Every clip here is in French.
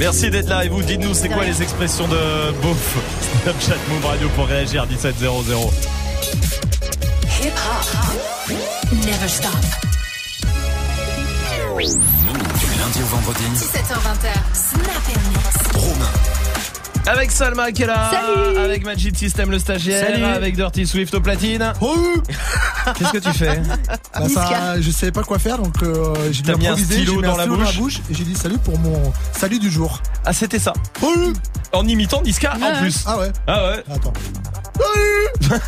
Merci d'être là et vous dites-nous c'est quoi les expressions de beauf Snapchat Move Radio pour réagir 1700. Hip hop. Never stop. Du lundi au vendredi. 17h20. Snap. Romain. Avec Salma qui est là, Salut avec Magic System le stagiaire, Salut. avec Dirty Swift au platine. Oh Qu'est-ce que tu fais bah ça, je savais pas quoi faire donc euh, j'ai dû mis un improviser, stylo j'ai mis dans un la bouche. et j'ai dit salut pour mon salut du jour. Ah c'était ça. En imitant Niska en plus. ah ouais. Ah ouais. Attends.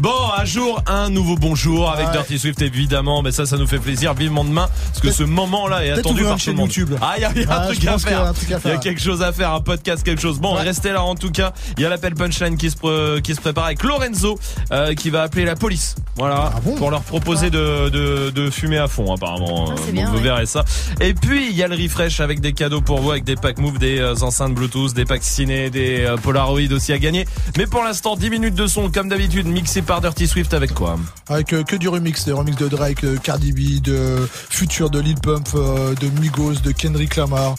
Bon, un jour, un nouveau bonjour avec Ouais. Dirty Swift évidemment, mais ça, ça nous fait plaisir vivement demain parce que ce moment-là est attendu par tout le chaîne monde. YouTube. Ah, il y a, y a un Ah, truc à faire. Il y a quelque chose à faire, un podcast, quelque chose. Bon, Ouais. restez là en tout cas. Il y a l'appel punchline qui se pre- qui se prépare avec Lorenzo euh, qui va appeler la police. Voilà, Ah bon pour leur proposer de, de de fumer à fond apparemment. Ah, c'est bien, vous ouais. verrez ça. Et puis il y a le refresh avec des cadeaux pour vous, avec des packs Move, des euh, enceintes Bluetooth, des packs ciné, des euh, Polaroid aussi à gagner. Mais pour l'instant, 10 minutes de son comme d'habitude, mixé par Dirty Swift avec quoi Avec euh, que du remix, des remix de Drake, euh, Cardi B, de Future, de Lil Pump, euh, de Migos, de Kendrick Lamar.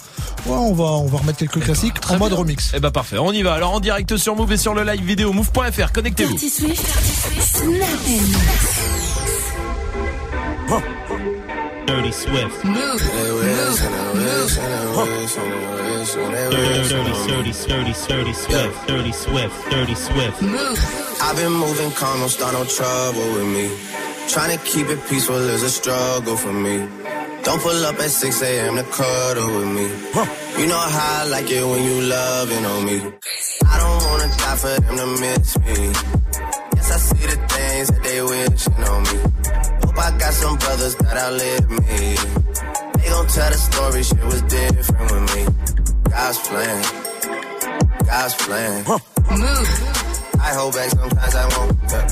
Ouais, on va on va remettre quelques classiques en mode remix. Eh ben parfait, on y va. Alors en direct sur Move et sur le live vidéo move.fr, connectez-vous. Dirty Swift. Snap Mix. Dirty Move. Dirty, dirty, dirty, dirty Swift. Dirty Swift. Dirty Swift. Move. I've been moving calm, don't start no trouble with me. Trying to keep it peaceful is a struggle for me. Don't pull up at 6 a.m. to cuddle with me. You know how I like it when you loving on me. I don't wanna die for them to miss me. Yes, I see the things that they wishing on me. Hope I got some brothers that outlive me. They gon' tell the story, shit was different with me. God's plan, God's plan. Move. I hold back sometimes I won't. Yeah.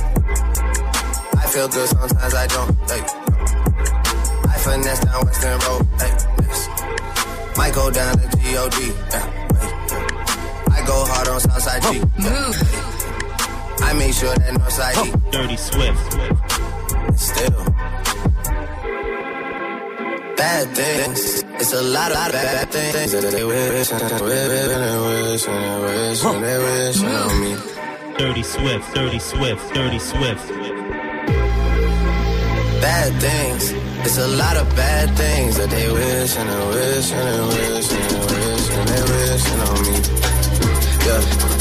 I feel good sometimes I don't. Hey. I finesse down Western Road. Yes. Might go down to God. Yeah. Hey. I go hard on Southside G. Move. I make sure that Northside E. Dirty Swift. Still. Bad things. It's a lot of bad things. that They wish and they wish and they wish and they wish and they wish on me. Dirty Swift. Dirty Swift. Dirty Swift. bad things. It's a lot of bad things that they wish and they wish and they wish and they wish and they wish on me. Yeah.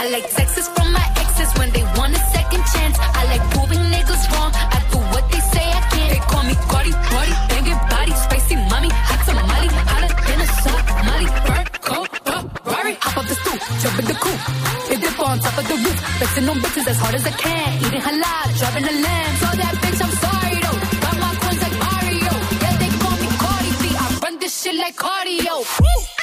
I like texts from my exes when they want a second chance. I like proving niggas wrong. I do what they say I can't. They call me Cardi, Cardi, banging body, spicy mommy, hot tamale, hotter than a shot, Molly, burn, cold, Ferrari, hop up the stoop, jump in the coupe, hit dip on top of the roof, flexing on bitches as hard as I can, eating halal, driving a lamb, so that bitch I'm sorry though, got my coins like Mario, yeah they call me Cardi B, I run this shit like cardio. Woo!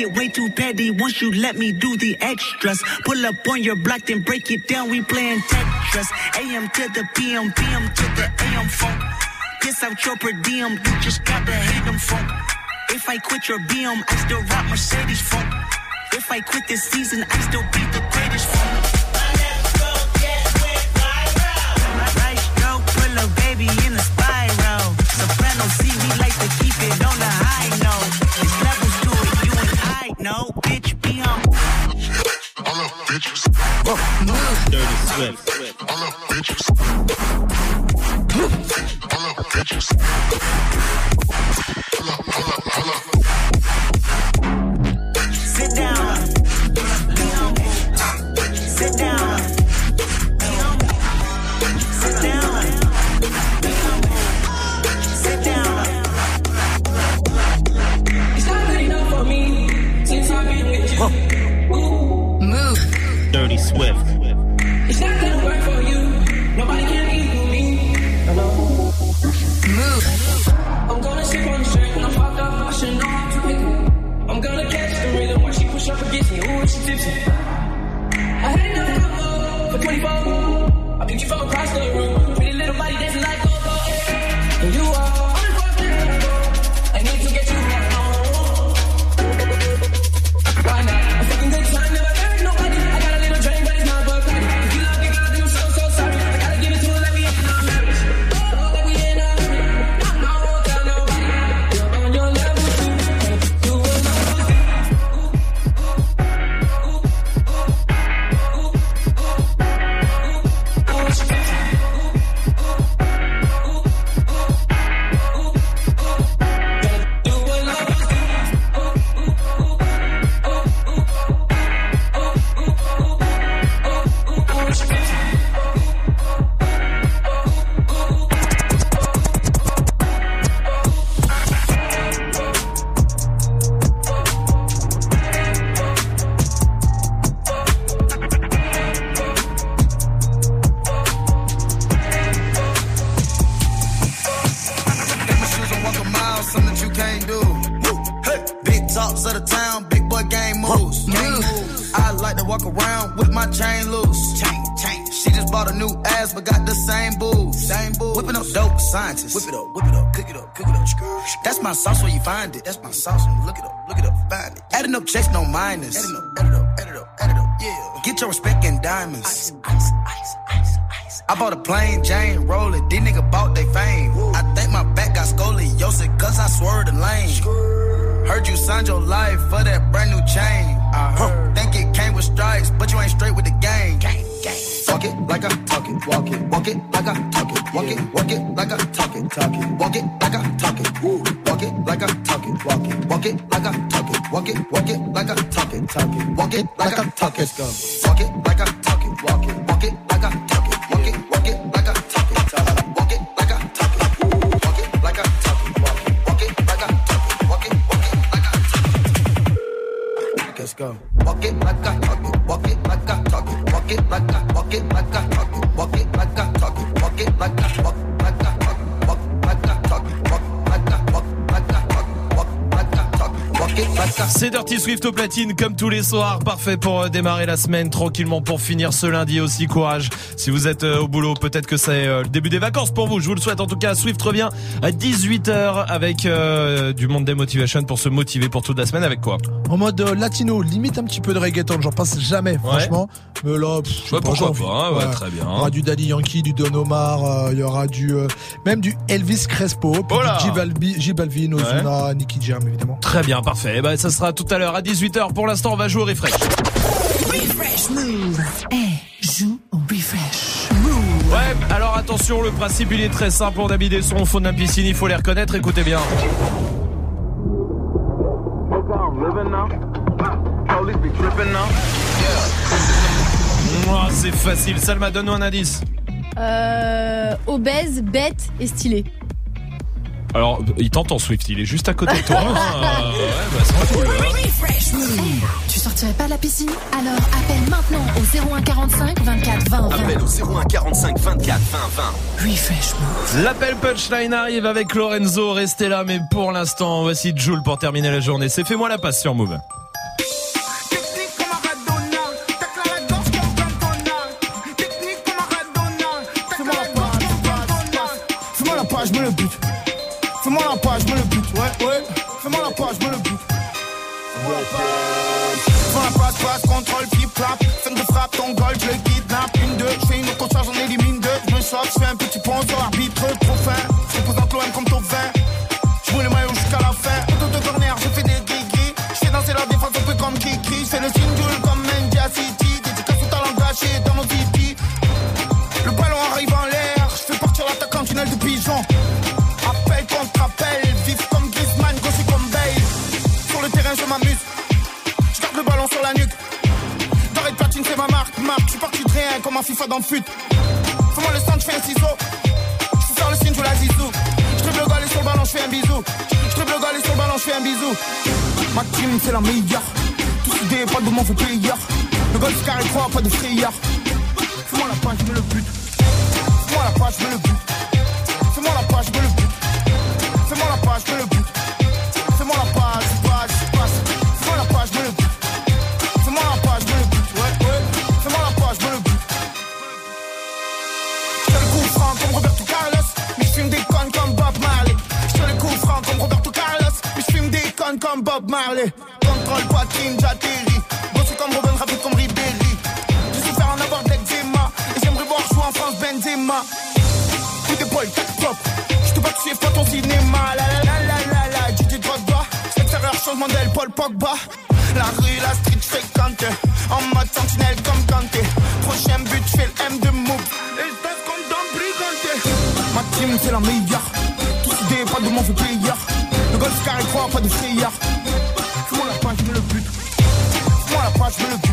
get way too petty once you let me do the extras. Pull up on your block, then break it down. We playing Tetris. AM to the PM, PM to the AM funk. This out your per diem, you just gotta hate them funk. If I quit your BM, I still rock Mercedes funk. If I quit this season, I still be the greatest funk. Swift. I love bitches. I love bitches. Jane, Swift au platine comme tous les soirs, parfait pour euh, démarrer la semaine tranquillement pour finir ce lundi aussi courage. Si vous êtes euh, au boulot, peut-être que c'est euh, le début des vacances pour vous. Je vous le souhaite en tout cas. Swift revient à 18h avec euh, du monde des motivation pour se motiver pour toute la semaine avec quoi En mode latino, limite un petit peu de reggaeton, j'en passe jamais, franchement. Mais là, pff, Ouais, pas, pourquoi pas, hein, ouais, très bien. Il y aura du Daddy Yankee, du Don Omar, euh, il y aura du euh, même du Elvis Crespo, puis Oh du J Balbi- J Balvin, Ozuna, Nicky Jam évidemment. Très bien, parfait. Eh ben, ça sera tout à l'heure à 18h. Pour l'instant, on va jouer au refresh. Refresh Move. Eh, joue au refresh. Ouais, alors attention, le principe il est très simple. On a mis des sons au fond d'un piscine, il faut les reconnaître. Écoutez bien. C'est facile. Salma, donne-nous un indice. Euh, obèse, bête et stylé. Alors, il t'entend Swift, il est juste à côté de toi. Ah, ouais, bah c'est cool. hein. Refresh Move. Tu sortirais pas de la piscine? Alors appelle maintenant au 01 45 24 20 20. Appel au 01 45 24 20 20. Refresh Move. L'appel punchline arrive avec Lorenzo. Restez là, mais pour l'instant, voici Jules pour terminer la journée. C'est Fais-moi la passe sur Move. Ton le kidnappe. Une, deux, je fais une charge, j'en élimine deux. Je me choque, je fais un petit pont sur l'arbitre, FIFA dans le fut. Fais-moi le stand, je fais un ciseau. Je fais faire le signe, je la zizou. Je le galet sur le ballon, je fais un bisou. Je le galet sur le ballon, je fais un bisou. Ma team, c'est la meilleure. Tous soudés, pas de mon faux player. Le golf carré 3, pas de frayeur. Fais-moi la page, je mets le but. Fais-moi la page, je mets le but. Marley. Contrôle poitrine, j'atterris. Bossé comme Robin, rapide comme Ribéry. Je suis faire en avoir de l'eczéma. Et j'aimerais voir jouer en France Benzema. Coup d'épaule, tac propre. Je te bats, tu es pas ton cinéma. La la la la la la, Didier Drogba. Extérieur, changement d'aile, Paul Pogba. La rue, la street, fréquente. En mode sentinelle comme Kanté. Prochain but, je fais le M de je danse comme Don Brigante. Ma team, c'est la meilleure. Tous idées, pas de mauvais player. Le golf carré 3, pas de frayeur. Fais-moi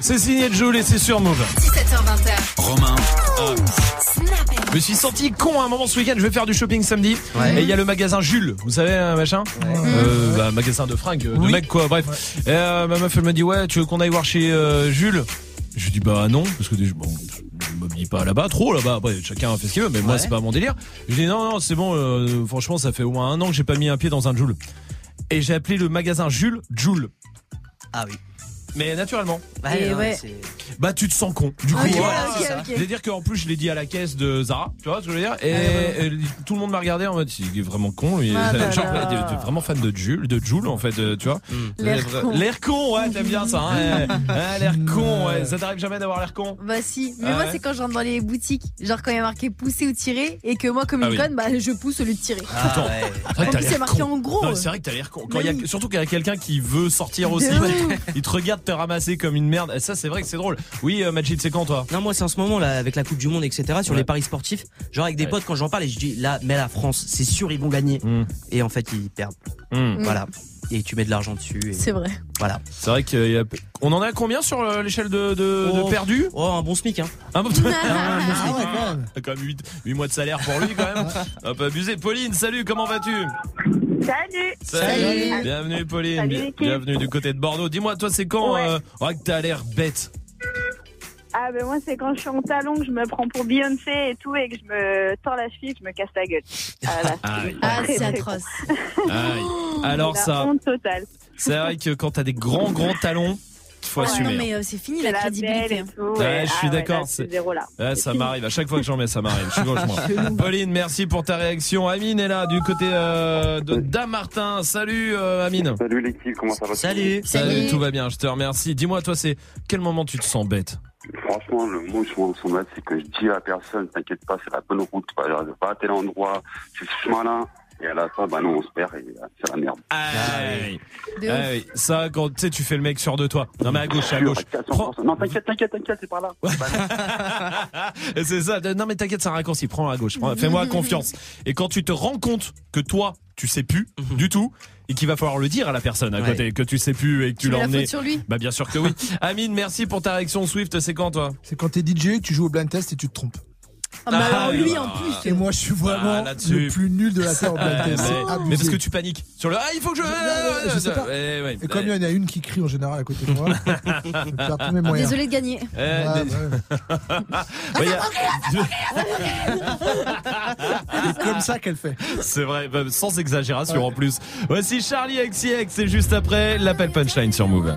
C'est signé Joule et c'est sur Move. 17h20. Romain. Je me suis senti con à un moment ce week-end. Je vais faire du shopping samedi. Ouais. Et il y a le magasin Jules. Vous savez, un machin euh, bah, Magasin de fringues, de mecs quoi. Bref. Et euh, ma meuf elle me dit ouais, tu veux qu'on aille voir chez euh, Jules? Je dis bah non parce que déjà, bon, je m'habille pas là-bas trop là-bas. Après chacun fait ce qu'il veut, mais moi c'est pas mon délire. Je dis non non c'est bon. euh, franchement ça fait au moins un an que j'ai pas mis un pied dans un Jules. Et j'ai appelé le magasin Jules Jules. Ah oui. Mais naturellement. Non, ouais. Bah tu te sens con. Du coup, voilà. Je veux dire qu'en plus je l'ai dit à la caisse de Zara, tu vois ce que je veux dire Et, et tout le monde m'a regardé en mode il est vraiment con lui. Ah Genre là. t'es- t'es vraiment fan de Jules, de Jules en fait, tu vois. L'air L'air- con. L'air con, ouais, t'aimes bien ça. Hein, ouais. l'air con, ouais. Ça t'arrive jamais d'avoir l'air con? Bah si, mais Ah moi ouais? c'est quand je rentre dans les boutiques, genre quand il y a marqué pousser ou tirer et que moi comme Ah une oui. conne, bah je pousse au lieu de tirer. Attends, ouais. c'est vrai En que t'as plus, l'air c'est marqué con. en gros. C'est vrai que t'as l'air con. Quand il y a, Oui. surtout qu'il y a quelqu'un qui veut sortir aussi, il te regarde te ramasser comme une merde. Ça, c'est vrai que c'est drôle. Oui, euh, Majid, c'est quand toi? Non, moi, c'est en ce moment, là, avec la Coupe du Monde, etc., sur Ouais. les paris sportifs. Genre, avec des Ouais. potes, quand j'en parle, et je dis, là, mais la France, c'est sûr, ils vont gagner. Mm. Et en fait, ils perdent. Hmm. Voilà. Et tu mets de l'argent dessus. et C'est vrai. Voilà. C'est vrai qu'il y a... On en a combien sur euh, l'échelle de, de, de Oh. perdus Oh, un bon SMIC, hein. Un bon- Ah ouais, quand même. quand même 8, mois de salaire pour lui quand même. Un peu abusé. Pauline, salut, comment vas-tu? Salut Salut. Bienvenue Pauline, Salut, Bien- l'équipe. bienvenue du côté de Bordeaux. Dis-moi, toi c'est quand Ouais. euh, oh, que t'as l'air bête Ah ben moi c'est quand je suis en talon que je me prends pour Beyoncé et tout et que je me tords la cheville, je me casse la gueule. Ah là. Ah c'est atroce. Aïe. Alors la ça, honte totale. c'est vrai que quand t'as des grands grands talons, faut assumer. non mais euh, c'est fini la la crédibilité. tout. Ouais, je suis Ah ouais, d'accord, là, c'est- c'est zéro là. Ouais, C'est ça m'arrive, à chaque fois que j'en mets, ça m'arrive. Je suis gauche, moi. Pauline, merci pour ta réaction. Amine est là, du côté euh, de Damartin. Salut euh, Amine. Salut l'équipe, comment ça va? Salut. Salut. tout va bien, je te remercie. Dis-moi, toi, c'est quel moment tu te sens bête? Franchement, le mot je m'en sens mal, c'est que je dis à la personne, t'inquiète pas, c'est la bonne route, va, va à tel endroit, tu ce malin, et à la fin, bah non, on se perd et euh, c'est la merde. Ah ouf. oui, ça, quand tu sais, tu fais le mec sûr de toi. Non, mais à gauche, à gauche. À 400%. Prends- Non, t'inquiète, t'inquiète, t'inquiète, c'est par là. C'est ça. Non, mais t'inquiète, c'est un raccourci. Prends à gauche. Prends- Fais-moi confiance. Et quand tu te rends compte que toi, tu sais plus du tout, et qu'il va falloir le dire à la personne à Ouais. côté, que tu sais plus et que tu Tu faute sur lui. Bah, bien sûr que oui. Amine, merci pour ta réaction Swift. C'est quand, toi? C'est quand t'es DJ, que tu joues au blind test et tu te trompes. Ah, Ah, alors lui oui, en plus. Et moi, je suis vraiment Ah, le plus nul de la terre Ah, test. mais, C'est mais parce que tu paniques sur le ah il faut que je, ouais, je sais pas. Ouais, ouais. Et comme il y en a une qui crie en général à côté de moi, je perds tous mes moyens. Désolé de gagner. Eh, Ouais, ouais. Ouais, a- C'est comme ça qu'elle fait. C'est vrai, bah, sans exagération en plus. Voici Charlie XCX et juste après l'appel punchline sur Move.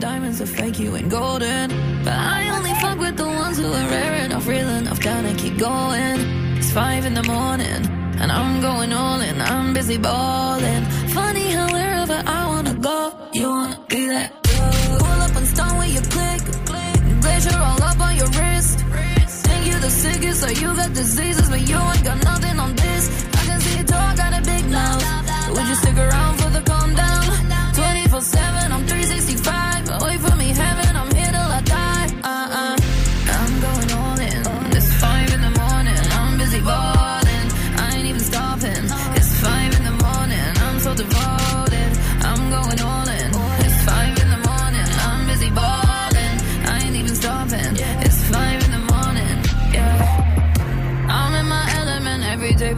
Diamonds are fake, you ain't golden. But I only fuck with the ones who are rare enough, real enough, gonna keep going. It's five in the morning, and I'm going all in. I'm busy balling. Funny how wherever I wanna go, you wanna be there. Pull up and stone with your click. Glacier all up on your wrist. Think you the sickest, so you got diseases, but you ain't got nothing on this. I can see you talk, got a big mouth. Would you stick around for the calm down? 24 7, I'm 3.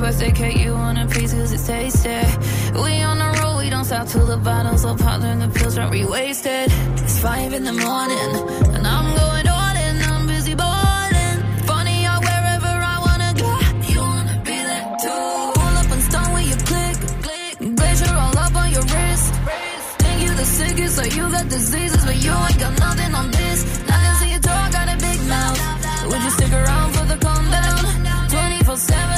birthday cake, you want a piece cause it tasted. We on the road, we don't stop till the bottles all pop and the pills are re-wasted. It's five in the morning, and I'm going all in, I'm busy balling. Funny how wherever I wanna go, you wanna be there too. Pull up and stun with your click, click. Glacier all up on your wrist. Think you the sickest, so you got diseases, but you ain't got nothing on this. Nothing so you talk, got a big mouth. Would you stick around for the calm down? 24-7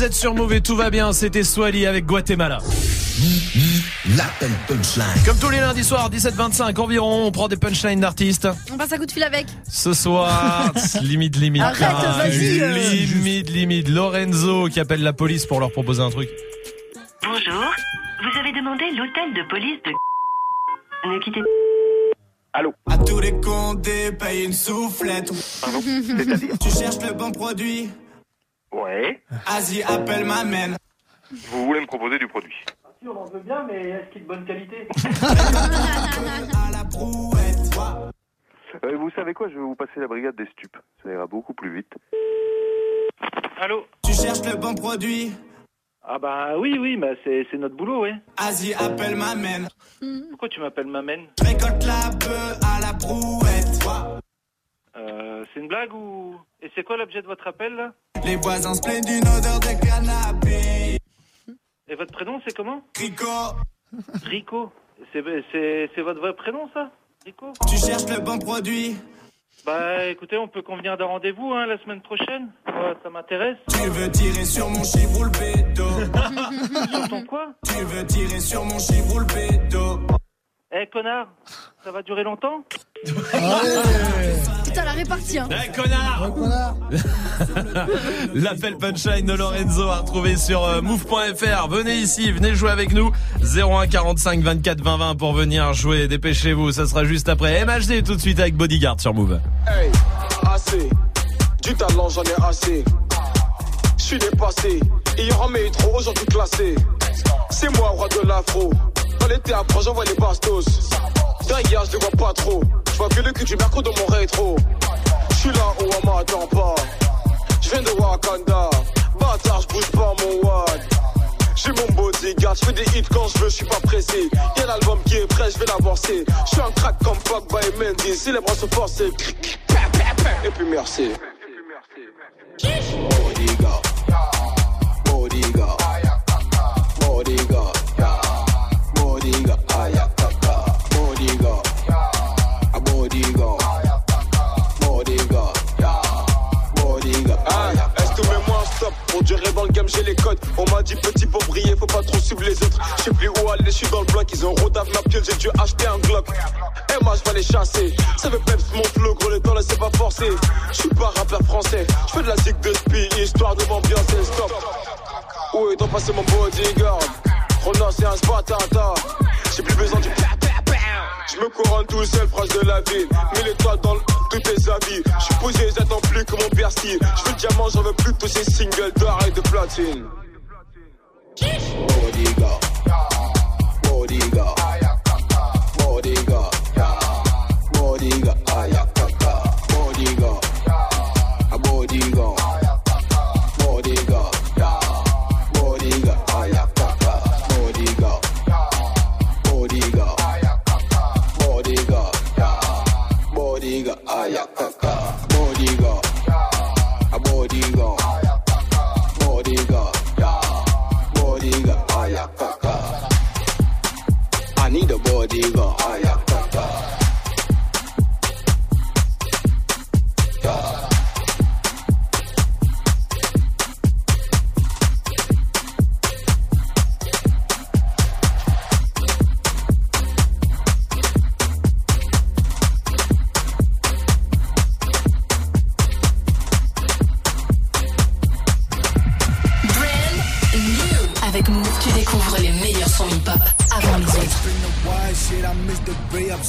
vous êtes sur et tout va bien. C'était Swally avec Guatemala. L'appel punchline. Comme tous les lundis soirs, 17-25 environ, on prend des punchlines d'artistes. On passe un coup de fil avec. Ce soir, limite, limite. Arrête, Ah, vas-y. Limite, limite. Lorenzo qui appelle la police pour leur proposer un truc. Bonjour, vous avez demandé l'hôtel de police de... Ne quittez Allô À tous les condés, paye une soufflette. Pardon C'est-à-dire Tu cherches le bon produit. Vas-y, appelle ma mène. Vous voulez me proposer du produit On en veut bien, mais est-ce qu'il est de bonne qualité? Euh, Vous savez quoi Je vais vous passer la brigade des stupes. Ça ira beaucoup plus vite. Allô? Tu cherches le bon produit? Ah bah oui, oui, bah c'est c'est notre boulot, ouais. Vas-y, appelle ma mène. Pourquoi tu m'appelles Mamène Récolte la bœuf à la brouette. euh, C'est une blague ou... Et c'est quoi l'objet de votre appel, là? Les voisins se plaignent d'une odeur de cannabis. Et votre prénom, c'est comment? Rico. Rico. C'est c'est- c'est votre vrai prénom, ça? Rico? Tu cherches le bon produit Bah écoutez, on peut convenir d'un rendez-vous, hein, la semaine prochaine. Ouais, ça m'intéresse. Tu veux tirer sur mon ou le bédo Sur ton quoi? Tu veux tirer sur mon ou le bédo Eh, connard Ça va durer longtemps? Putain, la répartie. Hein. Eh, connard L'appel punchline de Lorenzo à retrouver sur euh, move.fr. Venez ici, venez jouer avec nous. 01 45 24 20 20 pour venir jouer. Dépêchez-vous, ça sera juste après. MHD tout de suite avec Bodyguard sur Move. Hey, assez. Du talent, j'en ai assez. Je suis dépassé. Il y aura mes trop aujourd'hui classé. C'est moi, roi de l'afro. Dans les théâtres, j'envoie les bastos. Derrière, je les vois pas trop. Que le cul du merco dans mon rétro. Je suis là où on m'attend pas. Je viens de Wakanda. Bâtard, je bouge pas mon wad. J'ai mon bodyguard, je fais des hits quand je veux, je suis pas pressé. Y'a l'album qui est prêt, je vais l'avancer. Je suis un crack comme Pogba et Mendy. Si les bras pa, pa. et puis merci. Bodyguard. Bodyguard. Pour durer dans le game, j'ai les codes. On m'a dit petit pour briller, faut pas trop suivre les autres. Je sais plus où aller, je suis dans le bloc. Ils ont rodave ma piole, j'ai dû acheter un Glock. Et moi, je vais les chasser. Ça veut peps mon flow, gros, les temps, c'est pas forcé. Je suis pas rappeur français. Je fais de la zig de spi, histoire de m'ambiancer, stop. Est donc passé mon bodyguard? Rona, c'est un spatata. J'ai plus besoin du pa. Je me couronne tout seul, proche de la ville. Mets l'étoile dans tous tes habits. Je suis posé, j'attends plus que mon persil. Je veux le diamant, j'en veux plus tous ces singles d'or et de platine. Bodyguard. Bodyguard. Bodyguard. Bodyguard.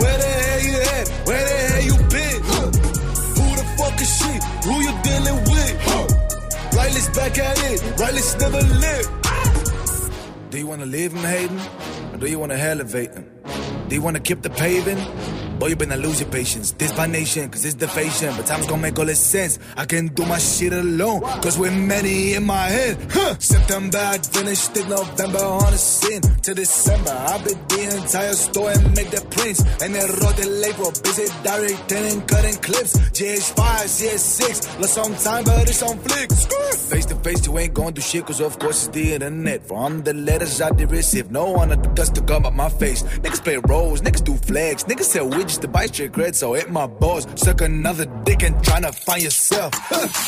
Where the hell you at? Where the hell you been? Who the fuck is she? Who you dealing with? Riley's back at it. Riley's never lived. Do you wanna leave him hating? Or do you wanna elevate him? Do you wanna keep the paving? Boy, you better lose your patience. This my nation, cause it's the. But time's gonna make all this sense. I can do my shit alone, cause we're many in my head. Huh. September, I finished it November on the scene. To December, I beat the entire store and make the prints. And then wrote the label, busy directing and cutting clips. GH5, CS6, lost some time, but it's on flicks. Face to face, you ain't gonna do shit, cause of course it's the internet. From the letters I did receive, no one at the dust to come up my face. Niggas play roles, niggas do flags, niggas sell widgets to bite straight cred, so hit my balls. Suck another dick and tryna find yourself.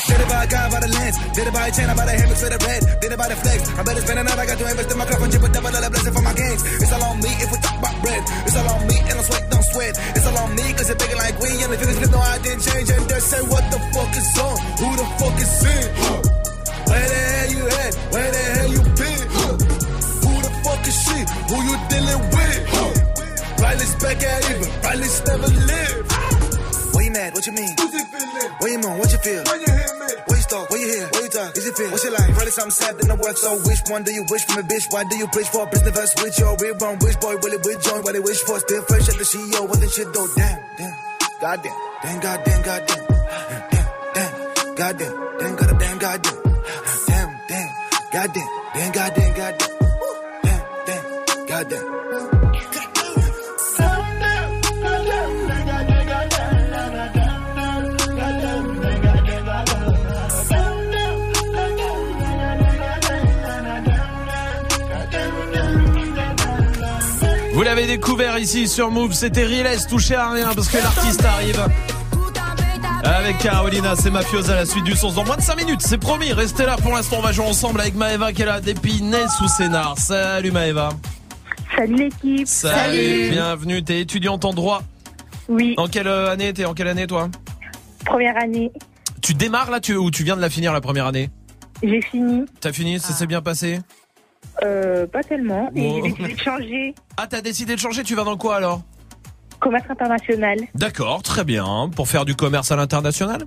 Did it by guy by the lens, did it by a chain, I bought a hammer for the red, did it by the flex. I better spend another, I got to invest in my cup and chip a double dollar blessing for my gains. It's all on me if we talk about bread. It's all on me and I sweat, don't sweat. It's all on me cause it's bigger like we and the flip, no, I didn't change. And they say, what the fuck is on? Who the fuck is in? Where the hell you at? Where the hell you been? Who the fuck is she? Who you dealing with? Riley's back at even. Riley's never live. Why you mad? What you mean? Who's it feeling? What you mean? What you feel? When you hear me? What you talk? What you hear? What you talk? Is it feel? What's your life? Probably something sad that no work. So which one do you wish from a bitch? Why do you preach for? a Business verse with your real wrong. Which boy will it with join? What they wish for? Still fresh at the CEO. What the shit though? Damn, damn. Goddamn. Damn, goddamn, goddamn. Damn, damn. Goddamn. Damn, goddamn, damn, goddamn. Damn, damn. Goddamn. Damn, goddamn, goddamn. L'avez découvert ici sur Move, c'était Riles touché à rien parce que l'artiste arrive. Avec Carolina, c'est Mafiosa à la suite du son dans moins de 5 minutes, c'est promis, restez là pour l'instant, on va jouer ensemble avec Maëva qui est là, d'Épinès ou Sénard. Salut Maëva. Salut l'équipe. Salut, bienvenue, t'es étudiante en droit Oui. En quelle euh, année T'es en quelle année toi? Première année. Tu démarres là tu, ou tu viens de la finir la première année? J'ai fini. T'as fini, ça s'est bien passé? Euh, pas tellement. Et Oh. j'ai décidé de changer. Ah t'as décidé de changer, tu vas dans quoi alors? Commerce international. D'accord, très bien. Pour faire du commerce à l'international?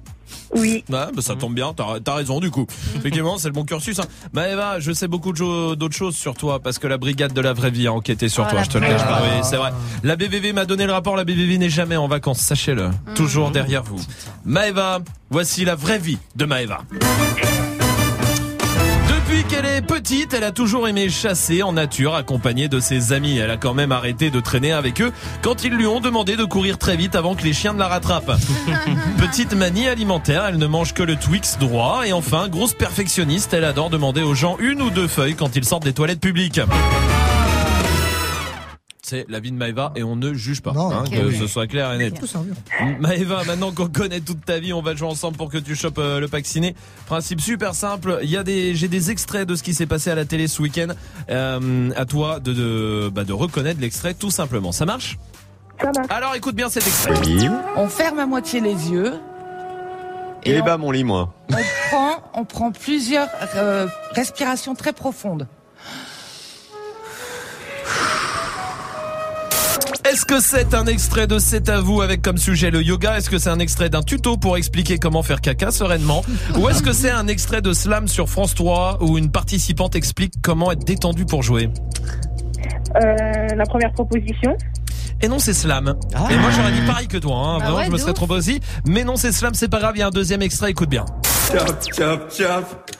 Oui. Ouais, bah ça tombe bien, t'as as raison du coup. Effectivement, c'est le bon cursus. Hein. Maëva, je sais beaucoup de jo- d'autres choses sur toi parce que la brigade de la vraie vie a enquêté sur Oh, toi, la je te le cache pas. Oui, c'est vrai. La BBV m'a donné le rapport, la BBV n'est jamais en vacances, sachez-le. Toujours derrière vous. Maëva, voici la vraie vie de Maëva. Depuis qu'elle est petite, elle a toujours aimé chasser en nature accompagnée de ses amis. Elle a quand même arrêté de traîner avec eux quand ils lui ont demandé de courir très vite avant que les chiens ne la rattrapent. Petite manie alimentaire, elle ne mange que le Twix droit. Et enfin, grosse perfectionniste, elle adore demander aux gens une ou deux feuilles quand ils sortent des toilettes publiques. C'est la vie de Maëva et on ne juge pas, Non, hein, ok, que oui. ce soit clair et net. Maëva, maintenant qu'on connaît toute ta vie, on va jouer ensemble pour que tu chopes euh, le pack ciné. Principe super simple. Il y a des, j'ai des extraits de ce qui s'est passé à la télé ce week-end. Euh, à toi de, de, bah, de reconnaître l'extrait tout simplement. Ça marche? Ça marche. Alors écoute bien cet extrait. On ferme à moitié les yeux. Et, on- bah mon lit moi. On prend, on prend plusieurs euh, respirations très profondes. Est-ce que c'est un extrait de C'est à vous avec comme sujet le yoga? Est-ce que c'est un extrait d'un tuto pour expliquer comment faire caca sereinement? Ou est-ce que c'est un extrait de slam sur France 3 où une participante explique comment être détendue pour jouer? Euh, la première proposition. Et non, c'est Slam. Et moi, j'aurais dit pareil que toi. Hein. Bah Vraiment, ouais, je me serais trompé aussi. Mais non, c'est Slam, c'est pas grave. Il y a un deuxième extrait. Écoute bien. Chop, chop, chop.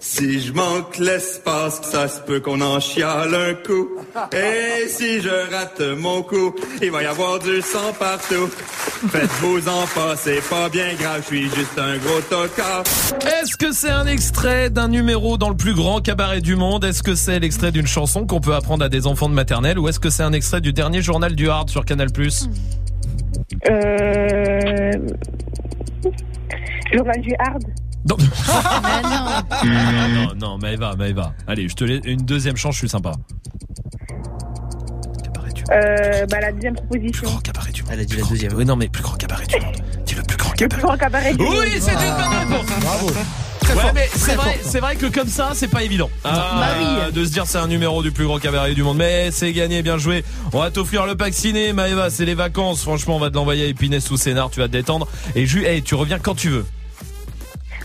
Si je manque l'espace, ça se peut qu'on en chiale un coup. Et si je rate mon coup, il va y avoir du sang partout. Faites-vous en pas, c'est pas bien grave, je suis juste un gros tocard. Est-ce que c'est un extrait d'un numéro dans le plus grand cabaret du monde? Est-ce que c'est l'extrait d'une chanson qu'on peut apprendre à des enfants de maternelle? Ou est-ce que c'est un extrait du dernier journal du Hard sur Canal+. Euh... Journal du Hard. Non. Ah, non, non, Maëva, Maëva. Allez, je te laisse une deuxième chance, je suis sympa. Euh, bah, la deuxième proposition. Elle a dit la deuxième. Oui, non, mais plus grand cabaret du monde. Dis le plus grand Le plus grand cabaret du monde. Oui, c'est une bonne réponse. Bravo. ouais, mais c'est vrai, c'est vrai que comme ça, c'est pas évident. Ah, Bah oui. De se dire c'est un numéro du plus grand cabaret du monde. Mais c'est gagné, bien joué. On va t'offrir le pack ciné, Maëva, c'est les vacances. Franchement, on va te l'envoyer à Épinès ou Sénard, tu vas te détendre. Et Ju, hey, tu reviens quand tu veux.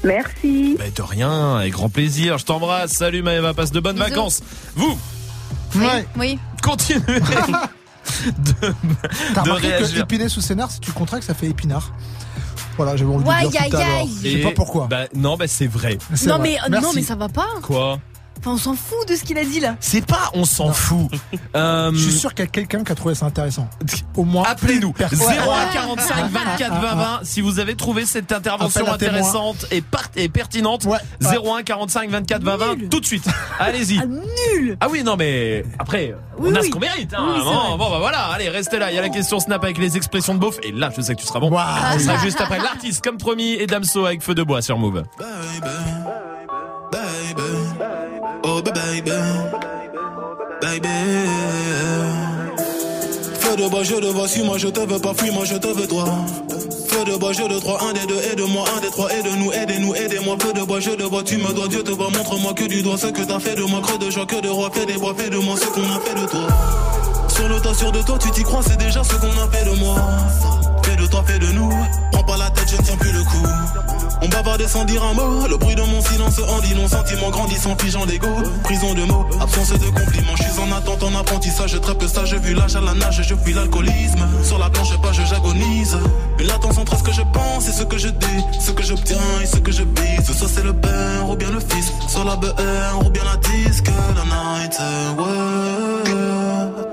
Merci. Mais de rien, avec grand plaisir. Je t'embrasse. Salut Maëva, passe de bonnes Bisous. vacances. Vous, Ouais. Oui. continuez. de, T'as de remarqué que réagir. épiné sous scénar, si tu contractes, ça fait épinard. Voilà, j'avais envie de dire tout à l'heure. Je sais pas pourquoi. Bah, non, bah c'est vrai. C'est Non vrai. mais, euh, Merci. non mais ça va pas. Quoi? On s'en fout de ce qu'il a dit là. C'est pas, on s'en fout. Euh, Je suis sûr qu'il y a quelqu'un qui a trouvé ça intéressant. Au moins. Appelez-nous Personne. 01 45 24 20 20 si vous avez trouvé cette intervention à intéressante et, pertinente. 01 45 24 20 20 tout de suite. Allez-y. nul. Ah oui non mais après Oui, on a oui. ce qu'on mérite. Hein. Oui, bon, bah voilà allez restez là. Il y a la question snap avec les expressions de beauf et là je sais que tu seras bon. Waouh. Ce sera juste après l'artiste comme promis et Damso avec feu de bois sur Move. Oh baby, baby. Feu de bois, je te vois, si moi je te veux pas, fuis moi je te veux toi. Feu de bois, je de trois, un des deux, aide-moi, un des trois, aide-nous, aidez-nous, aidez-moi. Feu de bois, je te vois, tu me dois, Dieu te voit, montre-moi que du doigt ce que t'as fait de moi, creux de joie, que de roi, fais des bois, fais de moi ce qu'on a fait de toi. Sur le tas, sûr de toi, tu t'y crois, c'est déjà ce qu'on a fait de moi. Fais de toi, fais de nous. Prends pas la tête, je ne tiens plus le coup. On bavardait sans dire un mot. Le bruit de mon silence en dit non. Sentiment grandissant, figeant d'ego. Prison de mots, absence de compliments. Je suis en attente, en apprentissage. Très peu sage, vu l'âge à la nage, je fuis l'alcoolisme. Sur la planche, pas, je j'agonise. Une latence entre ce que je pense et ce que je dis. Ce que j'obtiens et ce que je bise. Soit c'est le père ou bien le fils. Soit la BR ou bien la disque. La night, ouais.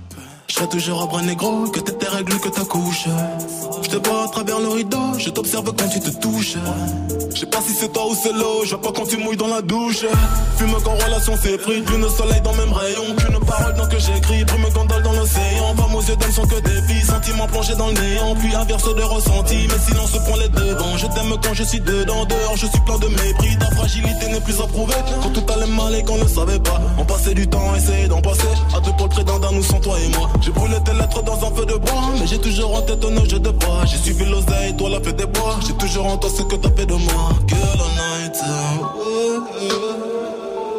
serai toujours un bras négro, que t'es tes règles, que ta couche. Je te vois à travers le rideau, je t'observe quand tu te touches. Je sais pas si c'est toi ou c'est l'eau, je vois pas quand tu mouilles dans la douche. Fume qu'en relation c'est pris, plus de soleil dans le même rayon, qu'une parole dans que j'écris, brume gondole dans l'océan. Femmes aux yeux d'homme sont que des filles, sentiments plongés dans le néant, puis inverse de ressenti, mais silence prend les devants. Je t'aime quand je suis dedans, dehors je suis plein de mépris, ta fragilité n'est plus à prouver. Quand tout allait mal et qu'on ne savait pas, on passait du temps essayer d'en passer. À deux d'un, nous sans toi et moi. J'ai brûlé tes lettres dans un feu de bois, mais j'ai toujours en tête un jeu de bois. J'ai suivi l'oseille, toi la fête des bois. J'ai toujours en toi ce que t'as fait de moi. Girl night.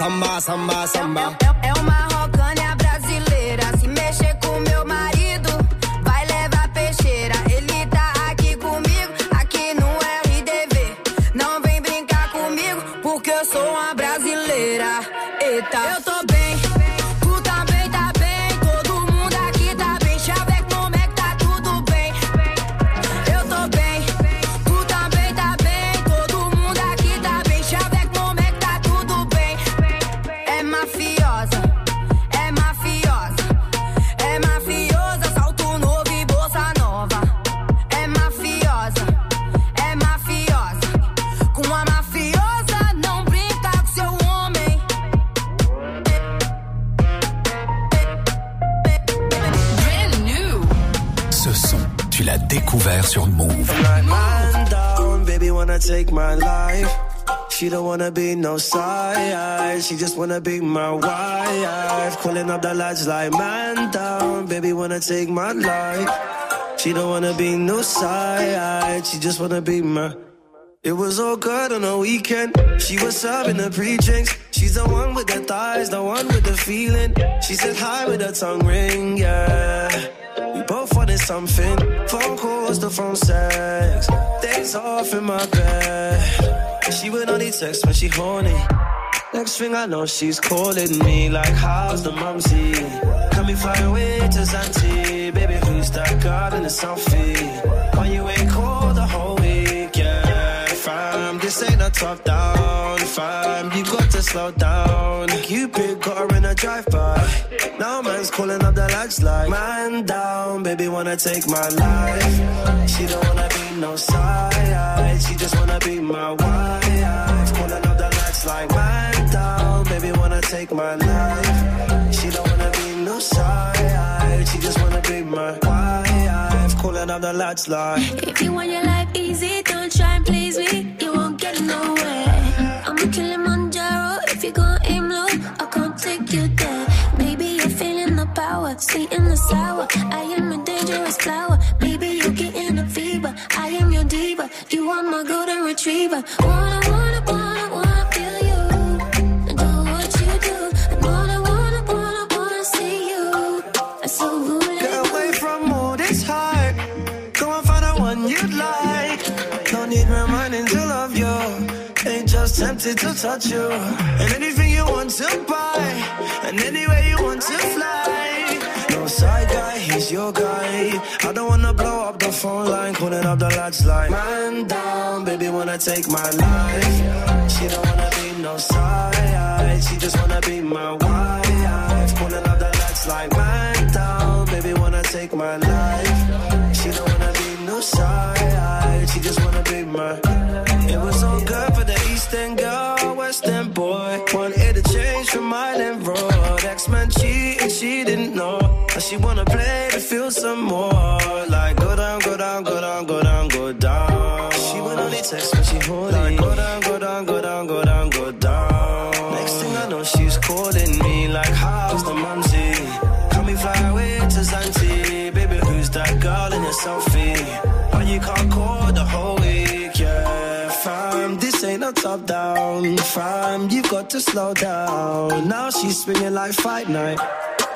Samba, samba, samba. Wanna be my wife. Calling up the lights like man down, baby wanna take my life. She don't wanna be no side, she just wanna be my. It was all good on the weekend. She was serving the pre-drinks. She's the one with the thighs, the one with the feeling. She said hi with her tongue ring, yeah. We both wanted something. Phone calls, the phone sex. Days off in my bed. She would only text when she horny. Next thing I know, she's calling me like, how's the mumsy? Can we fly away to Zante? Baby, who's that girl in the selfie? Why you ain't called the whole week? Yeah, fam, this ain't a top down, fam. You got to slow down. Cupid got her in a drive-by. Now man's calling up the lights like, man down, baby wanna take my life. She don't wanna be no side, she just wanna be my wife. Calling up the lads like, man take my life. She don't wanna be no side, she just wanna be my wife. Calling up the lights like. If you want your life easy, don't try and please me. You won't get nowhere. I'm a Kilimanjaro. If you gon' aim low, I can't take you there. Maybe you're feeling the power, sweet in the sour. Tempted to touch you. And anything you want to buy. And anywhere you want to fly. No side guy, he's your guy. I don't wanna blow up the phone line. Calling up the lights like, man down, baby wanna take my life. She don't wanna be no side. She just wanna be my wife. Calling up the lights like, man down, baby wanna take my life. She don't wanna be no side. She just wanna be But she wanna play to feel some more. Like go down, go down, go down, go down, go down. She would only text when she horny. Like go down, go down, go down, go down, go down. Next thing I know, she's calling me like, how's the mumsy? Can we fly away to Zante? Baby, who's that girl in your selfie? Why you can't call the whole week, yeah, fam. Top down, fam. You've got to slow down. Now she's swinging like fight night.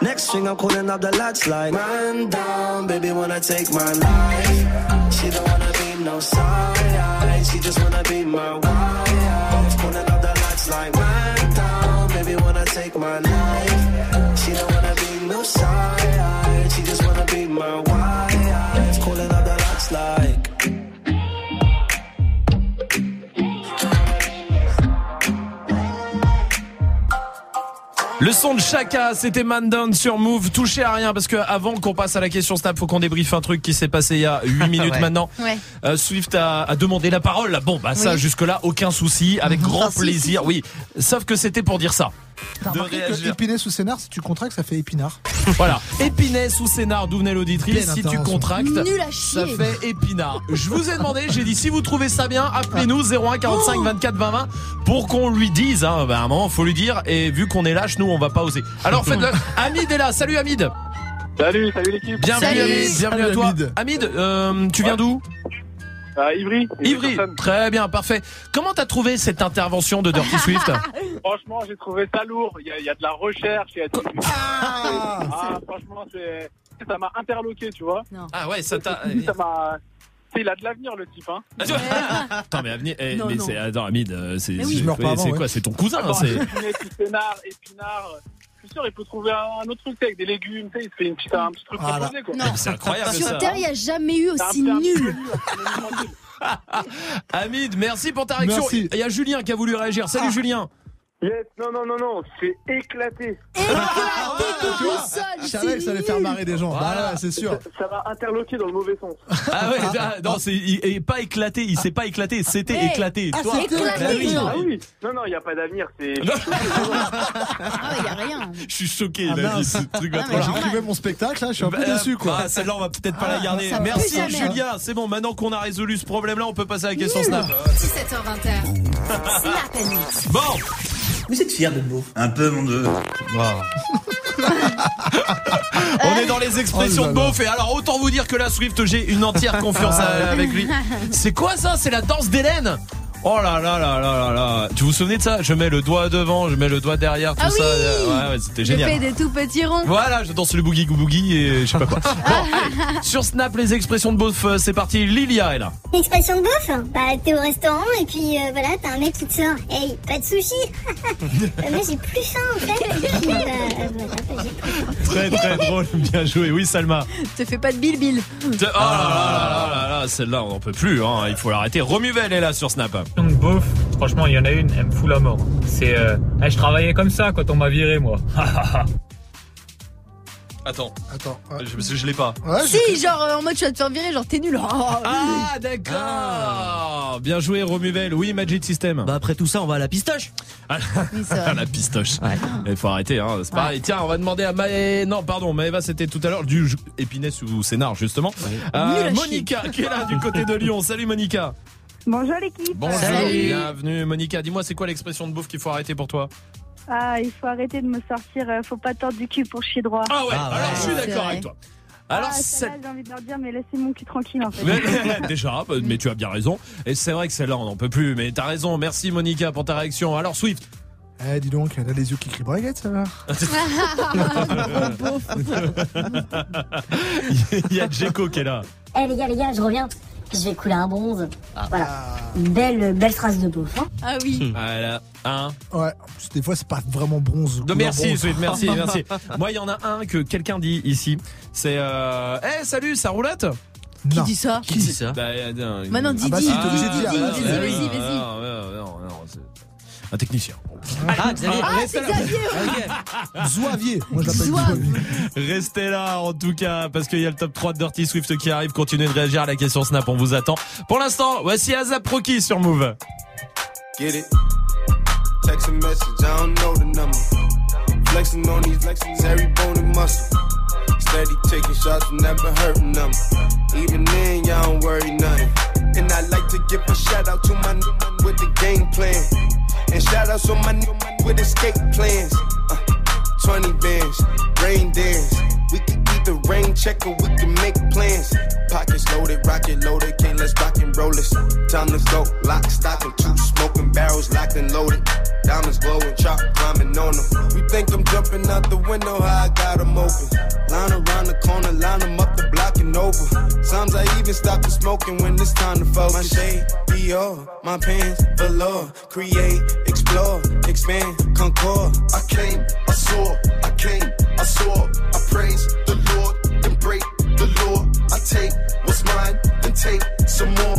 Next thing I'm calling up the lads like, man down, baby wanna take my life. She don't wanna be no side, she just wanna be my wife. Calling up the lads like, man down, baby wanna take my life. She don't wanna be no side, she just wanna be my wife. Le son de Chaka, c'était Man Down sur Move. Touchez à rien parce que avant qu'on passe à la question Snap, faut qu'on débriefe un truc qui s'est passé il y a 8 minutes Ouais. maintenant. Ouais. Euh, Swift a, a demandé la parole. Bon, bah ça, Oui. jusque-là, aucun souci, avec grand si, plaisir. si, si. Oui, sauf que c'était pour dire ça. T'as De remarqué que réagir. épinay sous scénar, si tu contractes, ça fait épinard. Voilà. Épinay sous scénar, d'où venait l'auditrice. Si tu contractes, ça fait épinard. Je vous ai demandé, j'ai dit si vous trouvez ça bien, appelez-nous 01 45 24 20 20 pour qu'on lui dise. Hein, bah, à un moment, faut lui dire. Et vu qu'on est lâche, nous, on va pas oser. Alors faites-le. Hamid est là. Salut Hamid. Salut, salut l'équipe. Bienvenue Salut. Hamid. Bienvenue à toi. Hamid. Hamid, euh, tu viens d'où? Euh, Ivry. Ivry, très bien, parfait. Comment t'as trouvé cette intervention de Dirty Swift? Franchement, j'ai trouvé ça lourd. Il y a, il y a de la recherche, il y a du... Ah, franchement, c'est... ça m'a interloqué, tu vois. Ah ouais, ça t'a... Ça m'a... Tu sais, Il a de l'avenir, le type, hein. Attends, mais avenir, eh, Non, mais non. c'est, attends, Hamid, euh, c'est, oui. c'est- ouais. quoi, c'est ton cousin, Attends, c'est. épinard, épinard. Sûr, il peut trouver un, autre truc avec des légumes, tu sais, il se fait une petite, un petit truc Ah, là. composé, quoi. Non. C'est incroyable, Sur ça. Terre, il n'y a jamais eu aussi nul. Hamid, merci pour ta réaction. Il y a Julien qui a voulu réagir. Salut Julien. Yes, non, non, non, non, c'est éclaté. Je savais que ça allait faire marrer des gens. Voilà. Bah ouais, c'est sûr. Ça va interloquer dans le mauvais sens. Ah ouais, ah, non, c'est il pas éclaté, il s'est pas éclaté, c'était Eh. éclaté. Ah, Toi, bah oui. Ah oui. Non, non, il n'y a pas d'avenir, c'est. Ah, il n'y a rien. Je suis choqué, Ah, il a dit ce truc Ah, va mais trop. J'écrivais mon spectacle, là, je suis un peu Bah, déçu, quoi. ah, celle-là, on va peut-être pas la garder. ça Merci. Julien, c'est bon, maintenant qu'on a résolu ce problème-là, on peut passer à la question Snap. 17h20. Snap. Bon, Vous êtes fier de beauf Un peu, mon dieu. on est dans les expressions Oh de beauf et alors autant vous dire que la Swift, j'ai une entière confiance à- avec lui. C'est quoi ça? C'est la danse d'Hélène? Oh là là là là là là Tu vous souvenez de ça? Je mets le doigt devant, je mets le doigt derrière, tout Ah ça. oui Ouais, ouais, c'était Je génial. fais des tout petits ronds. Voilà, je danse le boogie boogie et je sais pas quoi. Bon, allez, sur Snap, les expressions de beauf, euh, c'est parti. Lilia est là. Expression de bouffe Bah t'es au restaurant et puis euh, voilà t'as un mec qui te sort Hey pas de sushi Euh, Moi j'ai plus faim en fait puis bah, euh, voilà, Très très drôle, bien joué. Oui, Salma. Te fais pas de bilbil. Oh là là là là là là, celle-là, on n'en peut plus, hein. il faut l'arrêter. Romuvel est là sur Snap. Donc beauf, franchement, il y en a une, elle me fout la mort. C'est, euh, eh, je travaillais comme ça quand on m'a viré, moi. Attends, attends, je, je l'ai pas. si, genre euh, en mode tu vas te faire virer, genre t'es nul. Oh, Ah, d'accord. Bien joué, Romuvel. Oui, Magic System. Bah après tout ça, on va à la pistoche. Ah, c'est vrai. la pistoche. Il faut arrêter, hein. C'est pareil. Tiens, on va demander à Maë... Non, pardon, Maëva, c'était tout à l'heure du Épinès ou Sénard, justement. Euh, à Monica, qui est là du côté de Lyon. Salut, Monica. Bonjour l'équipe. Bonjour, Salut. bienvenue, Monica. Dis-moi, c'est quoi l'expression de bouffe qu'il faut arrêter pour toi? Ah, il faut arrêter de me sortir, euh, faut pas tordre du cul pour chier droit. Ah ouais, alors je suis d'accord avec toi. Alors, ah, c'est- celle-là, j'ai envie de leur dire, mais laissez mon cul tranquille en fait. Mais- déjà, bah, mais tu as bien raison. Et c'est vrai que celle-là, on n'en peut plus. Mais t'as raison. Merci, Monica, pour ta réaction. Alors, Swift. Eh, dis donc, elle a les yeux qui crient braguette, ça va. Il y a Djeko qui est là. Eh les gars les gars je reviens Je vais couler un bronze Voilà Une belle, belle phrase de beauf hein. Ah oui. Voilà. Un. Ouais, des fois, c'est pas vraiment bronze. Couleur merci, bronze. Merci, merci. Moi, il y en a un que quelqu'un dit ici. C'est euh... Eh, salut, ça roulette Qui dit ça? Qui dit ça? Bah, euh, non, Maintenant, il- Ah bah si, t'es obligé de dire. Ah, vas-y, vas-y. Non, non, non, non, c'est un technicien. Ah, Xavier. Ah, c'est. Xavier. Zouavier. Moi, je l'appelle Zouave. Zouavier. Restez là en tout cas parce qu'il y a le top 3 de Dirty Swift qui arrive. Continuez de réagir à la question Snap, on vous attend. Pour l'instant, voici Azap Rocky sur Move. Get it? Text a message, I don't know the number. Flexing on these flexing every bone and muscle. Steady taking shots, never hurting them. Even then, y'all don't worry nothing. And I like to give a shout out to my n- with the game plan. And shout outs to my n- with escape plans. Uh, 20 bands, rain dance. We can keep the rain check or we can make plans. Pockets loaded, rocket loaded, can't let's rock and roll this. Time to go, lock, stock, and two smoking barrels locked and loaded. Diamonds glowing, chop climbing on them. We think I'm jumping out the window, how I got 'em open. Line around the corner, line 'em up the block and over. Sometimes I even stop the smoking when it's time to focus. My shade, Dior, my pants, velour. Create, explore, expand, concord. I came, I saw, I came, I saw. I praise the Lord and break the law. I take what's mine and take some more.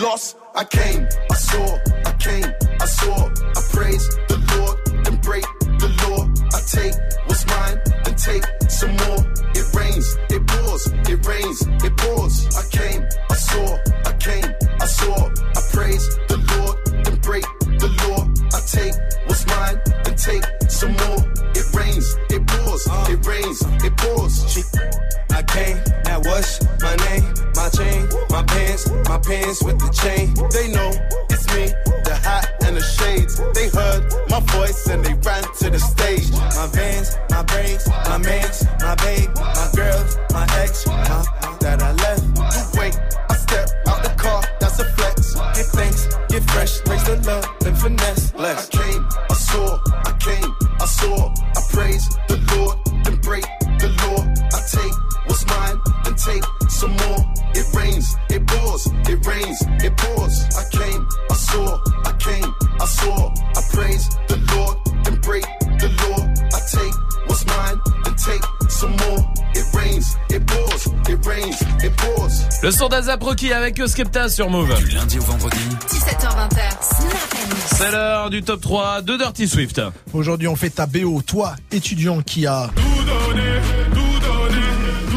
lost, I came, I saw. My mans, my babe, my girls, my ex, my Rocky avec Skepta sur Move. Du lundi au vendredi. 17h20, Snap Mix. C'est l'heure du top 3 de Dirty Swift. Aujourd'hui, on fait ta BO. Toi, étudiant qui a.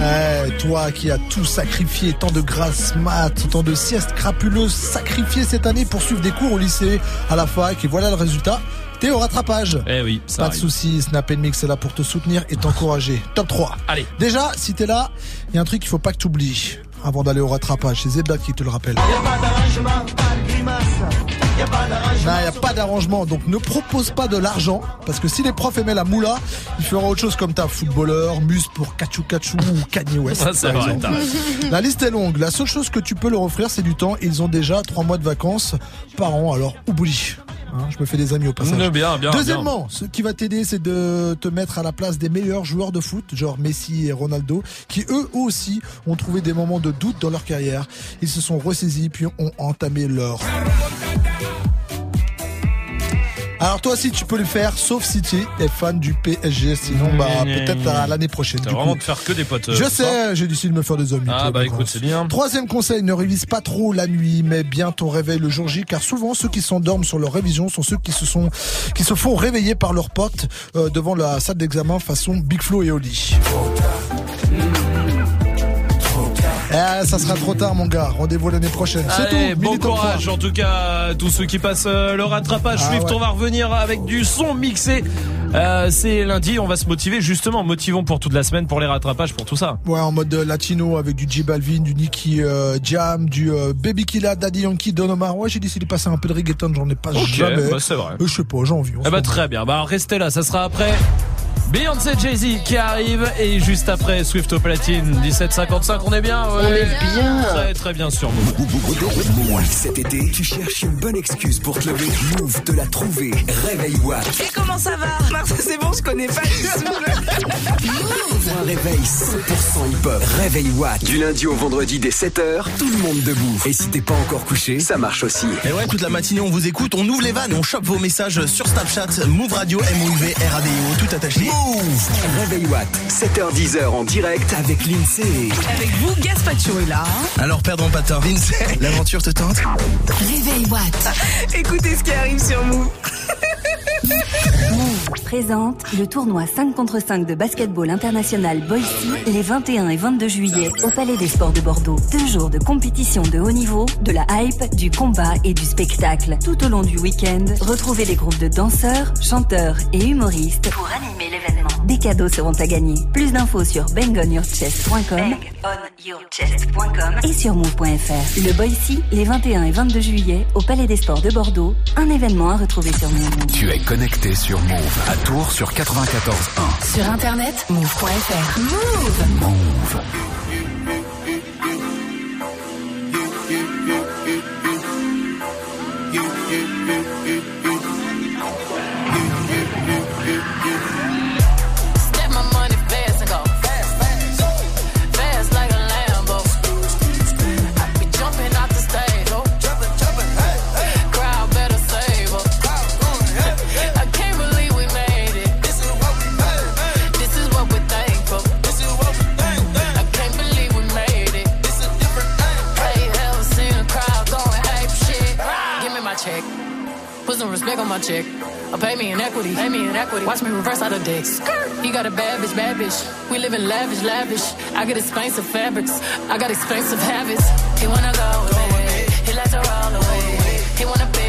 Eh, toi qui as tout sacrifié, tant de grâce mat, tant de siestes crapuleuses sacrifiées cette année pour suivre des cours au lycée, à la fac, et voilà le résultat. T'es au rattrapage. Eh oui, ça Pas de soucis, Snap Mix est là pour te soutenir et t'encourager. Top 3. Allez. Déjà, si t'es là, il y a un truc qu'il faut pas que t'oublies avant d'aller au rattrapage. C'est Zebda qui te le rappelle. Non, il n'y a pas d'arrangement, donc ne propose pas de l'argent, parce que si les profs aimaient la moula, il fera autre chose comme ta footballeur, mus pour Kachu Kachu ou Kanye West. Par vrai. La liste est longue. La seule chose que tu peux leur offrir, c'est du temps. Ils ont déjà trois mois de vacances par an, alors oublie. Hein, je me fais des amis au passage. Mm, bien, bien, Deuxièmement, ce qui va t'aider, c'est de te mettre à la place des meilleurs joueurs de foot, genre Messi et Ronaldo, qui eux aussi ont trouvé des moments de doute dans leur carrière. Ils se sont ressaisis puis ont entamé leur alors toi aussi tu peux le faire, sauf si tu es fan du PSG, sinon bah peut-être à l'année prochaine. T'as vraiment de faire que des potes. euh, Je sais, j'ai décidé de me faire des amis. Ah bah écoute, grâce. c'est bien. Troisième conseil, ne révise pas trop la nuit, mais bien ton réveil le jour J, car souvent ceux qui s'endorment sur leur révision sont ceux qui se sont, qui se font réveiller par leurs potes euh, devant la salle d'examen façon Big Flo et Oli. Eh, ça sera trop tard mon gars, rendez-vous l'année prochaine. C'est tout, bon courage 3. en tout cas à tous ceux qui passent euh, le rattrapage. Ah Swift, ouais. on va revenir avec du son mixé. Euh, c'est lundi, on va se motiver justement, motivons pour toute la semaine pour les rattrapages, pour tout ça. Ouais, en mode euh, latino avec du J Balvin, du Nicky euh, Jam, du euh, Baby Killa, Daddy Yankee, Don Omar. Ouais, j'ai décidé de passer un peu de reggaeton, j'en ai pas Ok, jamais. bah, c'est vrai. Je sais pas, j'ai envie. Eh bah très bien, bah restez là, ça sera après. Beyoncé Jay-Z qui arrive et juste après Swift au platine 1755 on est bien ouais. On est bien. très très bien sur Move. Cet été, tu cherches une bonne excuse pour te lever. Move te l'a trouvé. Réveil Watt. Et comment ça va? Mars, c'est bon, je connais pas du tout. Un réveil 100% hip-hop. Réveil Watt. Du lundi au vendredi dès 7h, tout le monde debout. Et si t'es pas encore couché, ça marche aussi. Et ouais, toute la matinée, on vous écoute, on ouvre les vannes on chope vos messages sur Snapchat, Move Radio, M-O-U-V, R-A-D-I-O, tout attaché. Move Réveil Watt. 7h10h en direct avec l'INSEE. Avec vous, Gaspacho est là. hein. Alors, perdons pas de temps, Vince, l'aventure te tente Réveil Watt. Écoutez ce qui arrive sur Move. Move présente le tournoi 5 contre 5 de basketball international Boise les 21 et 22 juillet au Palais des Sports de Bordeaux. Deux jours de compétition de haut niveau, de la hype, du combat et du spectacle. Tout au long du week-end, retrouvez les groupes de danseurs, chanteurs et humoristes pour animer l'événement. Des cadeaux seront à gagner. Plus d'infos sur bangonyourchest.com et sur move.fr. Le Boise les 21 et 22 juillet au Palais des Sports de Bordeaux. Un événement à retrouver sur Move. Tu es connecté sur Move à Tours sur 94.1. Sur internet, move.fr. Move. Move. Check. Or pay me in equity. Pay me in equity. Watch me reverse out of dicks. He got a bad bitch, bad bitch. We live in lavish, lavish. I get expensive fabrics. I got expensive habits. He wanna go me. He likes to roll away. He wanna be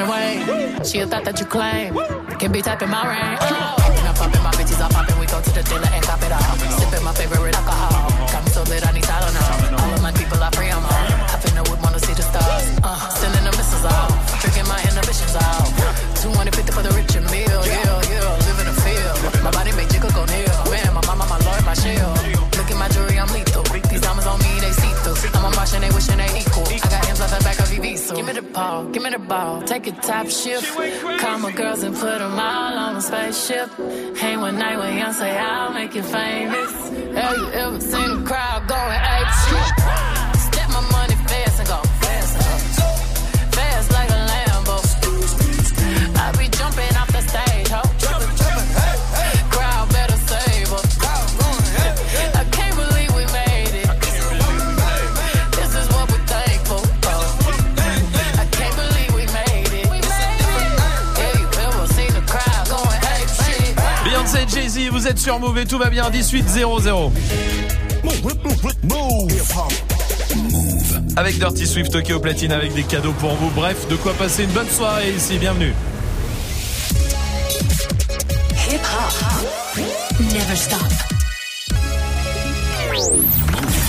Alexander Wayne. She a thought that you claim. Can be typing my range. Oh. I'm popping my bitches, I'm popping. We go to the dealer and cop it all. Sipping my favorite give me the ball, give me the ball. Take a top shift. Call my girls and put them all on a spaceship. Hang one night when young say I'll make you famous. Have you ever seen a crowd going ape shit? Êtes sur Move et tout va bien, 18-0-0. Avec Dirty Swift, ok au platine, avec des cadeaux pour vous. Bref, de quoi passer une bonne soirée ici, bienvenue. Hip hop. Never stop.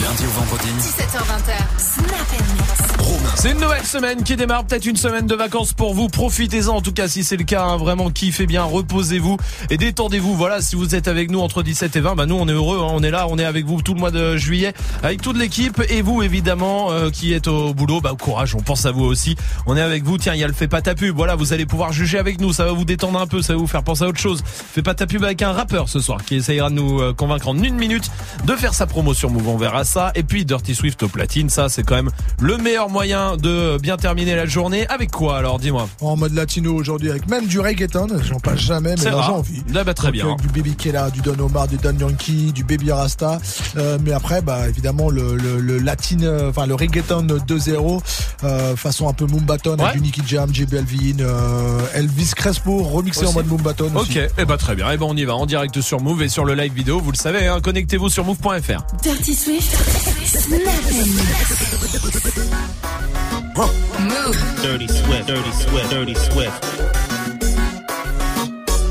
Du lundi au vendredi. 17h20. Snap and mix. C'est une nouvelle semaine qui démarre, peut-être une semaine de vacances pour vous. Profitez-en en tout cas si c'est le cas, hein. vraiment kiffez bien, reposez-vous et détendez-vous. Voilà, si vous êtes avec nous entre 17 et 20, bah nous on est heureux, hein. on est là, on est avec vous tout le mois de juillet avec toute l'équipe et vous évidemment euh, qui êtes au boulot, bah courage, on pense à vous aussi. On est avec vous. Tiens, il y a le fait pas ta pub. Voilà, vous allez pouvoir juger avec nous, ça va vous détendre un peu, ça va vous faire penser à autre chose. Fais pas ta pub avec un rappeur ce soir qui essayera de nous euh, convaincre en une minute de faire sa promo sur Move, on verra ça. Et puis Dirty Swift au platine, ça c'est quand même le meilleur moyen de bien terminer la journée. Avec quoi alors, dis-moi En mode latino aujourd'hui avec même du reggaeton, j'en passe jamais, mais C'est là j'ai rare. envie. Ah bah, très Donc, bien. Avec du Baby Kella, du Don Omar, du Don Yankee, du Baby Rasta. Euh, mais après, bah évidemment le, le, euh, enfin le reggaeton 2.0, euh, façon un peu Mumbaton Ouais. avec du Nicky Jam, J Balvin, euh, Elvis Crespo remixé en mode Mumbaton. Ok, aussi. et bah très bien. Et ben on y va en direct sur Move et sur le live vidéo. Vous le savez, hein, connectez-vous sur move.fr. Dirty Swift. Move. Dirty Swift, Dirty Swift, Dirty Swift.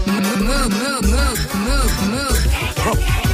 Move, move, move, move, move.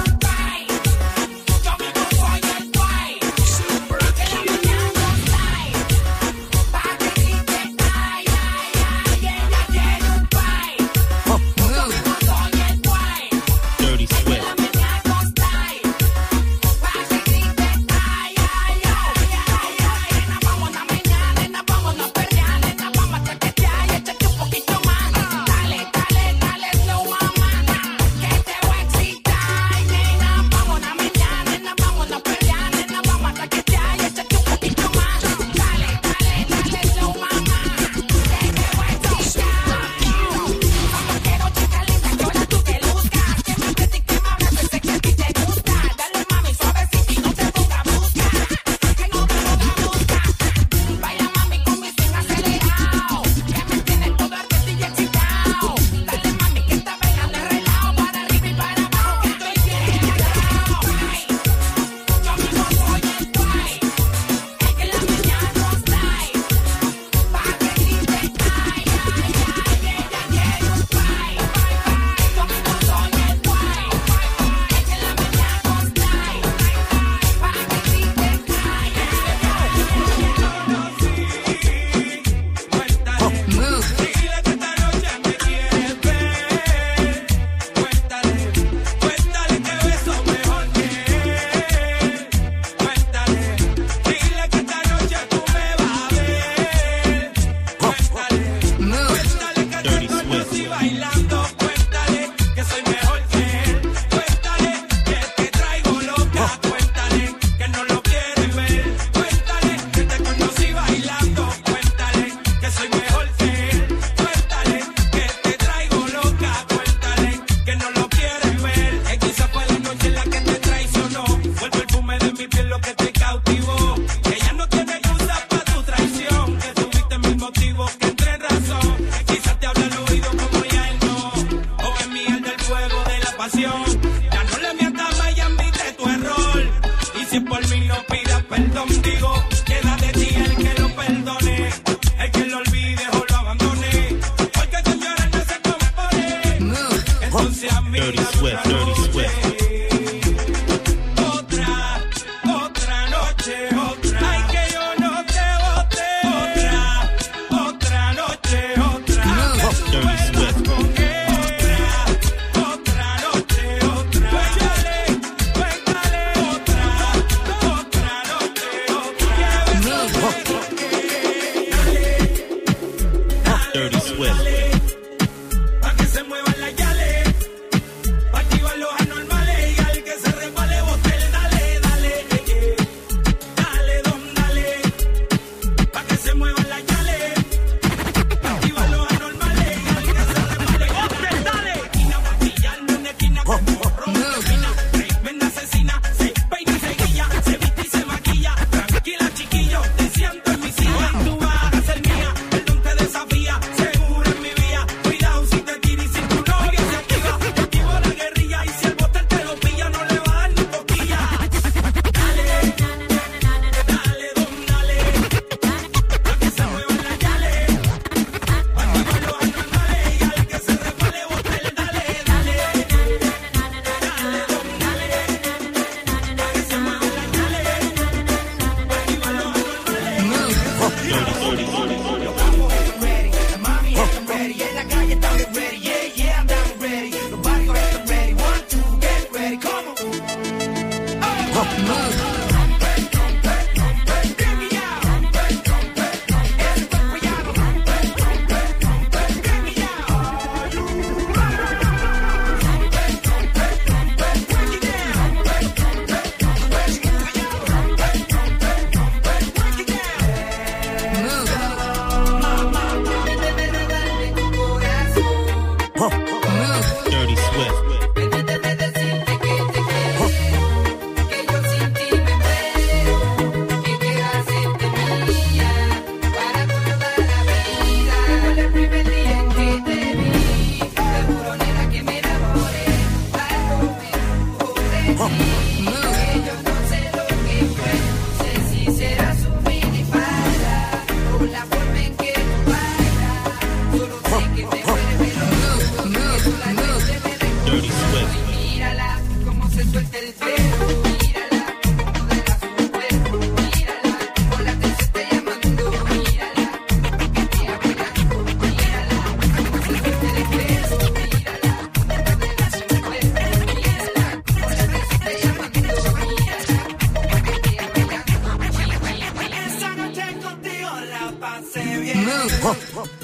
Move.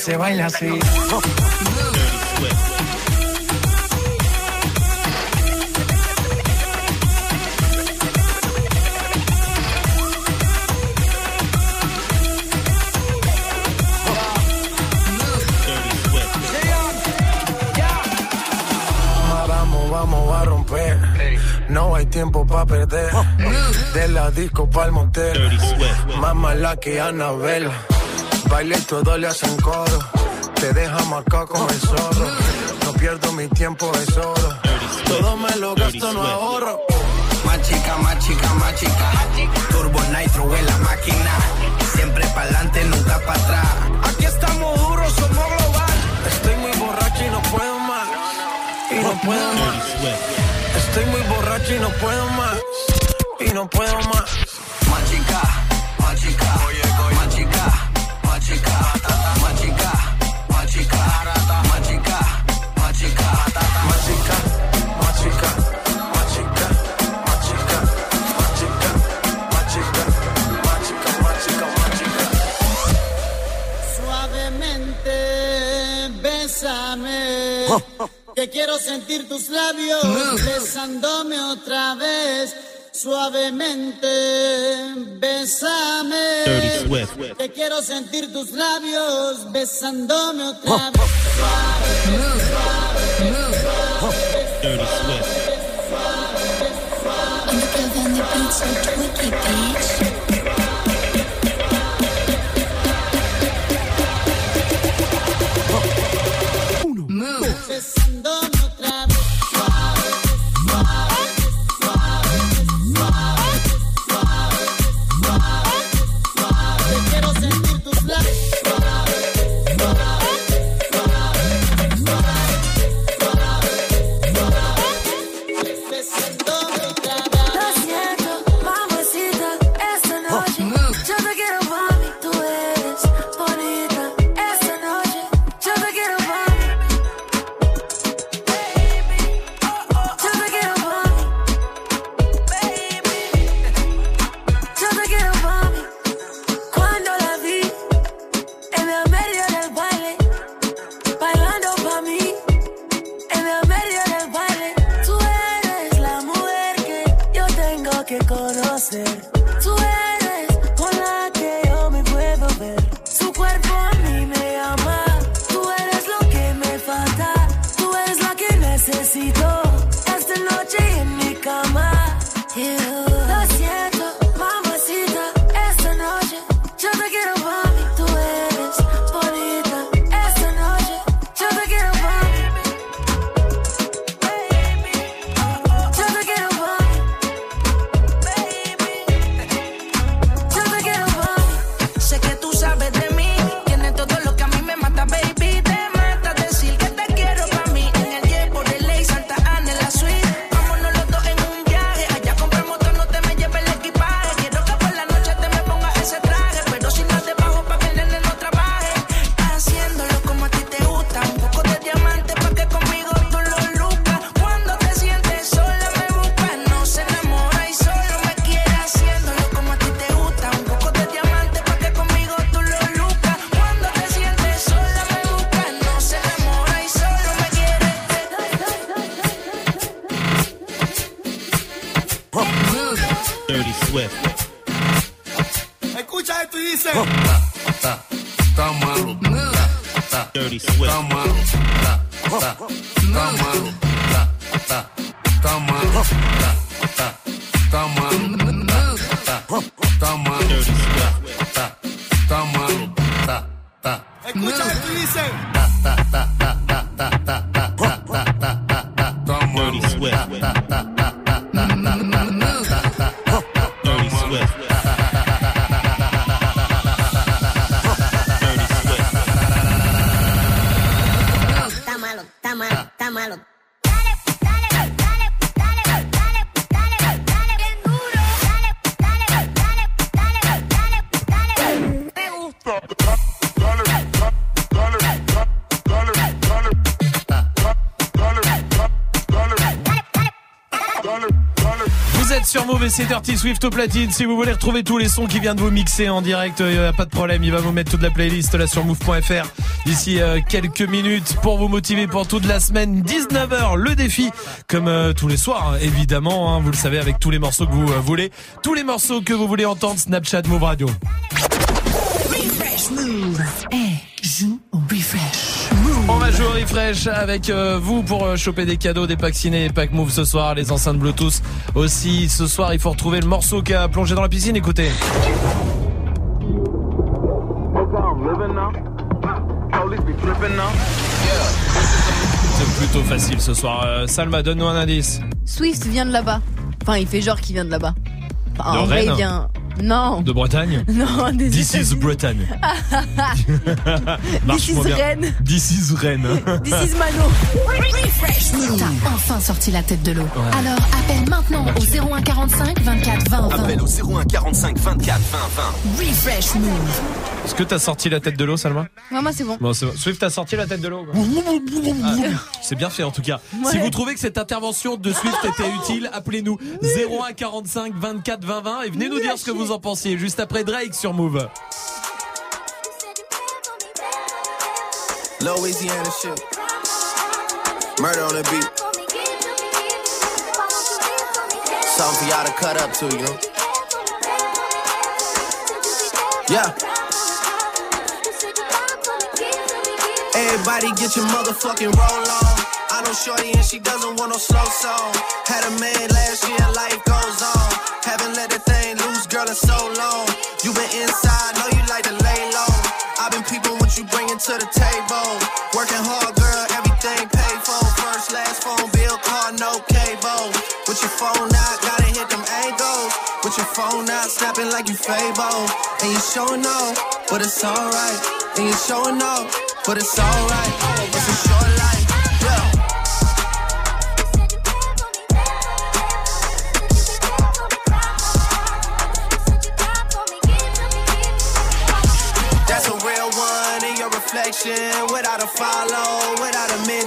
se baila así. romper, No hay tiempo para perder. De la disco pa'l motel. Más mala que Anabela baile y todos le coro. Te deja marcado como el zorro. No pierdo mi tiempo, es oro. Todo me lo gasto, no ahorro. Más chica, más chica, más chica. Turbo Nitro en la máquina. Siempre pa'lante, nunca para atrás. Aquí estamos duros, somos global. Estoy muy borracho y no puedo más. Y no puedo más. Estoy muy borracho y no puedo más. Y no puedo más. sentir tus labios besándome otra vez. Suavemente, besame. Te quiero sentir tus labios besándome otra vez. Suave, suave, suave, Dirty Swift. I'm the girl on. Swift. Escucha esto y dice. Está malo. Dirty Swift. Está malo. Swift au platine. Si vous voulez retrouver tous les sons qui viennent de vous mixer en direct, a pas de problème. Il va vous mettre toute la playlist là sur move.fr d'ici euh, quelques minutes pour vous motiver pour toute la semaine. 19h, le défi, comme euh, tous les soirs, hein, évidemment. hein, vous le savez, avec tous les morceaux que vous euh, voulez. Tous les morceaux que vous voulez entendre, Snapchat Move Radio. On va jouer au refresh avec euh, vous pour euh, choper des cadeaux, des packs ciné, des packs move ce soir, les enceintes Bluetooth aussi. Ce soir, il faut retrouver le morceau qui a plongé dans la piscine. Écoutez. C'est plutôt facile ce soir. Euh, Salma, donne-nous un indice. Swift vient de là-bas. Enfin, il fait genre qu'il vient de là-bas. Enfin, en vrai, il vient. Non. De Bretagne Non, des This is. Bretagne. Marche is. Rennes. This is Rennes. This is Mano. T'as enfin sorti la tête de l'eau. Ouais. Alors appelle maintenant au 01 45 24 20 20. Appel au 01 45 24 20 20. Refresh Move. Est-ce que t'as sorti la tête de l'eau, Salma Ouais, moi, c'est bon. Bon, c'est bon. Swift, t'as sorti la tête de l'eau Ah, C'est bien fait en tout cas. Ouais. Si vous trouvez que cette intervention de Swift était utile, appelez-nous 01 45 24 20 20 et venez nous dire ce que vous en pensiez juste après Drake sur Move. Louisiana shit. Murder on the beat. Something for y'all to cut up to, you know? Yeah. Everybody get your motherfucking roll on. I know Shorty and she doesn't want no slow song. Had a man last year, life goes on. Haven't let that thing loose, girl, in so long. You been inside, know you like to lay low. I've been peeping what you bringing to the table. Working hard, girl, everything paid for. First, last phone bill, car, no cable. With your phone out, gotta hit them angles. With your phone out, snapping like you Fable. And you showing off, but it's alright. And you showing off, but it's alright. It's a short life, yeah. That's a real one in your reflection. Without a follow, without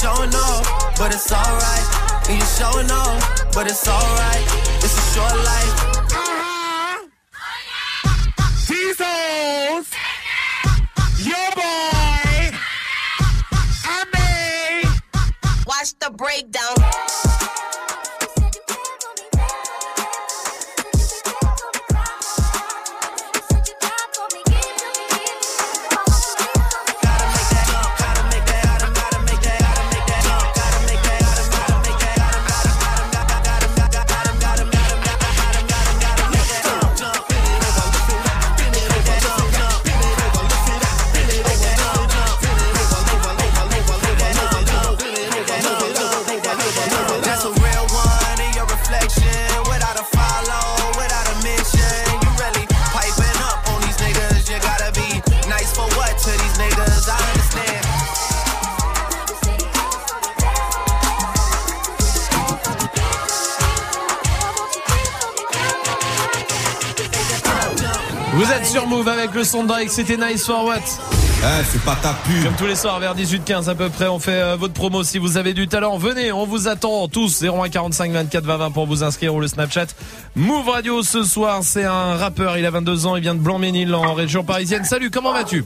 Showing off, but it's alright. And you showing off, but it's alright. It's a short life. Jesus! Your boy! I made! Watch the breakdown. Vous êtes sur Move avec le son de Drake, c'était Nice for What Eh, c'est pas ta pub. Comme tous les soirs vers 18h15 à peu près, on fait euh, votre promo si vous avez du talent. Venez, on vous attend tous 01 45 24 20 20 pour vous inscrire ou le Snapchat. Move Radio ce soir, c'est un rappeur, il a 22 ans, il vient de Blanc-Ménil en région parisienne. Salut, comment vas-tu?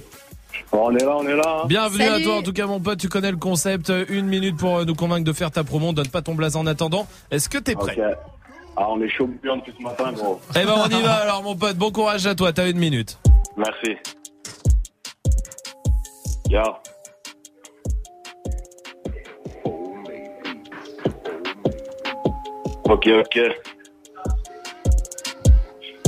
On est là, on est là. Bienvenue Salut. à toi en tout cas mon pote, tu connais le concept, une minute pour euh, nous convaincre de faire ta promo, donne pas ton blaze en attendant. Est-ce que t'es prêt? Ah, on est chaud bouillant depuis ce matin, gros. Eh ben on y va alors mon pote, bon courage à toi, t'as une minute. Merci. Yo. Ok, ok.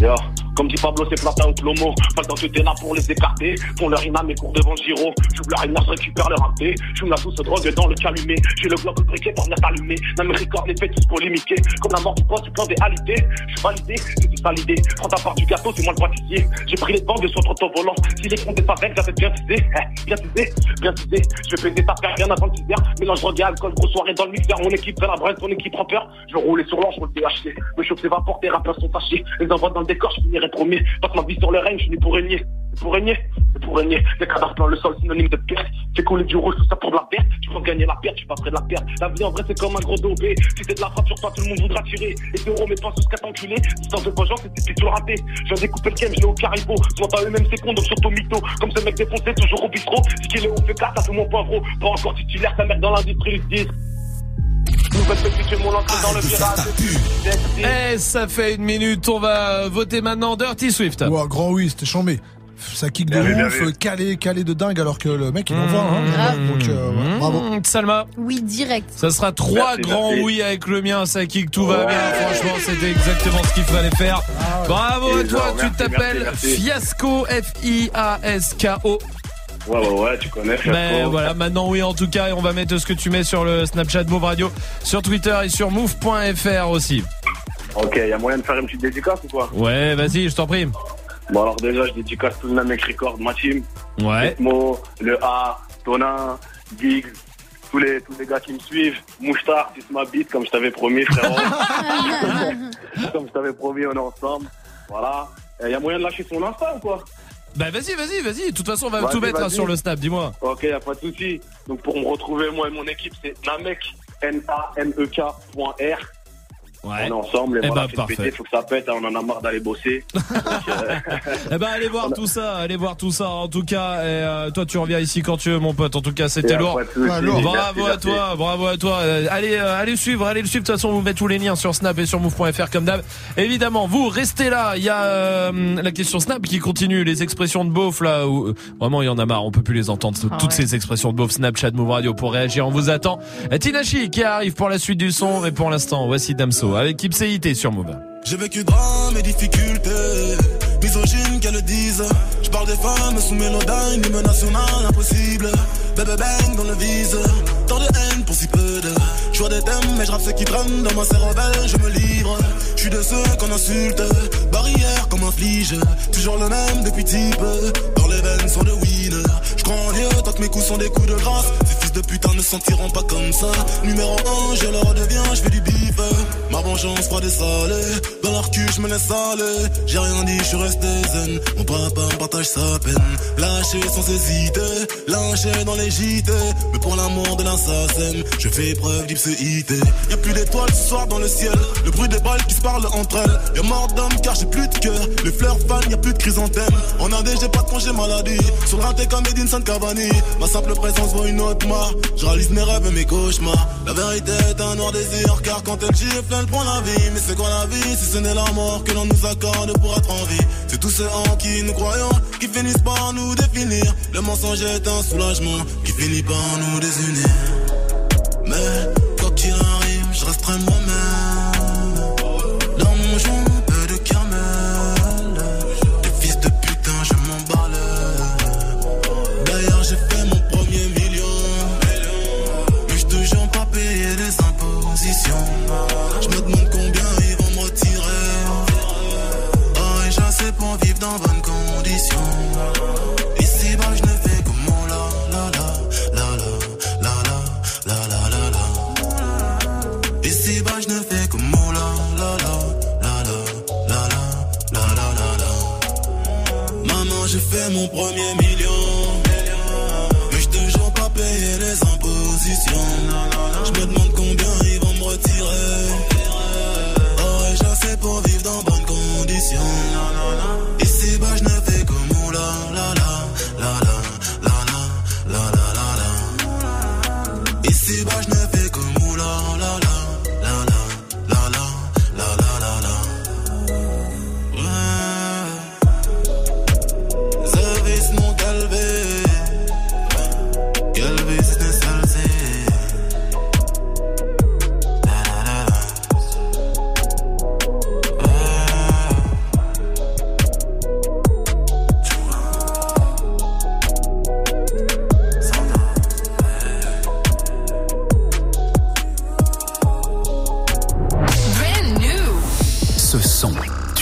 Yo. Comme dit Pablo, c'est Plata ou Plomo. Pas que t'es là pour les écarter. Font leur ina, mes cours devant giro. J'ouvre leur ina, je récupère leur raté. J'fume la douce drogue dans le calumet. J'ai le globe briquet pour venir t'allumer. Records, les faits, tous pour limiter. Comme la mort du poste, du plan des alités. J'suis validé, c'est tout validé. Prends ta part du gâteau, c'est moi le pâtissier. J'ai pris les bancs de son trottoir volant. Si les comptes favelas, j'avais bien visé. Eh, bien visé, bien visé. Je vais baiser ta paire bien avant le 10 Mélange drogue et alcool, grosse soirée dans le mixeur. Mon équipe fait la braise, ton équipe prend peur. Je rouler sur l'ange, je le THC. Me chauffer va porter, rappeurs sont fâchés. Les envois dans le décor, je premier. Passe ma vie sur le règne, je suis pour régner. c'est pour régner, c'est pour régner. Des cadavres dans le sol, synonyme de perte. Fais couler du rouge, tout ça pour de la perte. Tu peux gagner la perte, tu passerais de la perte. La vie en vrai, c'est comme un gros dobé. Si c'est de la frappe sur toi, tout le monde voudra tirer. Et zéro, mais pas sous ce qu'a enculé. Distance de vengeance, c'était tout raté. Je viens découper le game, je l'ai au caribou. Soit pas eux-mêmes, c'est con, donc surtout mytho. Comme ce mec défoncé, toujours au bistrot. Si qu'il est au fait ça fait mon poivreau. Pas encore titulaire, sa mère dans l'industrie du disque. Eh, ça fait une minute, on va voter maintenant Dirty Swift. Ouah, grand oui, c'était chambé. Ça kick de Bien vu, bien ouf, calé, calé de dingue, alors que le mec il envoie. Hein. Grave. Donc, euh, ouais, bravo. Mmh, Salma Oui, direct. Ça sera trois Merci, grands merci. oui avec le mien, ça kick, tout va bien. Franchement, c'était exactement ce qu'il fallait faire. Bravo à Et toi, genre, tu t'appelles. Fiasco, F-I-A-S-K-O. Ouais, ouais, ouais, tu connais. Ben voilà, maintenant oui en tout cas, et on va mettre ce que tu mets sur le Snapchat Move Radio, sur Twitter et sur move.fr aussi. Ok, y a moyen de faire une petite dédicace ou quoi? Ouais, vas-y, je t'en prie. Bon, alors déjà, je dédicace tout le Namek Record, ma team. Ouais. Mo, le A, Tonin, Giggs, tous les, tous les gars qui me suivent. Mouchtar, tu ma bite, comme je t'avais promis, frérot. comme je t'avais promis, on est ensemble. Voilà. Il y a moyen de lâcher son Insta ou quoi? Bah vas-y, vas-y, vas-y. De toute façon, on va tout mettre hein, sur le Snap, dis-moi. Ok, y a pas de souci. Donc pour me retrouver, moi et mon équipe, c'est Namek, N-A-M-E-K.R. Ouais. On est ensemble et voilà, ben, c'est parfait. faut que ça pète, hein, on en a marre d'aller bosser. Donc, euh, Eh ben allez voir tout ça, allez voir tout ça. En tout cas, et, euh, toi tu reviens ici quand tu veux, mon pote. En tout cas, c'était lourd. Merci, Bravo à merci. toi, bravo à toi. Euh, allez, euh, allez le suivre, allez le suivre. De toute façon, on vous met tous les liens sur Snap et sur Move.fr comme d'hab. Évidemment, vous restez là. Il y a euh, la question Snap qui continue. Les expressions de beauf là, où euh, vraiment il y en a marre. On peut plus les entendre. Ah Toutes ouais. ces expressions de beauf. Snapchat, Move Radio pour réagir. On vous attend. Et Tinachi qui arrive pour la suite du son. Mais pour l'instant, voici Damso avec Ipséité sur Move. J'ai vécu drame et difficultés, misogyne qu'elles le disent. Je parle des femmes sous mélodyne, l'hymne national impossible. Bébé bang dans le vise, tant de haine pour si peu de. Je vois des thèmes, mais je rappe ceux qui traînent dans ma cervelle, je me livre. Je suis de ceux qu'on insulte, barrière Toujours le même depuis type, dans les veines sont de winner. Je crois en Dieu tant que mes coups sont des coups de grâce. Ces fils de putain ne sentiront pas comme ça. Numéro 1, je leur deviens, je fais du bif. Ma vengeance froide et salée, dans leur cul je me laisse aller. J'ai rien dit, je suis resté zen. Mon papa me partage sa peine. Lâché sans hésiter, lâché dans les JT. Mais pour l'amour de l'assassin, je fais preuve d'ipséité. Y'a plus d'étoiles ce soir dans le ciel. Le bruit des balles qui se parlent entre elles. Y'a mort d'homme car j'ai plus de cœur. Les fleurs fanent, y'a plus de chrysanthème. En AD, j'ai pas de congé maladie. Sur le raté comme Edinson Cavani. Ma simple présence vaut une autre mort. Je réalise mes rêves et mes cauchemars. La vérité est un noir désir car quand elle gifle, elle prend la vie. Mais c'est quoi la vie si ce n'est la mort que l'on nous accorde pour être en vie? C'est tous ceux en qui nous croyons qui finissent par nous définir. Le mensonge est un soulagement qui finit par nous désunir. Mais quoi qu'il arrive, je resterai moi-même. Je me demande combien ils vont me retirer. Oh, et assez pour vivre dans bonnes conditions. Ici, bah, je ne fais que mon la la la la la la la la la. Ici, bah, je ne fais que mon la la la la la la la la la. Maman, j'ai fait mon premier.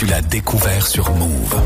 Tu l'as découvert sur Move.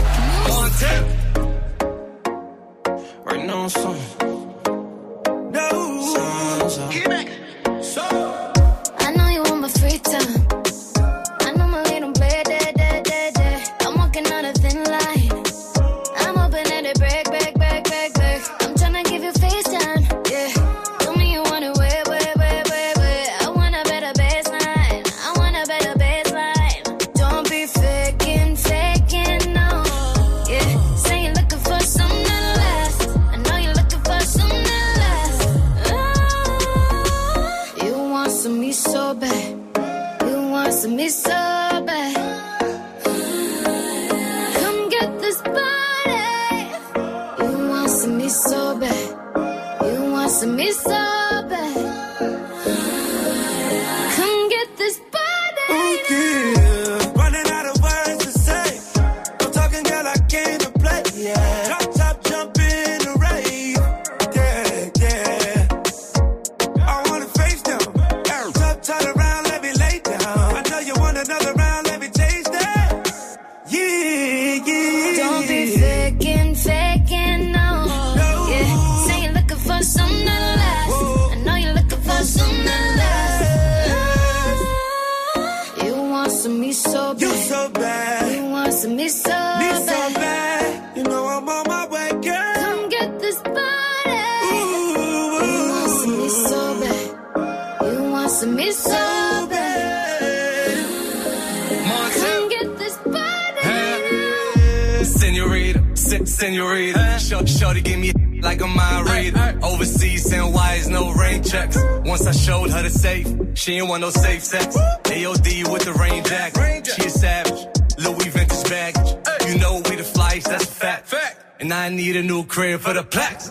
Want no safe sex. AOD with the rain jacket. She a savage. Louis vintage baggage. You know we the flies, that's a fact. And I need a new crib for the plaques.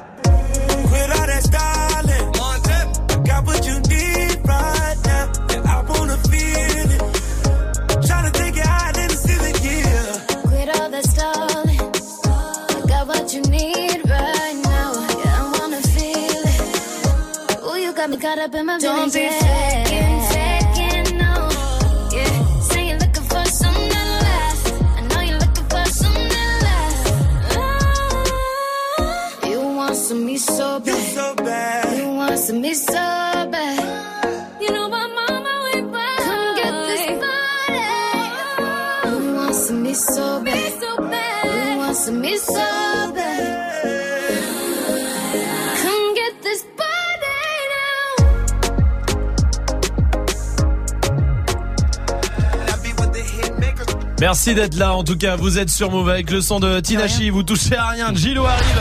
Merci d'être là. En tout cas, vous êtes sur Move avec le son de Tinashi. Vous touchez à rien. Gilo arrive.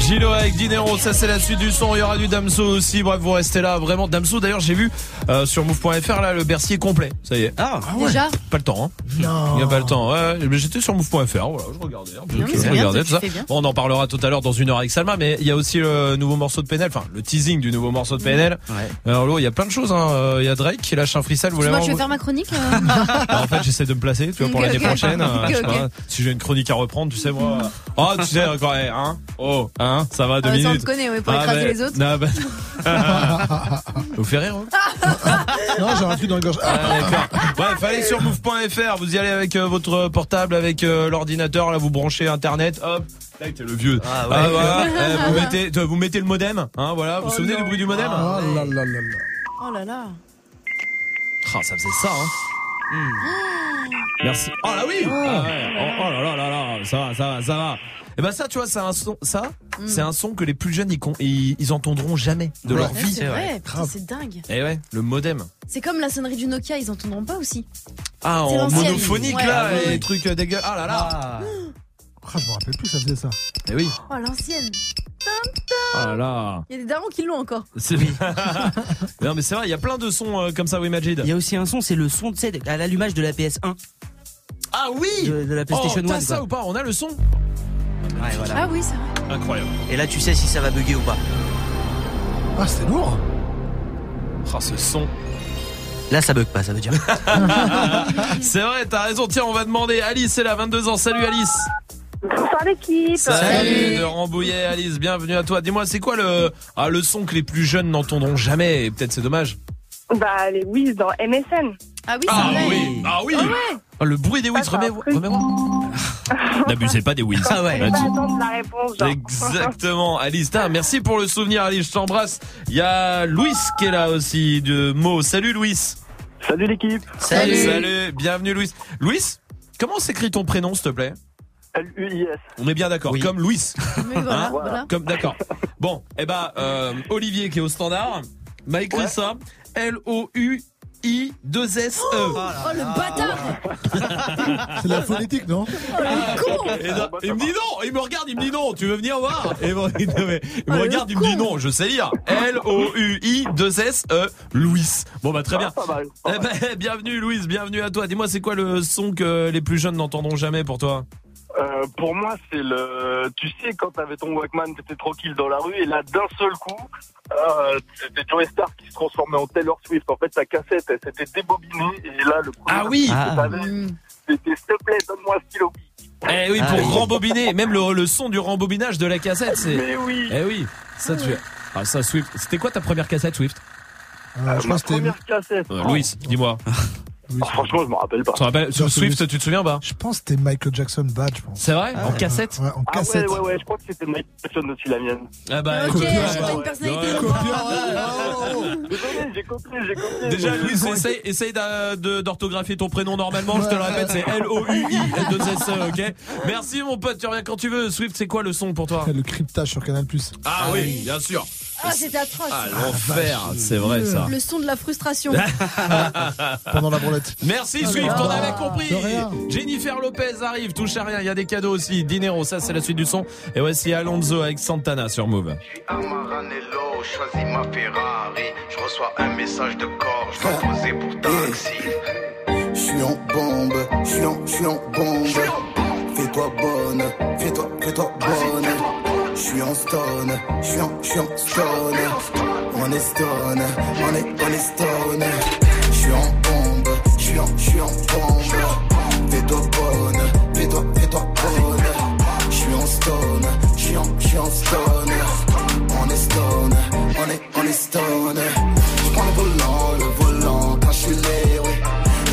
Gilo avec Dinero, ça c'est la suite du son. Il y aura du Damso aussi. Bref, vous restez là. Vraiment, Damso. D'ailleurs, j'ai vu euh, sur Move.fr là le Bercy est complet. Ça y est. Ah, Déjà Pas le temps. Hein. Non. Il n'y a pas le temps. Ouais, mais j'étais sur Move.fr. Voilà, je regardais. peu, Non, mais je bien, regardais tout ça. Bon, on en parlera tout à l'heure dans une heure avec Salma. Mais il y a aussi le nouveau morceau de PNL. Enfin, le teasing du nouveau morceau de PNL. Alors là, il y a plein de choses. hein. Euh, Il y a Drake qui lâche un freestyle. Vous Moi, voulez je vais voir- faire ma chronique. euh. bah, en fait, j'essaie de me placer, tu vois, pour l'année prochaine. euh, Ok, je sais ok. pas, si j'ai une chronique à reprendre, tu sais, moi. Oh, tu sais, encore, eh, hein. Oh, hein, ça va, deux Ah, ça, on minutes. te connaît, ouais, pour écraser les autres. non, bah- Vous fait rire, hein Non, j'ai un truc dans la gorge. Ah, d'accord. Bref, allez sur move.fr, vous y allez avec euh, votre portable, avec euh, l'ordinateur, là, vous branchez internet, hop. Là, t'es le vieux. Ah, ouais. voilà. Eh, vous, mettez, vous mettez le modem, hein, voilà. Vous vous souvenez du bruit du modem Ah là là là là. Oh là là. Ah, ça faisait ça, hein. Merci. Oh là oui. Ah ouais. oh, oh là là là là, ça va, ça va, ça va. Et ben ça, tu vois, c'est un son, ça, c'est un son que les plus jeunes ils, con- ils, ils entendront jamais de leur Ouais, vie. C'est vrai, putain, c'est dingue. Et ouais, le modem. C'est comme la sonnerie du Nokia, ils entendront pas aussi. Ah, C'est en l'ancienne. monophonique Ouais, là, ouais, les trucs euh, dégueux. Ah là là. Ah, je me rappelle plus, ça faisait ça. Et oui. Oh, l'ancienne. Oh là là. Il y a des darons qui l'ont encore. C'est Non mais c'est vrai, il y a plein de sons euh, comme ça, oui Majid. Il y a aussi un son, c'est le son, tu sais, à l'allumage de la PS1. Ah oui De, de la PlayStation oh, t'as 1. ça quoi. ou pas On a le son Ouais, voilà. Ah oui, c'est vrai. Incroyable. Et là, tu sais si ça va bugger ou pas. Ah, c'est lourd. Ah ce son. Là, ça bug pas, ça veut dire. c'est vrai, t'as raison. Tiens, on va demander. Alice est là, 22 ans. Salut Alice. Bonsoir l'équipe. Salut de Rambouillet, Alice. Bienvenue à toi. Dis-moi, c'est quoi le ah, le son que les plus jeunes n'entendront jamais? Et peut-être c'est dommage. Bah les Wiz dans MSN. Ah oui, Ah oui, ah oui. Oh, le bruit des remets- remets-moi. N'abusez pas des whiz. Ah ouais. La réponse. genre. Exactement, Alice. Merci pour le souvenir, Alice. Je t'embrasse. Il y a Louis qui est là aussi de Mo. Salut, Louis. Salut l'équipe. Salut. Salut. Bienvenue, Louis. Louis, comment s'écrit ton prénom, s'il te plaît? L-U-I-S. On est bien d'accord, comme Louis. Mais voilà, Hein voilà. Comme d'accord. Bon, eh ben euh, Olivier qui est au standard m'a écrit ça. L O U I 2 S E. Oh, le bâtard C'est la phonétique, non Et non, il me dit non, il me regarde, il me dit non, tu veux venir voir Et bon, il me, il me Oh, le regarde, il me dit non, je sais lire. L O U I 2 S E Louis. Bon bah très bien. Pas mal. Eh ben, bienvenue Louise, bienvenue à toi. Dis-moi c'est quoi le son que les plus jeunes n'entendront jamais pour toi? Euh, pour moi, c'est le. Tu sais, quand t'avais ton Walkman, t'étais tranquille dans la rue, et là, d'un seul coup, euh, c'était Joey Star qui se transformait en Taylor Swift. En fait, ta cassette, elle s'était débobinée, et là, le premier Ah oui. que Ah. t'avais, c'était s'il te plaît, donne-moi un stylo. Eh oui, Ah pour oui. rembobiner, même le, le son du rembobinage de la cassette, c'est. Mais oui. Eh oui, ça tu. Ah ça Swift. C'était quoi ta première cassette Swift? Euh, je Ma c'était. première cassette. Euh, Louis, dis-moi. Ah, franchement, je me rappelle pas. Tu te rappelles sur Swift, tu te souviens pas Je pense que c'était Michael Jackson Bad, je pense. C'est vrai En cassette Ouais, en Ah cassette. ouais, ouais, ouais, je crois que c'était Mike Jackson aussi, la mienne. Ah bah Ok, j'ai une personnalité. Désolé, j'ai copié, j'ai copié. Déjà, Louis, essaye, d'orthographier ton prénom normalement. Je te le répète, c'est L-O-U-I-2-S-E, ok? Merci, mon pote, tu reviens quand tu veux. Swift, c'est quoi le son pour toi? Le cryptage sur Canal+. Ah oui, bien sûr. Ah, c'était atroce. Ah, l'enfer, c'est vrai ça. Le son de la frustration. Pendant la branlette. Merci Ah, Swift, on avait compris. Jennifer Lopez arrive, touche à rien, il y a des cadeaux aussi. Dinero, ça c'est la suite du son. Et voici Alonso avec Santana sur Move. À Maranello, choisis ma Ferrari. Je reçois un message de corps, je dois poser pour taxi. Je suis en bombe, je suis en, je suis en bombe. Fais-toi bonne, fais-toi, fais-toi bonne. Je suis en stone, je suis en, je suis en stone. On est stone, on est, on est stone. Je suis en bombe, je suis en, je suis en bombe. Fais-toi bonne, fais-toi, fais-toi bonne. Je suis en stone, je suis en, je suis en stone. On est stone, on est, on est stone. Je prends le volant, le volant quand je suis lé, oui.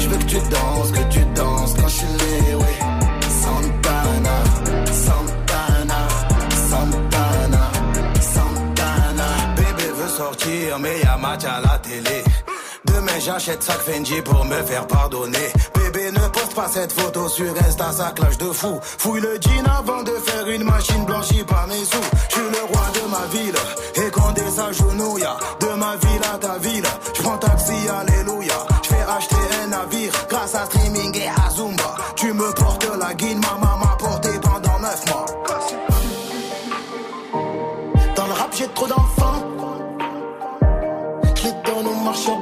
Je veux que tu danses, que tu danses quand je suis lé, oui. Santana, Santana, Santana, Santana. Bébé veut sortir, mais y'a match à la télé. J'achète sac Fendi pour me faire pardonner. Bébé ne poste pas cette photo sur Insta, ça clash de fou. Fouille le jean avant de faire une machine blanchie par mes sous. Je suis le roi de ma ville, et quand des s'agenouille, de ma ville à ta ville. Je prends taxi, alléluia. Je fais acheter un navire grâce à streaming et à Zumba. Tu me portes la guine, ma maman m'a porté pendant neuf mois. Dans le rap, j'ai trop d'enfants. Je les donne au marchand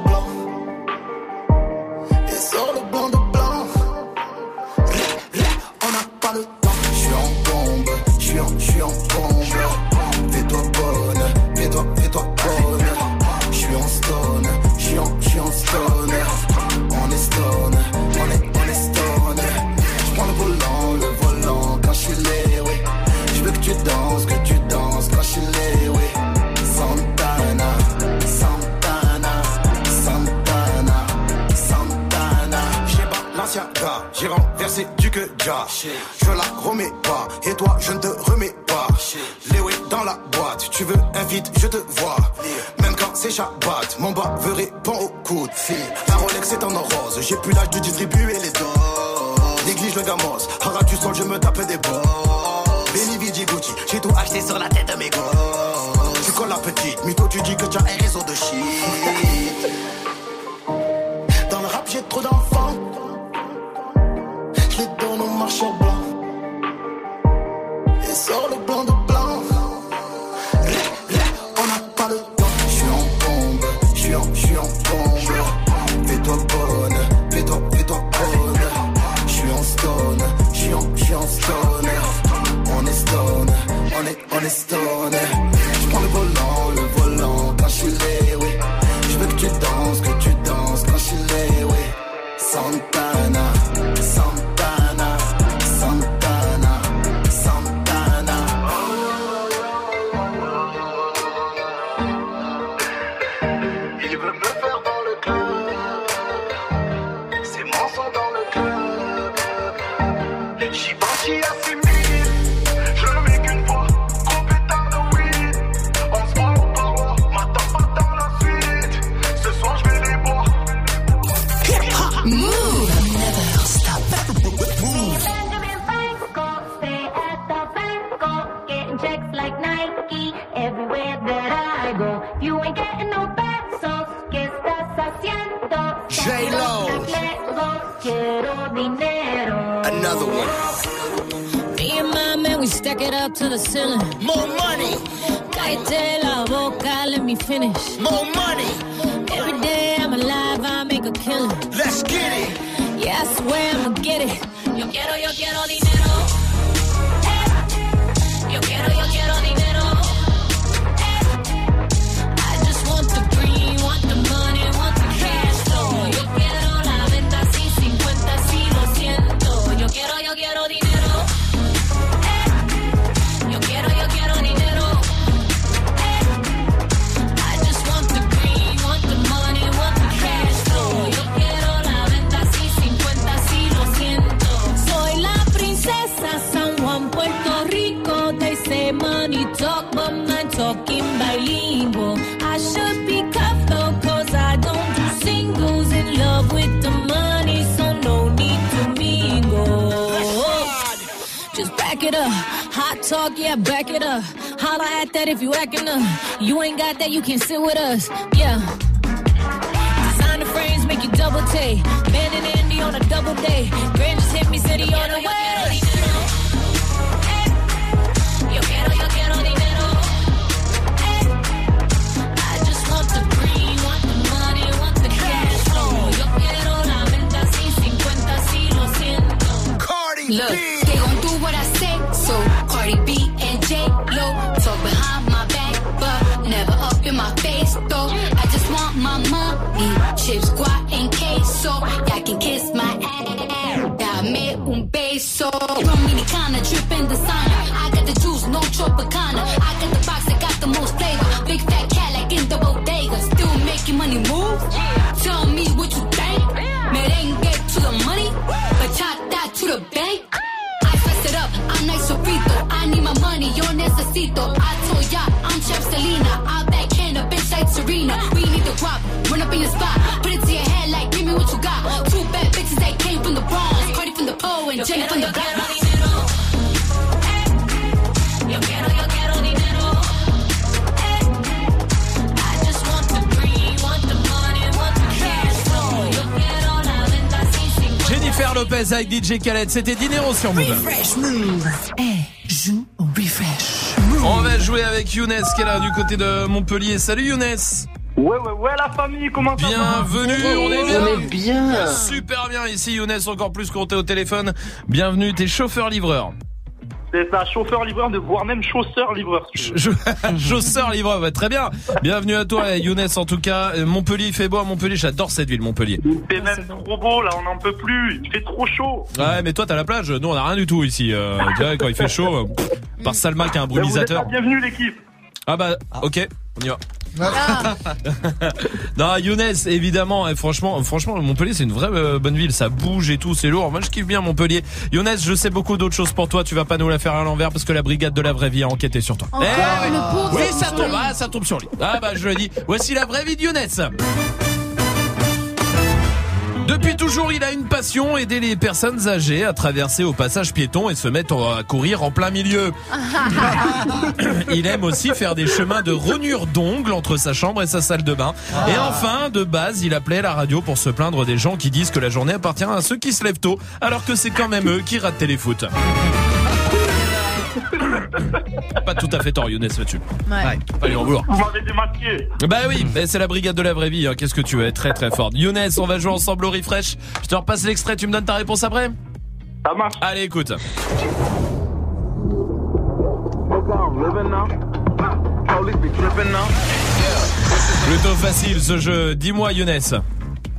renversé du que ja. Je la remets pas, et toi je ne te remets pas. Léo dans la boîte, tu veux un vide, je te vois. Même quand c'est Shabbat, mon bas veut répond au coup de fil. La Rolex est en or rose, j'ai plus l'âge de distribuer les doses. Néglige le gamos, hara du sol, je me tape des boss. Benny Vidi Gucci, j'ai tout acheté sur la tête de mes gosses. Tu colles la petite, mytho, tu dis que tu as un réseau de shit. To the ceiling. More money. Cállate la boca, let me finish. More money. Every day I'm alive, I make a killing. Let's get it. Yeah, I swear I'ma get it. Yo quiero, yo quiero dinero. Talk, yeah, back it up. Holla at that if you acting up. You ain't got that, you can sit with us. Yeah. Designer frames make you double take. Man in Indy on a double day. Grand just hit me, city on the way. Yo chips, guac and queso. Y'all can kiss my ass. Dame un beso. Dominicana dripping designer. I got the juice, no Tropicana. I got the box that got the most flavor. Big fat cat like in the bodega. Still making money move. Tell me what you think. Merengue to the money, bachata to the bank. I spice it up, I'm nice sofrito. I need my money, yo necesito. I told ya, I'm Chef Selena. I backhand a bitch like Serena. We need the guap, run up in your spot. Lopez avec DJ Khaled, c'était Dinero sur Move. Refresh Move. Eh, joue au refresh. On va jouer avec Younes qui est là du côté de Montpellier. Salut Younes Ouais, ouais, ouais, la famille, comment ça va Bienvenue, on est bien. On est bien. Super bien ici Younes, encore plus qu'on t'est au téléphone. Bienvenue, t'es chauffeur-livreur. C'est ça, chauffeur-livreur, de voire même chausseur-livreur. Chausseur-livreur, ouais, très bien. Bienvenue à toi Younes en tout cas. Euh, Montpellier, il fait beau à Montpellier, j'adore cette ville Montpellier. Fait même trop beau, là, on n'en peut plus. Il fait trop chaud. Ouais, mais toi t'as la plage, nous on a rien du tout ici. Euh, tu vois, quand il fait chaud, euh, par Salma qui a un êtes brumisateur. bienvenue, l'équipe. Ah bah, ok, on y va. Non, Younes, évidemment, et franchement, franchement, Montpellier, c'est une vraie euh, bonne ville. Ça bouge et tout, c'est lourd. Moi, je kiffe bien Montpellier. Younes, je sais beaucoup d'autres choses pour toi. Tu vas pas nous la faire à l'envers parce que la brigade de la vraie vie a enquêté sur toi. Encore Eh, le oui, ça tombe ah, ça tombe sur lui. Ah bah, je le dis. Voici la vraie vie de Younes. Depuis toujours, il a une passion, aider les personnes âgées à traverser au passage piéton et se mettre à courir en plein milieu. Il aime aussi faire des chemins de rognure d'ongles entre sa chambre et sa salle de bain. Et enfin, de base, il appelait la radio pour se plaindre des gens qui disent que la journée appartient à ceux qui se lèvent tôt, alors que c'est quand même eux qui ratent téléfoot. Pas tout à fait tort, Younes, là-dessus. Ouais. Allez, en vouloir. Vous m'avez démasqué. Bah oui, mais c'est la brigade de la vraie vie. hein. Qu'est-ce que tu veux être très très forte. Younes, on va jouer ensemble au refresh. Je te repasse l'extrait, tu me donnes ta réponse après? Ça marche. Allez, écoute. Plutôt facile ce jeu. Dis-moi, Younes.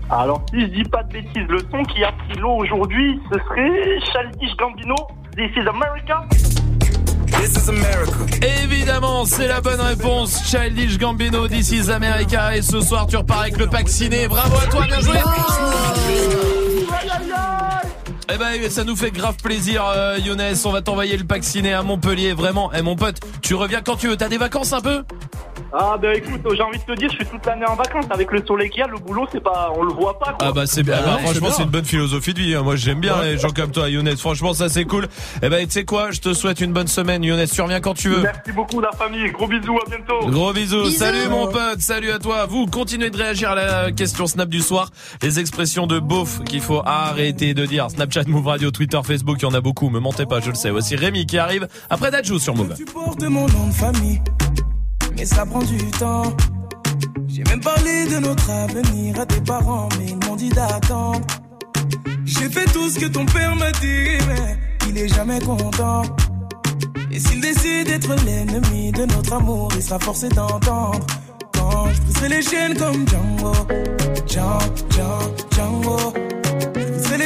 Alors, si je dis pas de bêtises, le son qui a pris l'eau aujourd'hui, ce serait Childish Gambino, This is America. This is America. Évidemment, c'est la bonne réponse. Childish Gambino, This is America. Et ce soir, tu repars avec le pack ciné. Bravo à toi, bien joué. Eh ben, ça nous fait grave plaisir, euh, Younes. On va t'envoyer le pack ciné à Montpellier. Vraiment. Eh, mon pote, tu reviens quand tu veux. T'as des vacances un peu? Ah, bah écoute, j'ai envie de te dire, je suis toute l'année en vacances. Avec le soleil qu'il y a, le boulot, c'est pas, on le voit pas, quoi. Ah bah c'est bien. Ah Ah bah, ouais, franchement, c'est une bonne philosophie de vie. hein. Moi, j'aime bien les gens comme toi, Younes. Franchement, ça c'est cool. Eh ben, tu sais quoi? Je te souhaite une bonne semaine, Younes. Tu reviens quand tu veux. Merci beaucoup, la famille. Gros bisous, à bientôt. Gros bisous. Bisous. Salut mon pote. Salut à toi. Vous continuez de réagir à la question Snap du soir. Les expressions de beauf qu'il faut arrêter de dire. Snapchat, Move Radio, Twitter, Facebook, il y en a beaucoup. Me mentez pas, je le sais. Voici Rémi qui arrive après Dajou sur Move. Tu portes mon nom de famille, mais ça prend du temps. J'ai même parlé de notre avenir à tes parents, mais ils m'ont dit d'attendre. J'ai fait tout ce que ton père m'a dit, mais il est jamais content. Et s'il décide d'être l'ennemi de notre amour, il sera forcé d'entendre. Quand je briserai les chaînes comme Django, Django, Django, Django.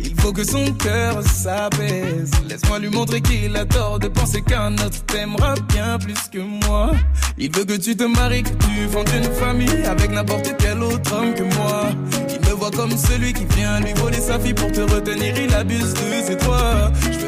Il faut que son cœur s'apaise. Laisse-moi lui montrer qu'il a tort de penser qu'un autre t'aimera bien plus que moi. Il veut que tu te maries, que tu fondes une famille avec n'importe quel autre homme que moi. Il me voit comme celui qui vient lui voler sa fille pour te retenir. Il abuse de c'est toi. Je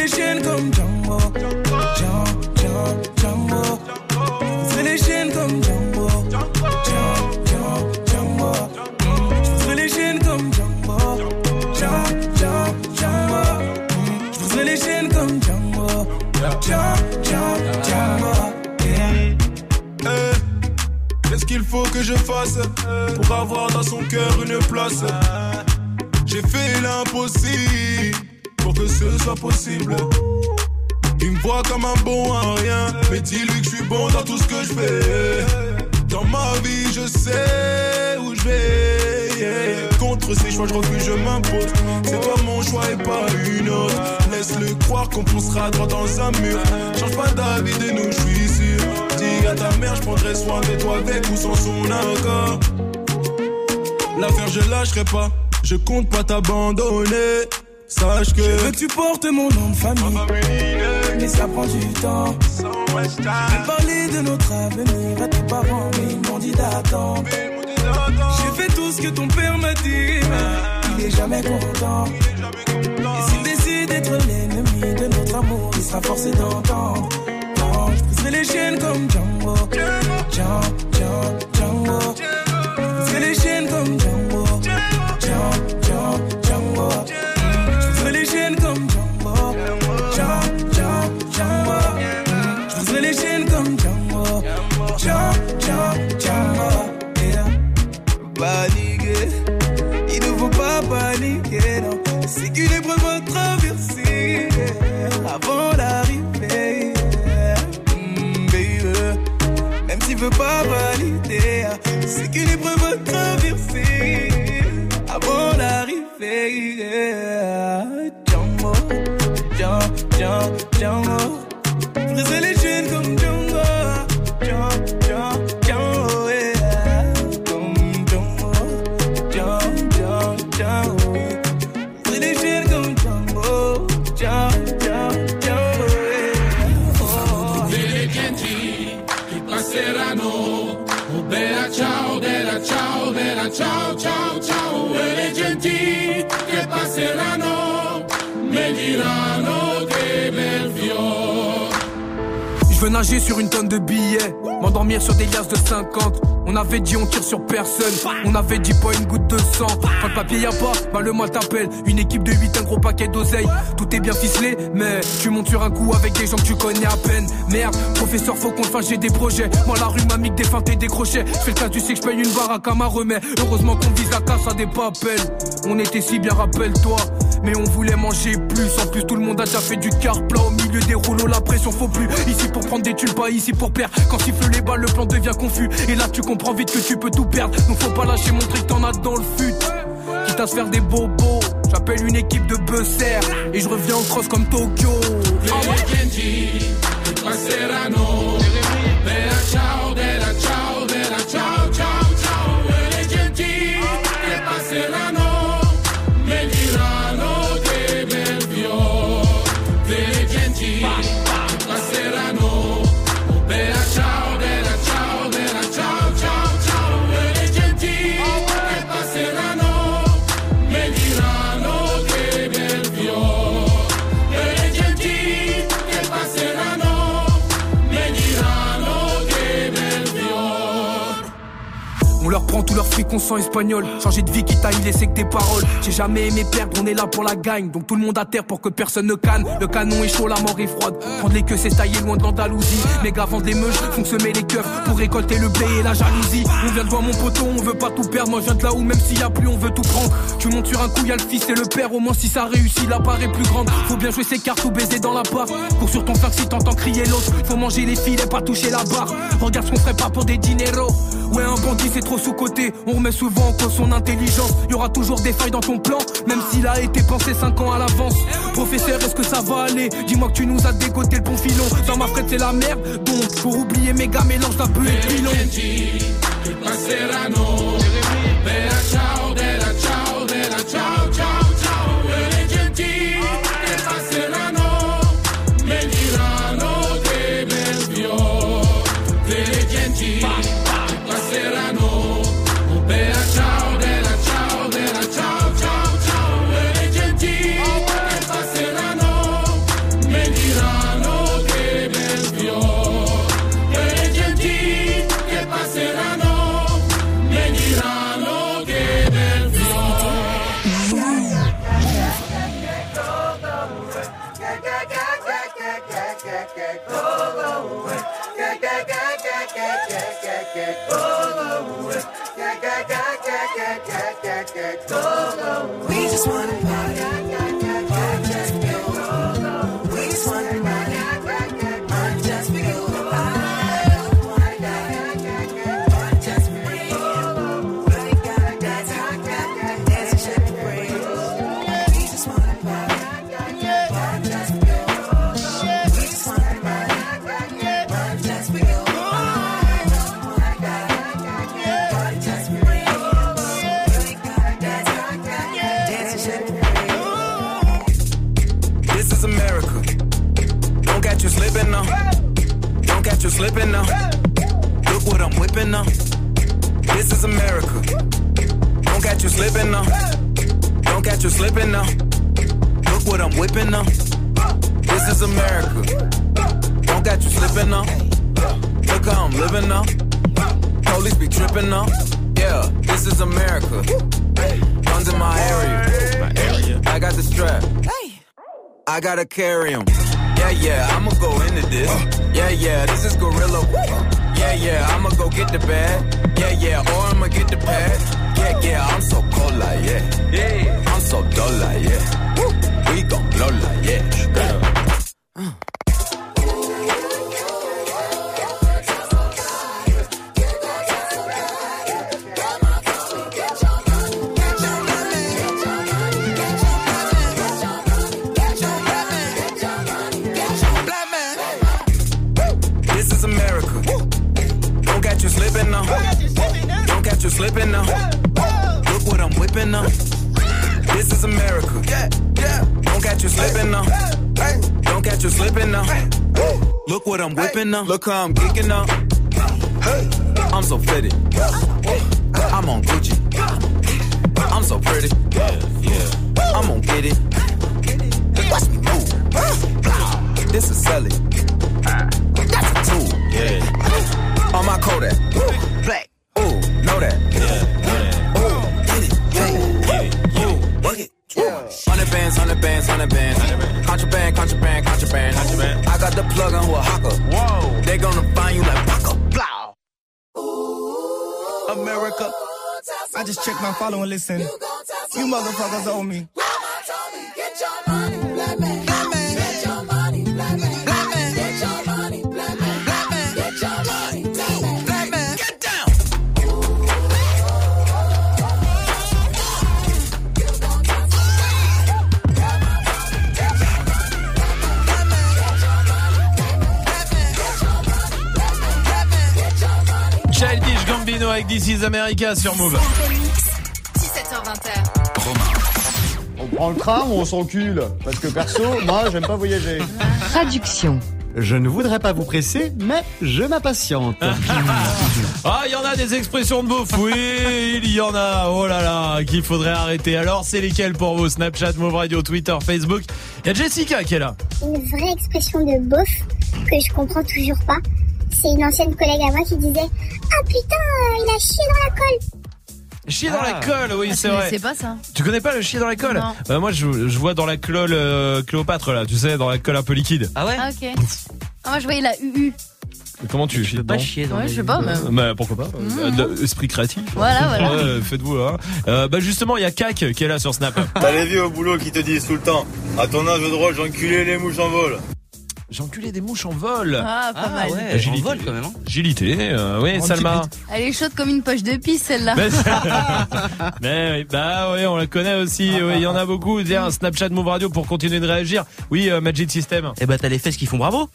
Les chaînes comme Django. Django, Django, les chaînes comme Django. Django, Django, Je les chaînes comme Django. Django, Django, Je les chaînes comme Django. Django, Django, Qu'est-ce qu'il faut que je fasse pour avoir dans son cœur une place? J'ai fait l'impossible pour que ce soit possible. Il me voit comme un bon à rien, mais dis-lui que je suis bon dans tout ce que je fais. Dans ma vie, je sais où je vais. Contre ces choix, je refuse, je m'impose. C'est toi mon choix et pas une autre. Laisse-le croire qu'on poussera droit dans un mur. Change pas d'avis de nous, je suis sûr. Dis à ta mère, je prendrai soin de toi avec ou sans son accord. L'affaire, je lâcherai pas. Je compte pas t'abandonner. Sache que. Je veux que tu portes mon nom de famille. Mais ça prend du temps. J'ai parlé de notre avenir à tes parents, mais ils m'ont dit d'attendre. J'ai fait tout ce que ton père m'a dit, mais il est jamais content. Et s'il décide d'être l'ennemi de notre amour, il sera forcé d'entendre. Je pousserai les chaînes comme Django. Django, Django, Django. Je pousserai les chaînes comme. Django, c'est qu'une épreuve à traverser avant l'arrivée. yeah. Django, Django, Django, Je veux nager sur une tonne de billets, m'endormir sur des liasses de 50. On avait dit on tire sur personne, on avait dit pas une goutte de sang. Quand le papier y a pas, bah le mal t'appelle. Une équipe de 8, un gros paquet d'oseille. Tout est bien ficelé, mais tu montes sur un coup avec des gens que tu connais à peine. Merde, professeur, faut qu'on le fasse, j'ai des projets. Moi la rue m'a mis des feintes et des crochets. Fais le cas, tu sais que je paye une baraque à ma remède. Heureusement qu'on vise la casse à des papels. On était si bien, rappelle-toi. Mais on voulait manger plus. En plus, tout le monde a déjà fait du car plat au milieu des rouleaux. La pression faut plus. Ici pour prendre des thunes, pas ici pour perdre. Quand siffle les balles, le plan devient confus. Et là, tu comprends vite que tu peux tout perdre. Donc faut pas lâcher, montrer que t'en as dans le fut. Quitte à se faire des bobos. J'appelle une équipe de buzzer. Et je reviens en cross comme Tokyo. Ah. Prend tout leur fric, on sent espagnol. Changer de vie qui t'a laissé que tes paroles. J'ai jamais aimé perdre, on est là pour la gagne. Donc tout le monde à terre pour que personne ne canne. Le canon est chaud, la mort est froide. Prendre les queues, c'est taillé loin de l'Andalousie. Les gars vendent des meuches, font semer les keufs pour récolter le blé et la jalousie. On vient de voir mon poteau, on veut pas tout perdre. Moi je viens de là où même s'il y a plus, on veut tout prendre. Tu montes sur un coup, y a le fils et le père. Au moins si ça réussit, la part est plus grande. Faut bien jouer ses cartes ou baiser dans la part. Cours sur ton flingue si t'entends crier l'autre. Faut manger les filets, pas toucher la barre. Regarde ce qu'on ferait pas pour des dineros. Ouais, un bandit c'est trop sous-côté. On remet souvent en cause son intelligence. Y aura toujours des failles dans ton plan, même s'il a été pensé 5 ans à l'avance. Professeur, est-ce que ça va aller? Dis-moi que tu nous as dégoté le bon filon. Dans ma frette, c'est la merde. Donc, pour oublier méga mélange d'un peu et pilon. I'm geeking now. Listen. You motherfuckers owe me. Childish Gambino avec This is America sur Move. Le tram ou on s'encule Parce que perso, moi, j'aime pas voyager. Traduction. Je ne voudrais pas vous presser, mais je m'impatiente. Ah, il y en a des expressions de beauf. Oui, il y en a. Oh là là, qu'il faudrait arrêter. Alors, c'est lesquelles pour vous Snapchat, Move Radio, Twitter, Facebook. Il y a Jessica qui est là. Une vraie expression de beauf que je comprends toujours pas. C'est une ancienne collègue à moi qui disait Chier dans Ah. la colle, oui, Ah, c'est vrai. pas ça. Tu connais pas le chier dans la colle Non. Bah, Moi, je, je vois dans la colle euh, Cléopâtre, là, tu sais, dans la colle un peu liquide. Ah ouais Ah, ok. Ah, moi, je voyais la UU. Comment tu chies pas dedans chier dans Ouais, les- je sais pas, mais. Bah, pourquoi pas Euh, de- Esprit créatif. Voilà, voilà. Ouais, Faites-vous. Hein. Euh, bah justement, il y a Cac qui est là sur Snap. T'as les vieux au boulot qui te disent tout le temps À ton âge de drôle, j'ai enculé les mouches en vol. J'ai enculé des mouches en vol. Ah, pas mal. Agilité. quand même. hein. Agilité, euh, oui, En Salma. Elle est chaude comme une poche de pisse, celle-là. Mais, Mais oui, bah oui, on la connaît aussi. oui, Il y en a beaucoup. Tiens, Snapchat Move Radio pour continuer de réagir. Oui, euh, Magic System. Eh bah t'as les fesses qui font bravo.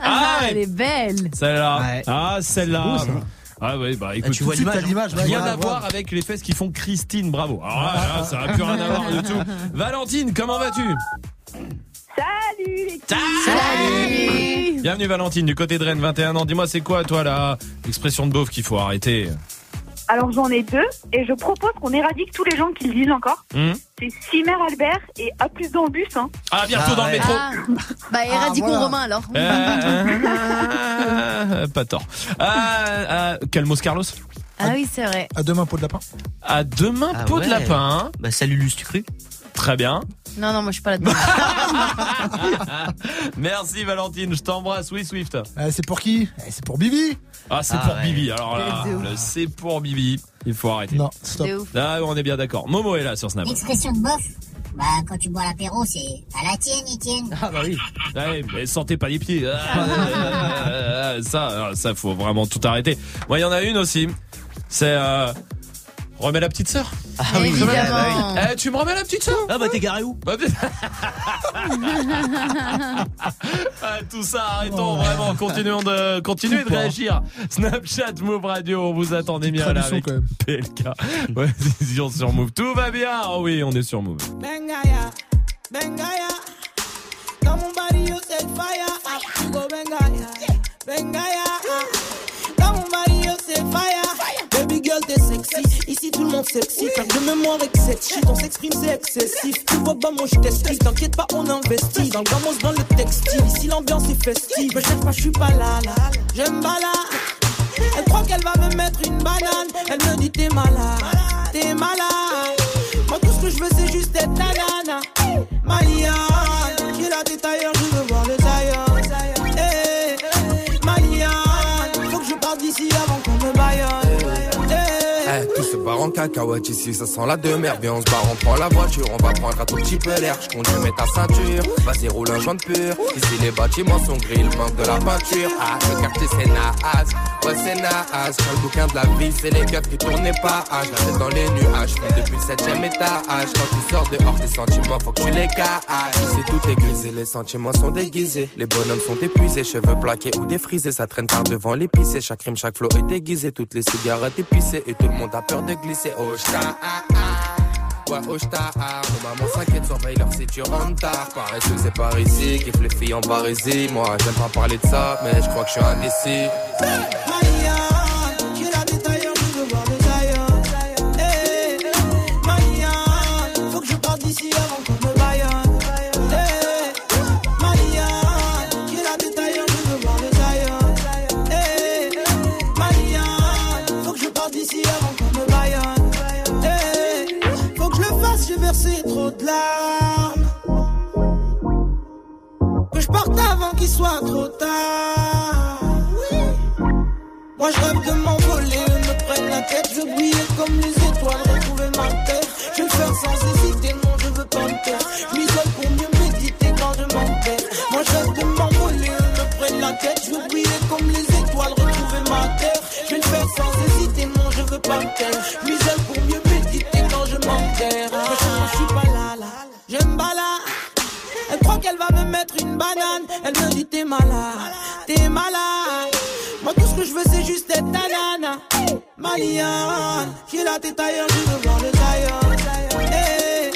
Ah, elle est belle. Celle-là. Ouais. Ah, celle-là. C'est beau, ça. Ah oui, bah écoute, tu vois tout de suite, l'image, t'as hein. Rien Ouais, à ouais. voir avec les fesses qui font Christine, bravo. Là, là, ça n'a plus rien à voir du tout. Valentine, comment vas-tu? Salut les Salut. Bienvenue Valentine du côté de Rennes, 21 ans. Dis-moi, c'est quoi toi la expression de beauf qu'il faut arrêter Alors j'en ai deux et je propose qu'on éradique tous les gens qui le disent encore. Hmm C'est Simer Albert et A plus dans le bus. Hein. Ah, bientôt dans le métro. Ah. Bah, éradiquons voilà. Romain alors. Euh, euh, pas tort. Ah, ah, Calmos Carlos Ah oui, c'est vrai. À demain, pot de lapin. À demain, Ah peau de lapin. Bah salut Luce, tu cru? Très bien. Non, non, moi je suis pas là-dedans. Merci Valentine, je t'embrasse. Oui, Swift. Eh, c'est pour qui? Eh, C'est pour Bibi. Ah, c'est Ah pour ouais. Bibi. Alors là, c'est pour Bibi. Il faut arrêter. Non, stop. Ah, on est bien d'accord. Momo est là sur Snap. L'expression de bof, bah quand tu bois l'apéro, c'est à la tienne, Etienne. Ah bah oui. Ouais, mais sentez pas les pieds. Ah, ah, ah, ça, ah, ça, faut vraiment tout arrêter. Moi, il y en a une aussi. C'est euh, remets la petite sœur. Ah oui. Évidemment. Eh, tu me remets la petite sœur Ah bah t'es garé où Bah, Ah, tout ça, arrêtons vraiment, continuons de, continuez de réagir. Snapchat, Move Radio, on vous attendait bien là avec quand même. PLK. Ouais, sur Move. Tout va bien. Oh oui, on est sur Move. Bengaya, Bengaya. Dans mon body, you set fire. Ah, you go Bengaya, Bengaya. Ici, tout le monde sexy. Faire de mémoire avec cette shit, on s'exprime, c'est excessif. Tu vois pas, moi, je t'explique. T'inquiète pas, on investit. Dans le gamos, dans le textile. Ici, l'ambiance est festive. Me cherche pas, je suis pas là, là. J'aime pas là. Elle croit qu'elle va me mettre une banane. Elle me dit t'es malade, t'es malade. Moi tout ce que je veux c'est juste être la tête ailleurs, je veux voir en cacahuète ici, ça sent la demeure. Viens, on se barre, on prend la voiture, on va prendre un tout petit peu l'air. Je conduis, mets ta ceinture, vas-y, roule un joint pur. Ici, les bâtiments sont gris, il manque de la peinture. Ah, le quartier, c'est naze, ouais, c'est naze. Quand le bouquin de la vie, c'est les keufs qui tournent pas. Ah, je dans les nuages, je depuis le septième étage. Quand tu sors dehors, tes sentiments, faut que tu les caches. Ici, tout est grisé, les sentiments sont déguisés. Les bonhommes sont épuisés, cheveux plaqués ou défrisés. Ça traîne par devant l'épicé. Chaque rime, chaque flow est déguisé. Toutes les cigarettes épicées et tout le monde a peur de glisser. Ah, ah. Ouais, ah. Mon maman s'inquiète, surveille leur si tu rentres tard. Paresseux, c'est par ici. Kiffe les filles en parisie. Moi, j'aime pas parler de ça, mais je crois que je suis indécis. Je avant qu'il soit trop tard. Moi je rêve de m'envoler, me prennent la tête, je brille comme les étoiles, retrouver ma terre. Je vais sans hésiter, non je veux pas me taire. Je m'isole pour mieux méditer quand je m'enterre. Moi je rêve de m'envoler, me prennent la tête, je veux briller comme les étoiles, retrouver ma terre. Je vais faire sans hésiter, non je veux pas me taire. Je m'isole pour mieux méditer quand je m'enterre. Ah, je suis pas là, là, j'aime pas là. Elle croit qu'elle va une banane. Elle me dit t'es malade, t'es malade. Moi tout ce que je veux c'est juste être ta nana. Maliane, j'ai la tête ailleurs, je veux voir le tailleur. Eh,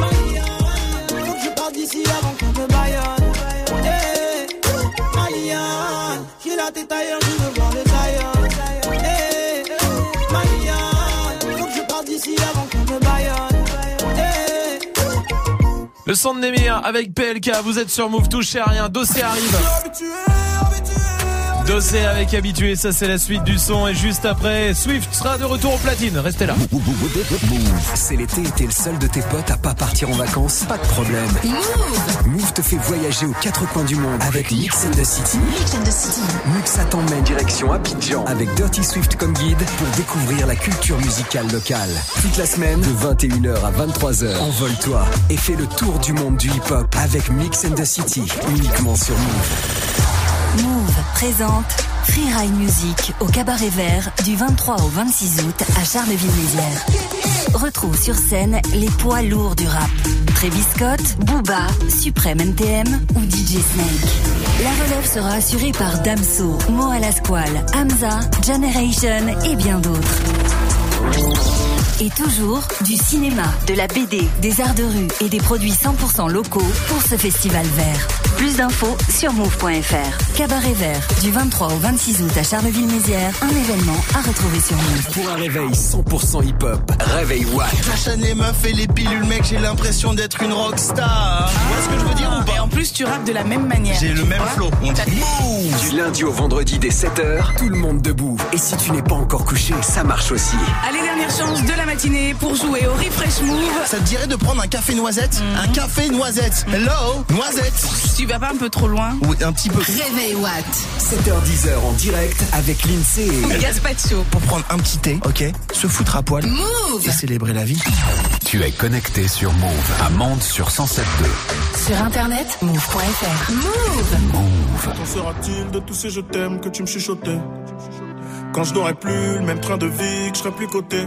Maliane, faut que je parte d'ici avant qu'on me baillonne. Eh, Maliane, j'ai la tête ailleurs, Le son de Nemir avec PLK, vous êtes sur Move, touchez à rien, dossier arrive. Dossé avec habitué, ça c'est la suite du son et juste après, Swift sera de retour au platine. Restez là. C'est l'été et t'es le seul de tes potes à pas partir en vacances Pas de problème. Move te fait voyager aux quatre coins du monde avec Mix and the City. Mix and the City. Muxa t'emmène direction Abidjan avec Dirty Swift comme guide pour découvrir la culture musicale locale. Toute la semaine, de 21h à 23h, envole-toi et fais le tour du monde du hip-hop avec Mix and the City, uniquement sur Move. Move présente Freeride Music au Cabaret Vert du 23 au 26 août à Charleville-Mézières. Retrouve sur scène les poids lourds du rap. Travis Scott, Booba, Supreme NTM ou DJ Snake. La relève sera assurée par Damso, Moa Lasquale, Hamza, Generation et bien d'autres. Et toujours du cinéma, de la BD, des arts de rue et des produits 100% locaux pour ce festival vert. Plus d'infos sur move.fr. Cabaret vert du 23 au 26 août à Charleville-Mézières, un événement à retrouver sur Move. Pour un réveil 100% hip-hop, réveil Watt. La chaîne les meufs et les pilules, mec, j'ai l'impression d'être une rockstar. Tu vois ce que je veux dire ou pas? Et en plus, tu rappes de la même manière. J'ai le même flow. On dit Du lundi au vendredi dès 7h, tout le monde debout. Et si tu n'es pas encore couché, ça marche aussi. Allez, dernière chance de la matinée pour jouer au Refresh Move. Ça te dirait de prendre un café noisette Un café noisette. Hello Noisette. Tu vas pas un peu trop loin Oui, un petit peu. Réveil Watt. 7h10h en direct avec l'INSEE. Gaspacho. Pour prendre un petit thé, ok Se foutre à poil. Move. Et célébrer la vie. Tu es connecté sur Move à Mende sur 107.2. Sur internet, move.fr. Move. Move. Qu'en sera-t-il de tous ces je t'aime que tu me chuchotais? Quand je n'aurai plus le même train de vie, que je serai plus coté?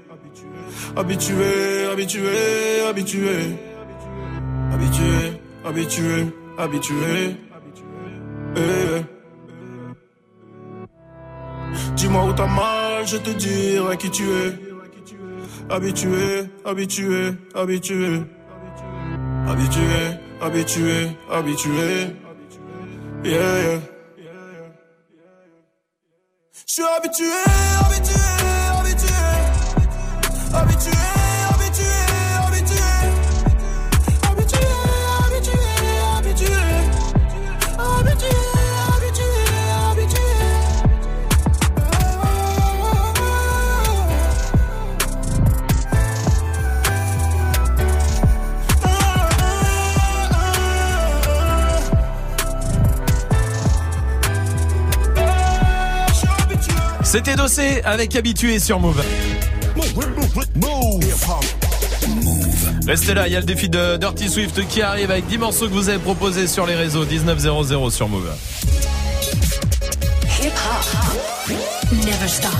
habitué, habitué. Habitué, habitué, habitué. Eh. Dis-moi où t'as mal, je te dirai qui tu es. Habitué, habitué, habitué. Habitué, habitué, habitué. Yeah. Je suis habitué, habitué, habitué. Habitué, habitué, habitué. Habitué, habitué, habitué. Habitué, habitué, habitué. C'était Dossé avec Habitué sur Move. Restez là, il y a le défi de Dirty Swift qui arrive avec 10 morceaux que vous avez proposés sur les réseaux 1900 sur Move. Hip hop. never stop.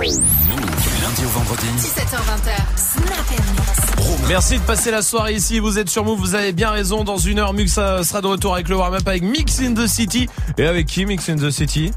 Du lundi au vendredi. 17h20. Snap Mix. Merci de passer la soirée ici. Vous êtes sur Move, vous avez bien raison. Dans une heure, Mux euh, sera de retour avec le warm-up avec Mix in the City. Et avec qui Mix in the City?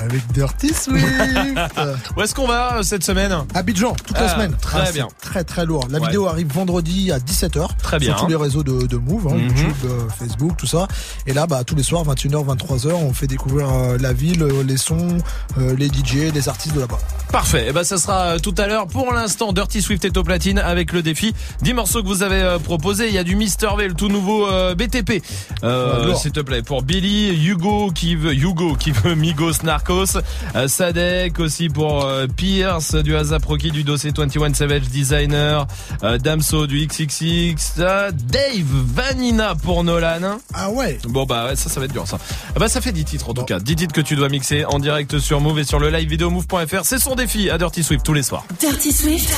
Avec Dirty Swift. Où est-ce qu'on va euh, cette semaine Abidjan, toute la Ah, semaine. très Ah, c'est bien. Très très lourd. La Ouais. vidéo arrive vendredi à 17h. Très bien. Sur tous les réseaux de, de Move, hein, Mhm. YouTube, euh, Facebook, tout ça. Et là, bah, tous les soirs, 21h, 23h, on fait découvrir euh, la ville, euh, les sons, euh, les DJ, les artistes de là-bas. Parfait. Et ben ça sera euh, tout à l'heure. Pour l'instant, Dirty Swift est au platine avec le défi 10 morceaux que vous avez euh, proposés. Il y a du Mister V, le tout nouveau euh, BTP. Euh. S'il te plaît, pour Billy, Hugo qui veut Hugo qui veut Migos Narcos, euh, Sadek aussi pour euh, Pierce du Hazap Rocky du dossier 21 Savage Designer, euh, Damso du XXX, euh, Dave Vanina pour Nolan. Ah ouais. Bon bah ouais, ça ça va être dur ça. Ah bah ça fait 10 titres en tout cas, 10 titres que tu dois mixer en direct sur Move et sur le live vidéo move.fr. C'est son défi à Dirty Swift tous les soirs. Dirty Swift.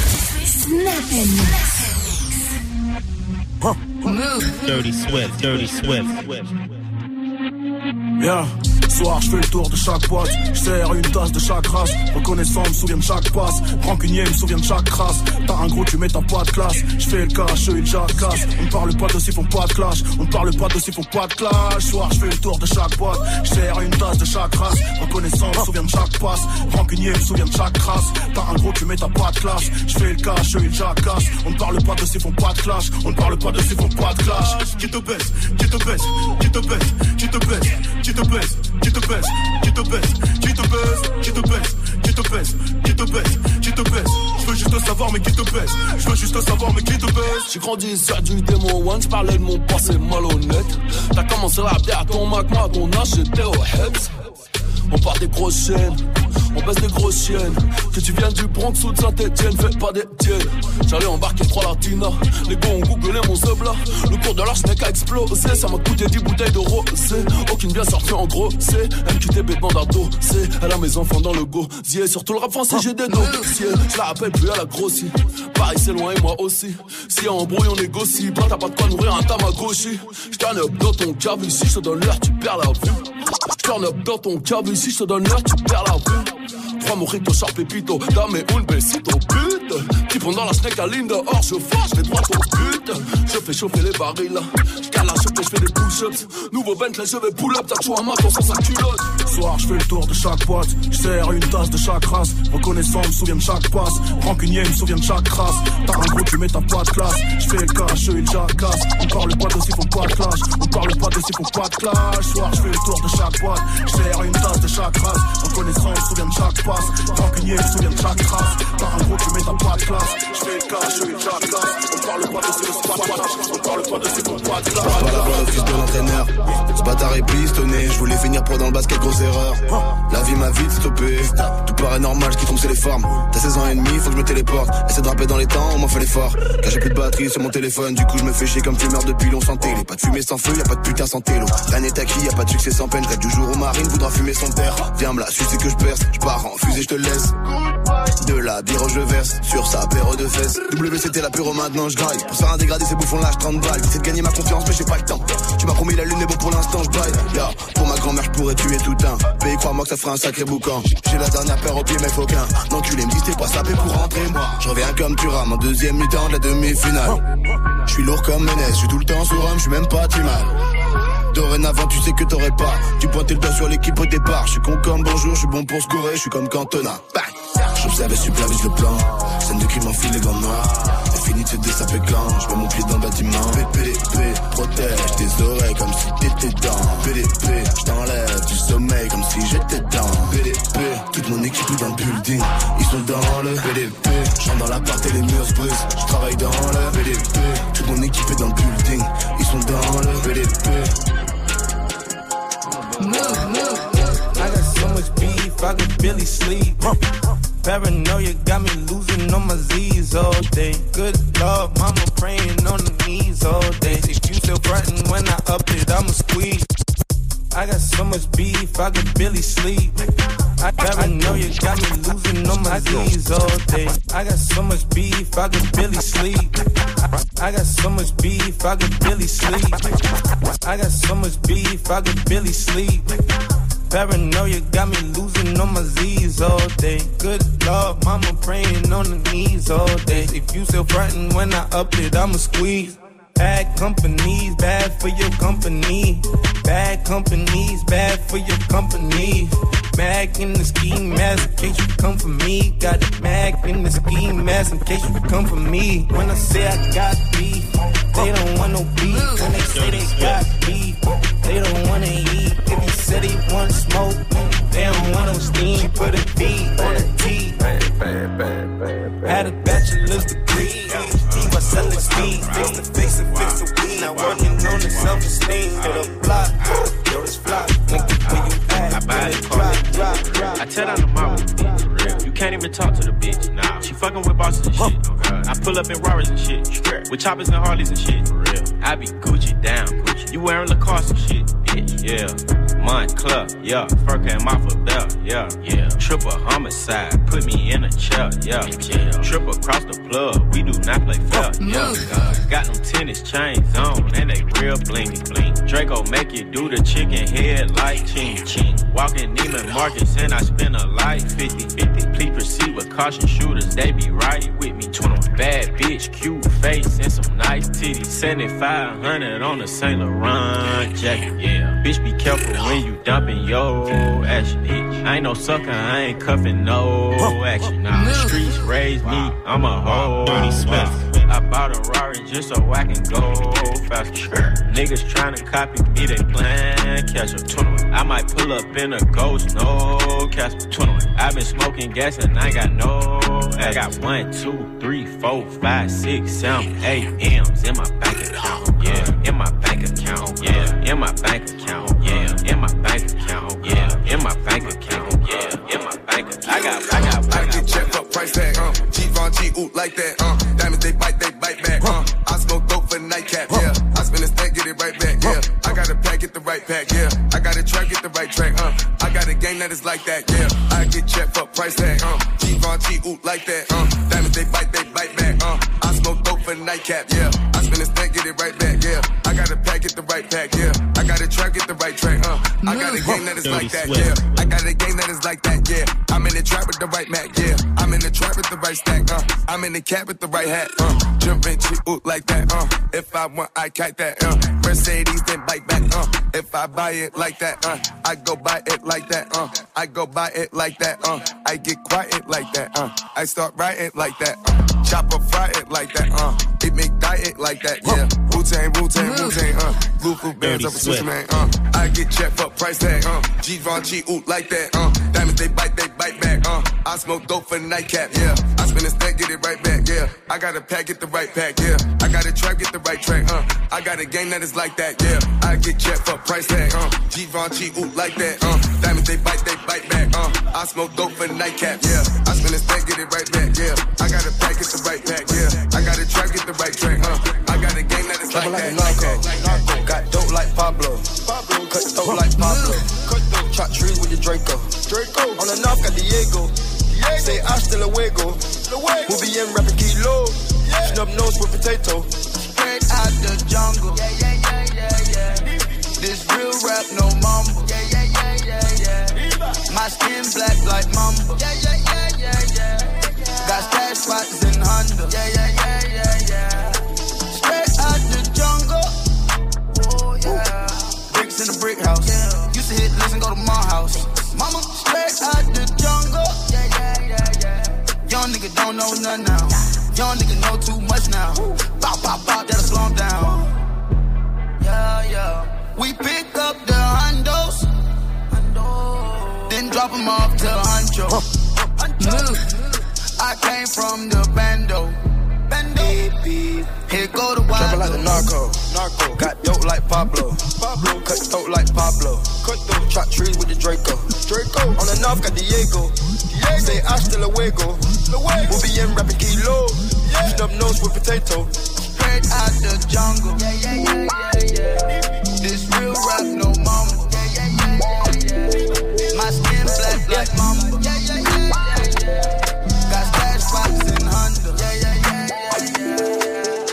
Snap Mix. Move. Dirty Swift, Dirty Swift. Yeah. Soir, je fais le tour de chaque boîte. Je une tasse de chaque race. Reconnaissant, me souviens de chaque passe. Rancunier, me souviens de chaque race. T'as un gros, tu mets ta pas de classe. Je fais le cash, eux, ils jacassent. On parle pas de s'ils font pas de clash. On parle pas de s'ils font pas de clash. Soir, je fais le tour de chaque boîte. Je une tasse de chaque race. Reconnaissant, me souviens de chaque passe. Rancunier, me souviens de chaque race. T'as un gros, tu mets ta pas de classe. Je fais le cash, eux, ils jacassent. On parle pas de s'ils font pas de clash. On parle pas de s'ils font pas de clash. Qui te baisse, qui te baisse, qui te baisse, qui te baisse, qui te baisse, qui te baisse, qui te baisse, qui te baisse, qui te baisse, qui te baisse, qui te baisse, qui te baisse. Je veux juste savoir mais qui te baisse. Je veux juste savoir mais qui te baisse. J'ai grandi sur du démon one, j'parlais de mon passé malhonnête. T'as commencé la bière à ton Mac, moi à ton âge j'étais au Hebs. On part des grosses chaînes, on baisse des grosses chiennes. Que tu viennes du Bronx ou de Saint-Etienne, fais pas des tiennes. J'allais embarquer trois latinas, les gars ont googlé mon là. Le cours de l'arche n'est qu'à exploser, ça m'a coûté 10 bouteilles de rosé. Aucune bien sortie en gros, c'est MQTB bande c'est Elle a mes enfants dans le gosier, surtout le rap français j'ai des dossiers. Je la rappelle plus à la grossie, Paris c'est loin et moi aussi. Si y a embrouille on négocie, pas t'as pas de quoi nourrir un tamagotchi. J'turn up dans ton cave ici, je te donne l'heure, tu perds la vue. J'turn up dans ton cave ici, je te donne l'heure, tu perds la vue. Trois mojitos, sharp pépito, dame un besito, pute. Qui pendant la snake à ligne dehors, je fâche, je vais droit au but. Je fais chauffer les barils, j'cale la et je fais des push-ups. Nouveau Bentley, je vais pull up, t'as toujours un maton sans sa culotte. Soir, je fais le tour de chaque boîte. Je une tasse de chaque race. Reconnaissant, me souviens de chaque passe. Rancunier, me souviens de chaque race. T'as un gros, tu mets ta pas de classe. Je fais le eux, ils jacassent. On parle pas s'ils font pas de clash. On parle pas s'ils font pas de clash. Soir, je fais le tour de chaque boîte. Je une tasse de chaque race. Reconnaissant, me souviens de chaque passe. Rancunier, me souviens de chaque race. T'as un gros, tu mets ta pas. Je fais ils jacassent. On parle pas de pas de clash. On parle pas de font pas de clash. Pas la voix, le fils de l'entraîneur. Ce bâtard est pistonné, je voulais finir pro dans le basket, grosse erreur. La vie m'a vite stoppé, tout paraît normal, je quitte c'est les formes. T'as 16 ans et demi, faut que je me téléporte. Essaie de rapper dans les temps, on m'a fait l'effort. Car j'ai plus de batterie sur mon téléphone, du coup je me fais chier comme fumeur depuis long sans télé. Pas de fumée sans feu, y a pas de putain sans. Rien n'est acquis, y a pas de succès sans peine. Rêve du jour où Marine voudra fumer son père. Viens me la sucer que je perce, je pars en fusée, je te laisse. De la bière je verse sur sa paire de fesses. WCT la pure maintenant je graille. Pour faire un dégradé, ces bouffons lâche 30 balles. C'est de gagner ma confiance, mais j'ai pas le temps. Tu m'as promis la lune, mais bon pour l'instant je baille. Ya, pour ma grand-mère, je pourrais tuer tout un. Pays, crois-moi que ça fera un sacré boucan. J'ai la dernière paire au pied, mais faut qu'un. Non, tu les me dis, t'es pas sapé pour rentrer, moi. Je reviens comme tu rames en deuxième mi-temps de la demi-finale. Je suis lourd comme Ménès, je suis tout le temps sur rhum, je suis même pas mal. Dorénavant, tu sais que t'aurais pas. Tu pointais le doigt sur l'équipe au départ. Je suis con comme bonjour, je suis bon pour scorer, je suis comme Cantona. J'observe et supervise le plan. Scène de crime enfile les gants noirs. Fini de se dessaper quand je mets mon pied dans le bâtiment. PDP, protège tes oreilles comme si t'étais dans. PDP, je t'enlève du sommeil comme si j'étais dans. PDP, toute mon équipe est dans le building. Ils sont dans le PDP. J'entre dans l'appart et les murs se brisent. Je travaille dans le PDP. Toute mon équipe est dans le building. Ils sont dans le PDP. Move, move. I got so much beef, I could barely sleep. Paranoia got me losing on my Z's all day. Good lord, mama praying on the knees all day. If you still frontin' when I up it, I'ma squeeze. I got so much beef, I could barely sleep. I paranoia got me losing on my Z's all day. I got so much beef, I could barely sleep. I got so much beef, I could barely sleep. I got so much beef, I could barely sleep. Paranoia got me losing on my Z's all day. Good lord, mama praying on the knees all day. If you still frontin' when I up it, I'ma squeeze. Bad companies, bad for your company. Bad companies, bad for your company. Mag in the ski mask in case you come for me. Got a mag in the ski mask in case you come for me. When I say I got beef, they don't want no beef. When they say they got beef, they don't wanna eat. If he said he want smoke, they don't want no steam. Put a B on a T. Had a bachelor's degree. PhD by selling speed. Fix the face and fix the weed. Now working on the self-esteem. Hit a block. Yo, this flop. Nigga, where you? I buy the drop. I tell down the mama, bitch. You can't even talk to the bitch. Nah, she fucking with bosses and shit. I pull up in Rarers and shit. With choppers and Harleys and shit. For real. I be Gucci down. Gucci. You wearing Lacoste and shit, bitch. Yeah. Montclair, yeah. Fur came off a belt, yeah. Yeah. Triple homicide, put me in a chair, yeah. yeah. Trip across the plug, we do not play fair, oh yeah. Got them tennis chains on, and they real blingy bling. Draco make you do the chicken head like ching ching. Walking Neiman Marcus, and I spend a life 50 50. Please proceed with caution shooters, they be right with me. 21 bad bitch, cute face, and some nice titties. 7500 on a Saint Laurent jacket, yeah. Bitch, be careful when you dumping yo action, bitch. I ain't no sucker, I ain't cuffing no action. Nah, the streets raised me, I'm a hoe. Dirty Smith. I bought a Rari just so I can go faster. Niggas tryna copy me, they plan catch a tournament. I might pull up in a ghost, no Casper tournament. i been smoking gas and I got no. I got one, two, three, four, five, six, seven, eight M's in my bank account. Yeah, in my bank account. Yeah, in my bank account. Yeah, in my bank account. Yeah, in my bank account. Yeah, in my bank account. I got, I got, I got, I got, price tag uh. Givenchy, ooh, like that, uh. Diamonds, they bite, they bite back, uh. I smoke dope for nightcap, yeah. I spin a stack, get it right back, yeah. I got a pack, get the right pack, yeah. I got a track, get the right track, uh. I got a game that is like that, yeah. I get checked for price tag, uh. Givenchy, ooh, like that, uh. Diamonds, they bite, they bite back, uh. I smoke dope for nightcap, yeah. I spin a stack, get it right back, yeah. I got a pack, get the right pack, yeah. I got a track, get the right track, uh. I got a game that is like that, yeah. I got a game that is like that, yeah. I'm in the trap with the right Mac, yeah. I'm in the trap with the right stack, uh. I'm in the cap with the right hat, uh. Jumping ooh, like that, uh. If I want, I kite that, uh. Mercedes, then bite back, uh. If I buy it like that, uh. I go buy it like that, uh. I go buy it like that, uh. I get quiet like that, uh. I start writing like that, uh. Chopper fry it like that, uh. It make diet like that, yeah. Wu Tang, Wu Tang, Wu Tang, uh. Blue food bands up a switch, man, uh. I get checked for price tag, uh. Givenchy, ooh, like that, uh. Diamonds, they bite, they bite back, uh. I smoke dope for the nightcap, yeah. I spin a stack, get it right back, yeah. I got a pack, get the right pack, yeah. I got a track, get the right track, uh. I got a game that is like that, yeah. I get checked for price tag, uh. Givenchy, ooh, like that, uh. Diamonds, they bite, they bite back, uh. I smoke dope for nightcap, yeah. I spin a stack, get it right back, yeah. I got a pack, get the right pack, yeah. I got a track, get the right track, uh. I got a game that is like like that. a narco. Got dope like Pablo. Pablo. Cut dope like Pablo. cut Chop trees with the Draco. Draco. On the north got Diego. Say hasta luego. We'll be in rapping kilo. Snub nose with potato. Straight out the jungle. Yeah, yeah, yeah, yeah, yeah. This real rap, no mumble. Yeah, yeah, yeah, yeah, yeah. My skin black like mamba. Yeah, yeah, yeah, yeah, yeah. Got stash spots in Honda. Yeah, yeah, yeah, yeah, yeah. Straight out the jungle. Yeah. Bricks in the brick house. Used to hit, listen, go to my house. Mama, straight out the jungle. Yeah, yeah, yeah, yeah. Young nigga don't know nothing now. Young nigga know too much now. Bop, bop, bop, that'll slow down. Yeah, yeah. We pick up the hundos. Then drop them off to Huncho. I came from the bando. Bando. Here go the wild. Trapping like the narco. Narco. Got dope like Pablo. Pablo. Cut throat like Pablo. Cut throat. Chop trees with the Draco. Draco. On the north got Diego. Diego. Say hasta luego. Luego. We'll be in rapping kilo. Yeah. Snub nose with potato. Straight out the jungle. Yeah, yeah, yeah, yeah, yeah. This real rap, no mama. Yeah, yeah, yeah, yeah, yeah. My skin black like mama. Yeah, yeah, yeah, yeah, yeah. Got stash spots in Honda. Yeah, yeah, yeah, yeah,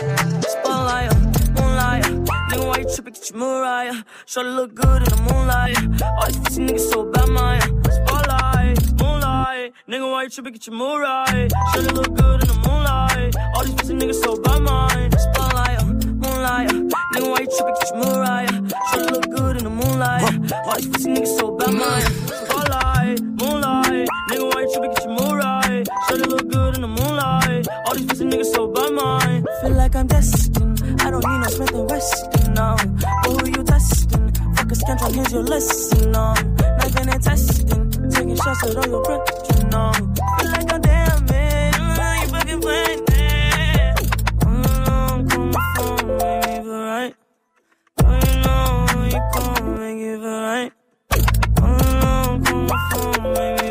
yeah. Spotlight, moonlight. Nigga, why you tripping? Get your Mariah. Shorty look good in the moonlight. All these pussy niggas so bad. Why you tripping? Get your mood right. Should look good in the moonlight. All these pussy niggas so by mine. Spotlight, uh, moonlight. uh. Nigga, why you tripping? Get your mood right. Should look good in the moonlight. All these pussy niggas so by mine. Spotlight, moonlight. Nigga, why you tripping? Get your mood right. Should look good in the moonlight. All these pussy niggas so by mine. Feel like I'm destined. I don't need no Smith and Weston now. But who you testing? Fuck a scantron, here's your lesson now. Nothing and testing. Taking shots at all your breath, you know. Feel like I'm damn man. Mm, You fucking playing that. Mm, Come on, make feel right. Oh, you know you gon' make it feel right. Mm, Come make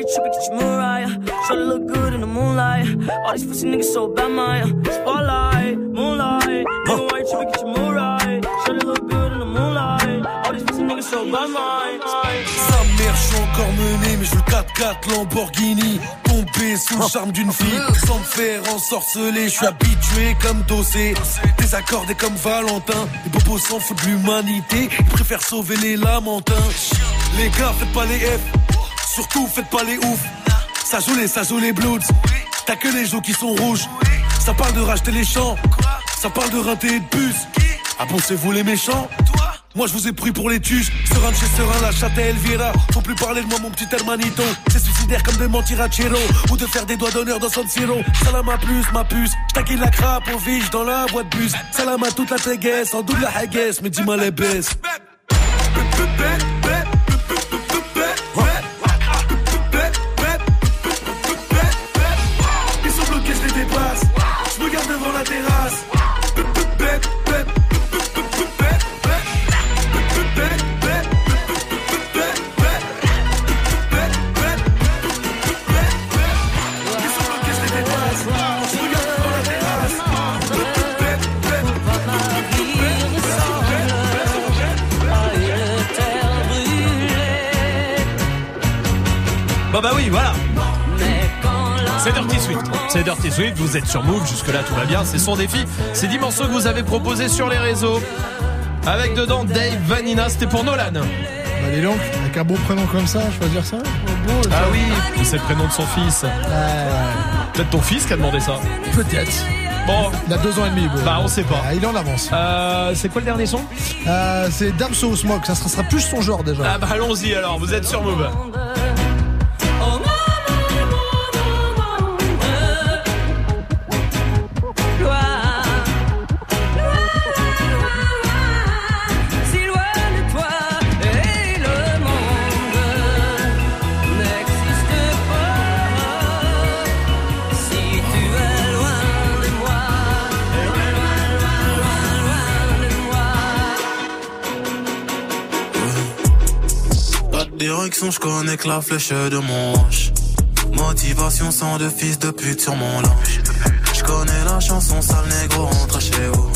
you tripping? Get your mood right. Try to look good in the moonlight. All these pussy niggas so bad, man. Spotlight, moonlight. Nigga, why you tripping? Get your mood right. Try to look good in the moonlight. All these pussy niggas so bad, man. Sa mère, je suis encore mené, mais je veux 4-4 Lamborghini. Tombé sous le charme d'une fille, sans me faire ensorceler. Je suis habitué comme dossé, désaccordé comme Valentin. Les bobos s'en foutent de l'humanité, ils préfèrent sauver les lamentins. Les gars, faites pas les F, surtout faites pas les ouf. Ça joue les, ça joue les bloods. T'as que les joues qui sont rouges. Ça parle de racheter les champs, ça parle de rinter et de puce. Ah bon, c'est vous les méchants? Moi je vous ai pris pour les tuches, serein de chez serein, la chatte Elvira. Faut plus parler de moi, mon petit hermanito. C'est suicidaire comme de mentir à Chiro ou de faire des doigts d'honneur dans son Siro. Salam à plus, ma puce. J'taquille la crape au vige dans la boîte bus. Salam à toute la téguesse, en double la haguesse, mais dis-moi les baisses. Bon bah oui, voilà. C'est Dirty Swift. C'est Dirty Swift, vous êtes sur Move, jusque-là tout va bien, c'est son défi. C'est dix morceaux que vous avez proposés sur les réseaux. Avec dedans Dave Vanina, c'était pour Nolan. Bah dis donc, avec un beau prénom comme ça, choisir ça beau, Ah oui, c'est le prénom de son fils. Peut-être ton fils qui a demandé ça. Peut-être. Bon. Il a deux ans et demi. bon. Bah on sait pas. Ah, il est en avance. Euh, c'est quoi le dernier son? Euh, c'est Damso Smoke, ça sera, sera plus son genre déjà. Ah bah allons-y alors, vous êtes sur Move. Direction, je connais que la flèche de mon hanche. Motivation sans de fils de pute sur mon linge. Je connais la chanson, sale négro, rentre chez vous.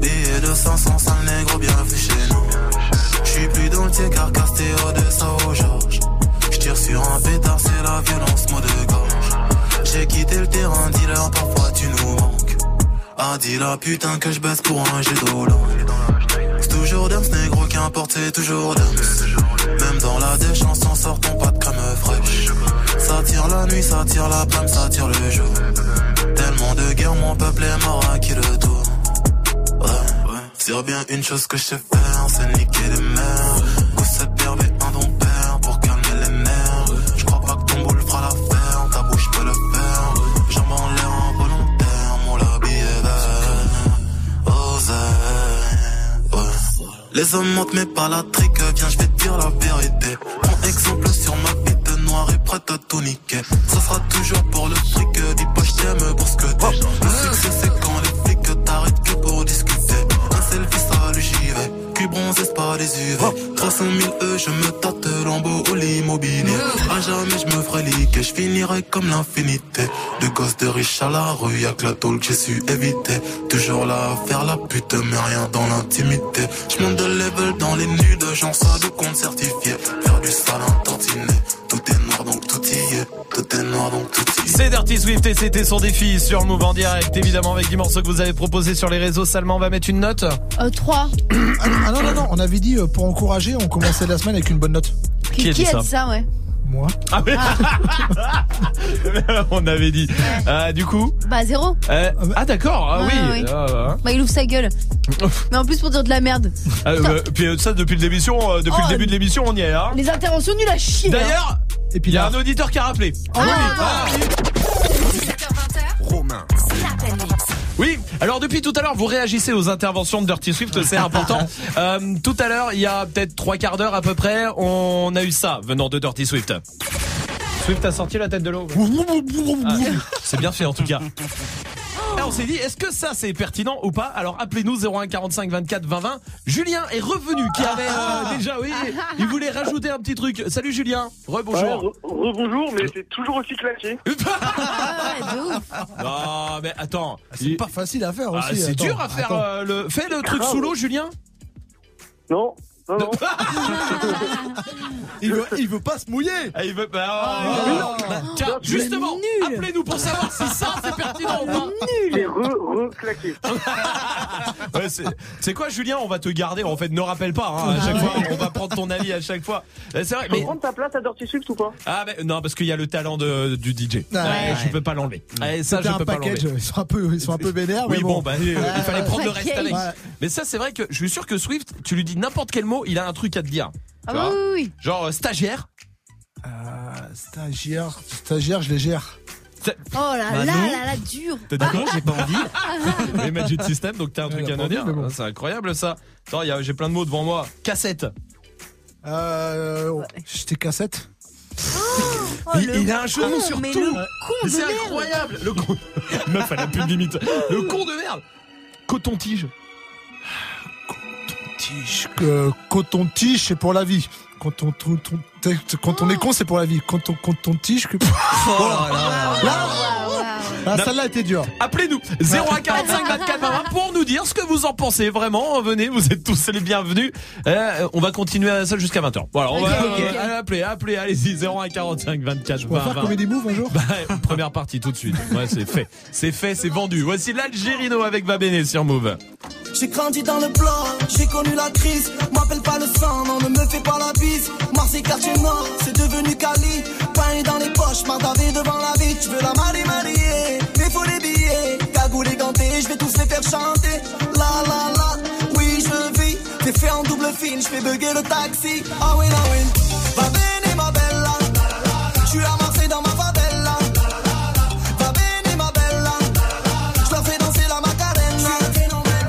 Billet de 500, sale négro, bienvenue chez nous. J'suis plus dans le carcasse, t'es au-dessous au Georges. J'tire sur un pétard, c'est la violence, mot de gorge. J'ai quitté le terrain, dealer, parfois tu nous manques. Ah, dis la putain que je baisse pour un jet d'eau. C'est toujours Dams, négro, qu'importe, c'est toujours Dams. Dans la déchance, en sortant pas de crème fraîche. Ça tire la nuit, ça tire l'après-midi, ça tire le jour. Tellement de guerre, mon peuple est mort à qui le tour. Ouais, ouais. Bien une chose que je sais faire, c'est niquer les mères. Pousse cette mais un don père pour calmer les nerfs. Je crois pas que ton boule fera l'affaire, ta bouche peut le faire. Jambes en l'air involontaire, mon labi est vert. Ouais. Les hommes mentent mais pas la trique, la vérité. Prends exemple sur ma bite noire et prête à tout niquer. Ça sera toujours pour le fric, dis pas je t'aime pour ce que t'es. Des UV. 300 000 E, je me tâte lambeau au l'immobilier. À jamais je me ferai liquer, je finirai comme l'infinité. De gosses de riches à la rue, y'a que la tôle que j'ai su éviter. Toujours là à faire la pute, mais rien dans l'intimité. Je monte de level dans les nudes, j'en ça de compte certifié. Faire du sale un tantinet, tout est noir donc tout petit, tout est noir donc tout y est. C'est Dirty Swift et c'était son défi sur Move en direct, évidemment avec des morceaux que vous avez proposés sur les réseaux. Salma, on va mettre une note Euh, 3. Ah non, non, non, on avait dit euh, pour encourager, on commençait la semaine avec une bonne note. Qui a dit ça ça, ouais Moi. Ah, mais- on avait dit. Euh, du coup Bah, 0. euh, Ah d'accord, ah oui. oui. Ah, bah. Bah, il ouvre sa gueule. Mais en plus, pour dire de la merde. Ah, euh, puis euh, ça depuis l'émission, depuis Oh, le début de l'émission, on y est. Hein. Les interventions nulles à chier. hein. D'ailleurs, et puis il y a un auditeur qui a rappelé. Ah, Ah, oui. Romain. Oui, alors depuis tout à l'heure, vous réagissez aux interventions de Dirty Swift, c'est important. Euh, tout à l'heure, il y a peut-être trois quarts d'heure à peu près, on a eu ça venant de Dirty Swift. Swift a sorti la tête de l'eau. Ah, c'est bien fait en tout cas. Et on s'est dit, est-ce que ça c'est pertinent ou pas Alors appelez-nous 01 45 24 20 20. Julien est revenu, qui avait euh, déjà, oui, il voulait rajouter un petit truc. Salut Julien, rebonjour. Rebonjour, mais c'est toujours aussi claqué. Non, mais attends. C'est pas facile à faire Ah, aussi. c'est attends, dur à faire attends. euh, le. Fais le truc sous l'eau, Julien. Non, non, non. il, veut, il veut pas se mouiller. Ah, il veut pas. Ah, Bah, tiens, justement, appelez-nous pour savoir si ça c'est pertinent ou pas. C'est re, re, claqué. Ouais, c'est quoi, Julien? On va te garder. En fait, ne rappelle pas. hein, à chaque fois, on va prendre ton avis à chaque fois. Euh, C'est vrai. Mais prendre ta place à Dirty Swift ou pas? Ah, mais non, parce qu'il y a le talent de, du DJ. Ah, Ouais, ouais. Je peux pas l'enlever. Ouais, ça, je un peux pas package, l'enlever. ils sont un peu, ils sont un peu vénères. Oui, mais bon, bon, bah, euh, il fallait prendre le reste avec. Ouais. Mais ça, c'est vrai que je suis sûr que Swift, tu lui dis n'importe quel mot, il a un truc à te dire. Ah oui, oui, oui. Genre euh, stagiaire. Euh, stagiaire, stagiaire, je les gère. Oh là Bah là non. là là, dur. T'as dit quoi J'ai pas envie. Mais Magic System, donc t'as un truc à nous dire. bon. C'est incroyable ça. Attends, il y a- j'ai plein de mots devant moi. Cassette. Euh, j'étais cassette. Oh, il, a un jeu de sur mais tout. le con Mais de C'est merde. incroyable. Le con. Meuf, elle a plus de limite. Le con de merde. Coton-tige. Tige, euh, coton-tige, c'est pour la vie. Quand on, quand on est con, c'est pour la vie. Quand on, quand on tige, que... Ah, celle-là était dure. Appelez-nous 0145 24 20 pour nous dire ce que vous en pensez. Vraiment, venez, vous êtes tous les bienvenus. Euh, on va continuer à ça jusqu'à 20h. Voilà, on va Ok, ok. euh, appeler, appeler, allez-y 0145 24 On va 20 faire 20. Comedy Move un jour Bah, première partie tout de suite. Ouais, c'est fait. C'est fait, c'est vendu. Voici l'Algérino avec Babéné sur Move. J'ai grandi dans le bloc, j'ai connu la crise. M'appelle pas le sang, non, ne me fais pas la bise. Marseille, quartier nord, c'est devenu Cali. Dans les poches, mardavé devant la vie. Tu veux la marier, marier, mais faut les billets. Cagoule et ganté, je vais tous les faire chanter. La la la, oui, je vis. T'es fait en double fine, je fais bugger le taxi. Ah oui, ah oui. Va bene, ma bella. Je suis à Marseille dans ma favela. Va bene, ma bella. Je leur fais danser la macarena.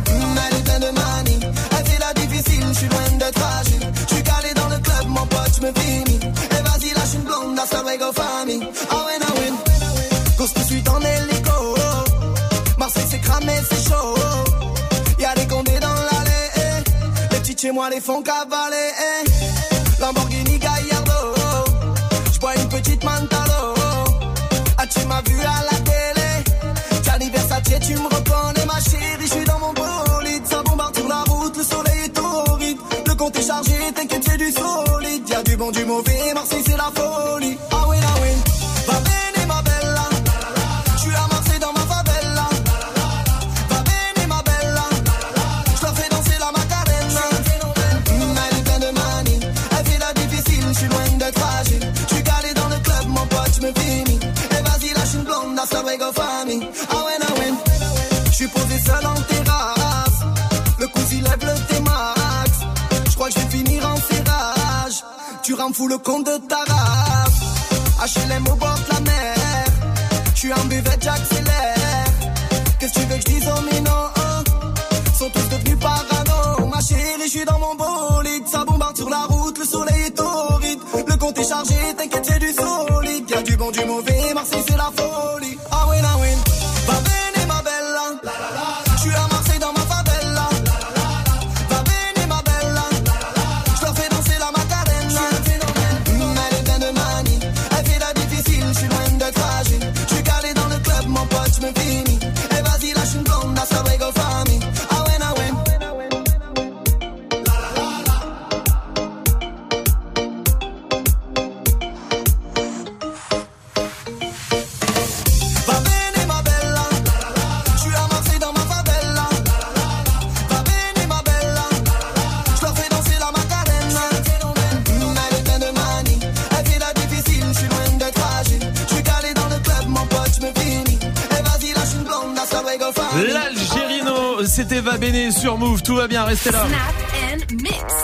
Mm, Elle est pleine de manie. Elle fait la difficile, je suis loin d'être fragile. Je suis calé dans le club, mon pote, je me finis. Et vas-y, lâche une blonde, hasta luego, famille. Ah ouais, ah ouais. Cause tout de suite en hélico. Marseille, c'est cramé, c'est chaud. Y'a des condés dans l'allée. Les petits chez moi les font cavaler. Lamborghini Gallardo. J'bois une petite Mantalo. Ah, tu m'as vu à la télé. Gianni Versace, tu me reconnais, ma chérie. Je suis dans mon bolide. Ça bombarde sur la route, le soleil est torride. Le compte est chargé, t'inquiète, c'est du solide. Y'a du bon, du mauvais. Ah ah. Je suis posé seul en terrasse. Le cousin lève le T-Max. Je crois que je vais finir en serrage. Tu rends fou le compte de ta race. HLM au bord de la mer. Je suis en buvette, j'accélère. Qu'est-ce que tu veux que je dise aux minots hein? Sont tous devenus parano. Ma chérie, je suis dans mon bolide. Ça bombarde sur la route, le soleil est torride. Le compte est chargé, t'inquiète, c'est du solide. Y'a du bon, du mauvais, Marseille, c'est la folie. C'était Va Bene sur Move, tout va bien, restez là.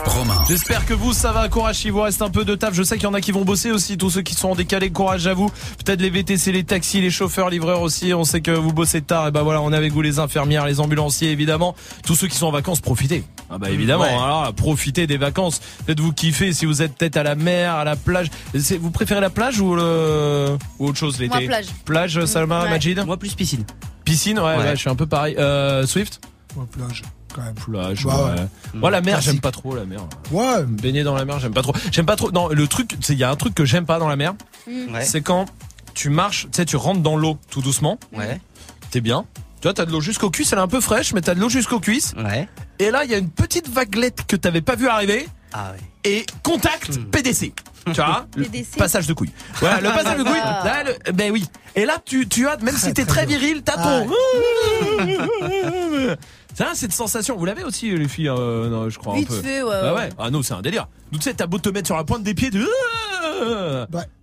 Romain. J'espère que vous, ça va, courage, il vous reste un peu de taf. Je sais qu'il y en a qui vont bosser aussi, tous ceux qui sont en décalé, courage à vous. Peut-être les VTC, les taxis, les chauffeurs, livreurs aussi. On sait que vous bossez tard. Et bah voilà, on est avec vous, les infirmières, les ambulanciers, évidemment. Tous ceux qui sont en vacances, profitez. Ah bah évidemment, Ouais. alors profitez des vacances. Faites-vous kiffer si vous êtes peut-être à la mer, à la plage. Vous préférez la plage ou, le... ou autre chose l'été? Moi, plage. Plage, Salma, ouais. Majid? Moi, plus piscine. Piscine, ouais, Ouais. ouais, je suis un peu pareil. Euh, Swift Ouais, plage, quand même. Plage, Bah, ouais. Moi, la mer, Classique. j'aime pas trop la mer. Ouais. Baigner dans la mer, j'aime pas trop. J'aime pas trop. Non, le truc, c'est il y a un truc que j'aime pas dans la mer. Ouais. C'est quand tu marches, tu sais, tu rentres dans l'eau tout doucement. Ouais. T'es bien. Tu vois, t'as de l'eau jusqu'aux cuisses, elle est un peu fraîche, mais t'as de l'eau jusqu'aux cuisses. Ouais. Et là, il y a une petite vaguelette que t'avais pas vu arriver. Ah ouais. Et contact PDC. Tu vois le PDC. Passage de couilles. Voilà, le passage de couilles. Ah. Là, le- ben oui. Et là, tu, tu as, même si t'es très viril, t'as ton. Ça, cette sensation, vous l'avez aussi, les filles, euh, non, je crois Vite un peu. fait, ouais, Bah ouais. ouais. Ah non, c'est un délire. Donc, tu sais, t'as beau te mettre sur la pointe des pieds, de...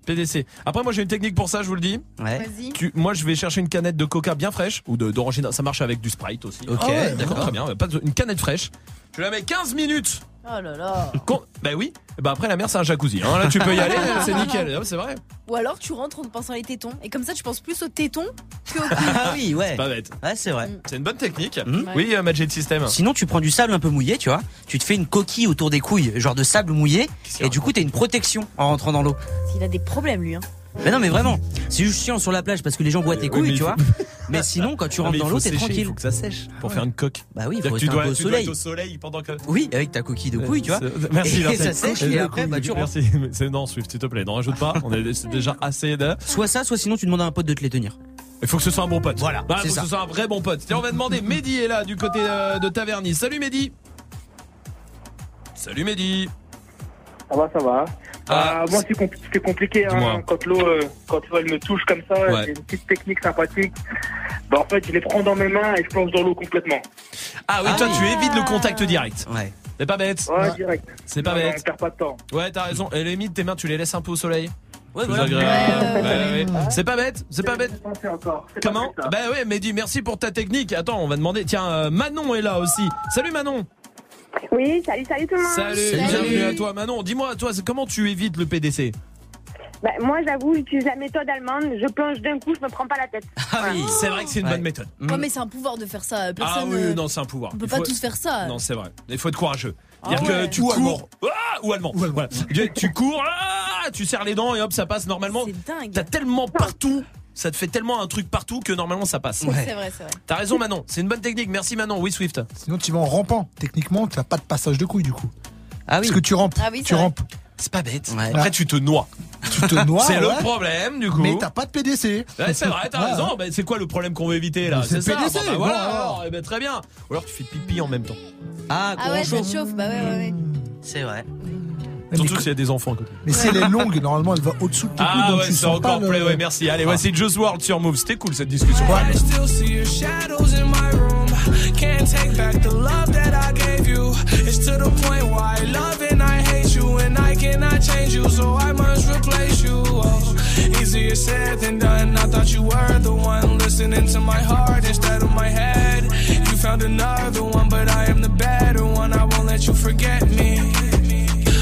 PDC. Après, moi, j'ai une technique pour ça, je vous le dis. Ouais. Vas-y. Tu, moi, je vais chercher une canette de coca bien fraîche ou de- d'orangina. Ça marche avec du Sprite aussi. Ok, Ah ouais, d'accord. Très bien. Pas de- une canette fraîche. Je la mets 15 minutes. Oh là là. Con- bah oui. Bah après, la mer, c'est un jacuzzi. hein. Là, tu peux y aller. c'est nickel. Ah, C'est vrai. Ou alors tu rentres en te pensant les tétons. Et comme ça, tu penses plus aux tétons que au cul. Ah oui, ouais. C'est pas bête. Ouais, c'est vrai. C'est une bonne technique. Mhm. Oui, euh, Magic System. Sinon, tu prends du sable un peu mouillé, tu vois. Tu te fais une coquille autour des couilles, genre de sable mouillé. Et du coup, t'as une protection en rentrant dans l'eau. Il a des problèmes, lui. Hein. Mais non, mais vraiment. C'est juste chiant sur la plage parce que les gens boivent tes Oui, couilles, tu vois. Mais sinon, quand tu rentres dans l'eau, t'es tranquille. Il faut que ça sèche pour faire une coque. Bah oui, faut que tu dois, au soleil. être au soleil pendant que. Oui, avec ta coquille de couille, tu vois. Merci. Et ça sèche et après, bah, tu rentres. Merci. Non, Swift, s'il te plaît. N'en rajoute pas. On est déjà assez de. Soit ça, soit sinon tu demandes à un pote de te les tenir. Il faut que ce soit un bon pote. Voilà, il c'est faut ça. que ce soit un vrai bon pote. Tiens, on va demander. Mehdi est là du côté euh, de Taverny. Salut Mehdi. Salut Mehdi. Ça va, ça va. Ah, Ah, moi, c'est compli- c'est compliqué hein, quand l'eau, euh, quand elle me touche comme ça. Ouais. J'ai une petite technique sympathique. Bah, en fait, je les prends dans mes mains et je plonge dans l'eau complètement. Ah oui, toi tu évites le contact direct. Ouais. C'est pas bête. Ouais, direct. C'est pas Non, bête. On perd pas de temps. Ouais, t'as raison. Et limite, tes mains, tu les laisses un peu au soleil. Ouais, voilà. Ouais, ouais, ouais. C'est pas bête, c'est pas bête. Comment. Bah ouais, Mehdi, merci pour ta technique. Attends, on va demander. Tiens, euh, Manon est là aussi. Salut Manon. Oui, salut, salut tout le monde. Salut, bienvenue à toi Manon. Dis-moi, toi, comment tu évites le PDC Bah, moi, j'avoue, j'utilise la méthode allemande. Je plonge d'un coup, je me prends pas la tête. Ah oui, c'est vrai que c'est une Ouais. bonne méthode. Ouais, mais c'est un pouvoir de faire ça. Personne. ah oui, non, c'est un pouvoir. On peut Il pas faut- tous faire ça. Non, c'est vrai. Il faut être courageux. Ah Dire ouais. que tu Ou cours. allemand. Ah, ou allemand. Voilà. Tu- cours, ah, tu serres les dents et hop, ça passe normalement. C'est dingue. T'as tellement partout. Ça te fait tellement un truc partout que normalement ça passe. C'est vrai, c'est vrai. T'as raison Manon, c'est une bonne technique. Merci Manon. Oui Swift. Sinon, tu vas en rampant. Techniquement, tu n'as pas de passage de couilles du coup. Ah oui. Parce que tu rampes. Ah oui, c'est tu rampes. C'est pas bête. Ouais. Après tu te noies. Tu te noies. c'est le ouais, problème du coup. Mais t'as pas de PDC. Ouais, c'est vrai, t'as Ouais. raison. Ben, c'est quoi le problème qu'on veut éviter là C'est ça. PDC, Bon, bah, voilà. bon, alors. eh ben, très bien. Ou alors tu fais pipi en même temps. Ah, Ah ouais, ça courant te chauffe. Bah ouais, ouais, ouais. C'est vrai. Surtout s'il y a des enfants à côté. mais si elle est longue, normalement, elle va au-dessous de tes couilles. Ah ouais, c'est encore le- play. Ouais, merci. Allez, voici Just World sur Move. C'était cool cette discussion. I still see your shadows in my room? Can't take back the love that I gave you. It's to the point where I love and I hate you, and I cannot change you, so I must replace you. Oh, easier said than done. I thought you were the one listening to my heart instead of my head. You found another one, but I am the better one. I won't let you forget me.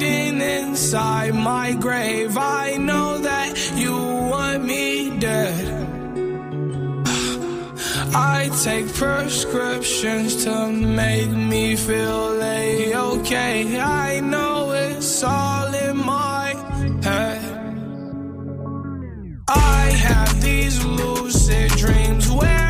landing inside my grave. I know that you want me dead. I take prescriptions to make me feel a-okay. I know it's all in my head. I have these lucid dreams where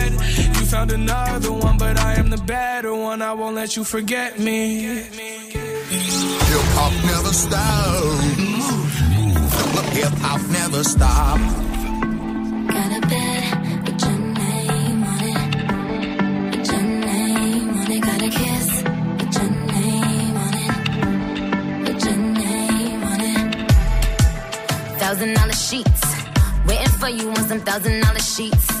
You found another one, but I am the better one. I won't let you forget me. Hip hop never stop. Hip hop never stop. Got a bed with your name on it. With your name on it. Got a kiss with your name on it. With your name on it. Thousand dollar sheets. Waiting for you on some thousand dollar sheets.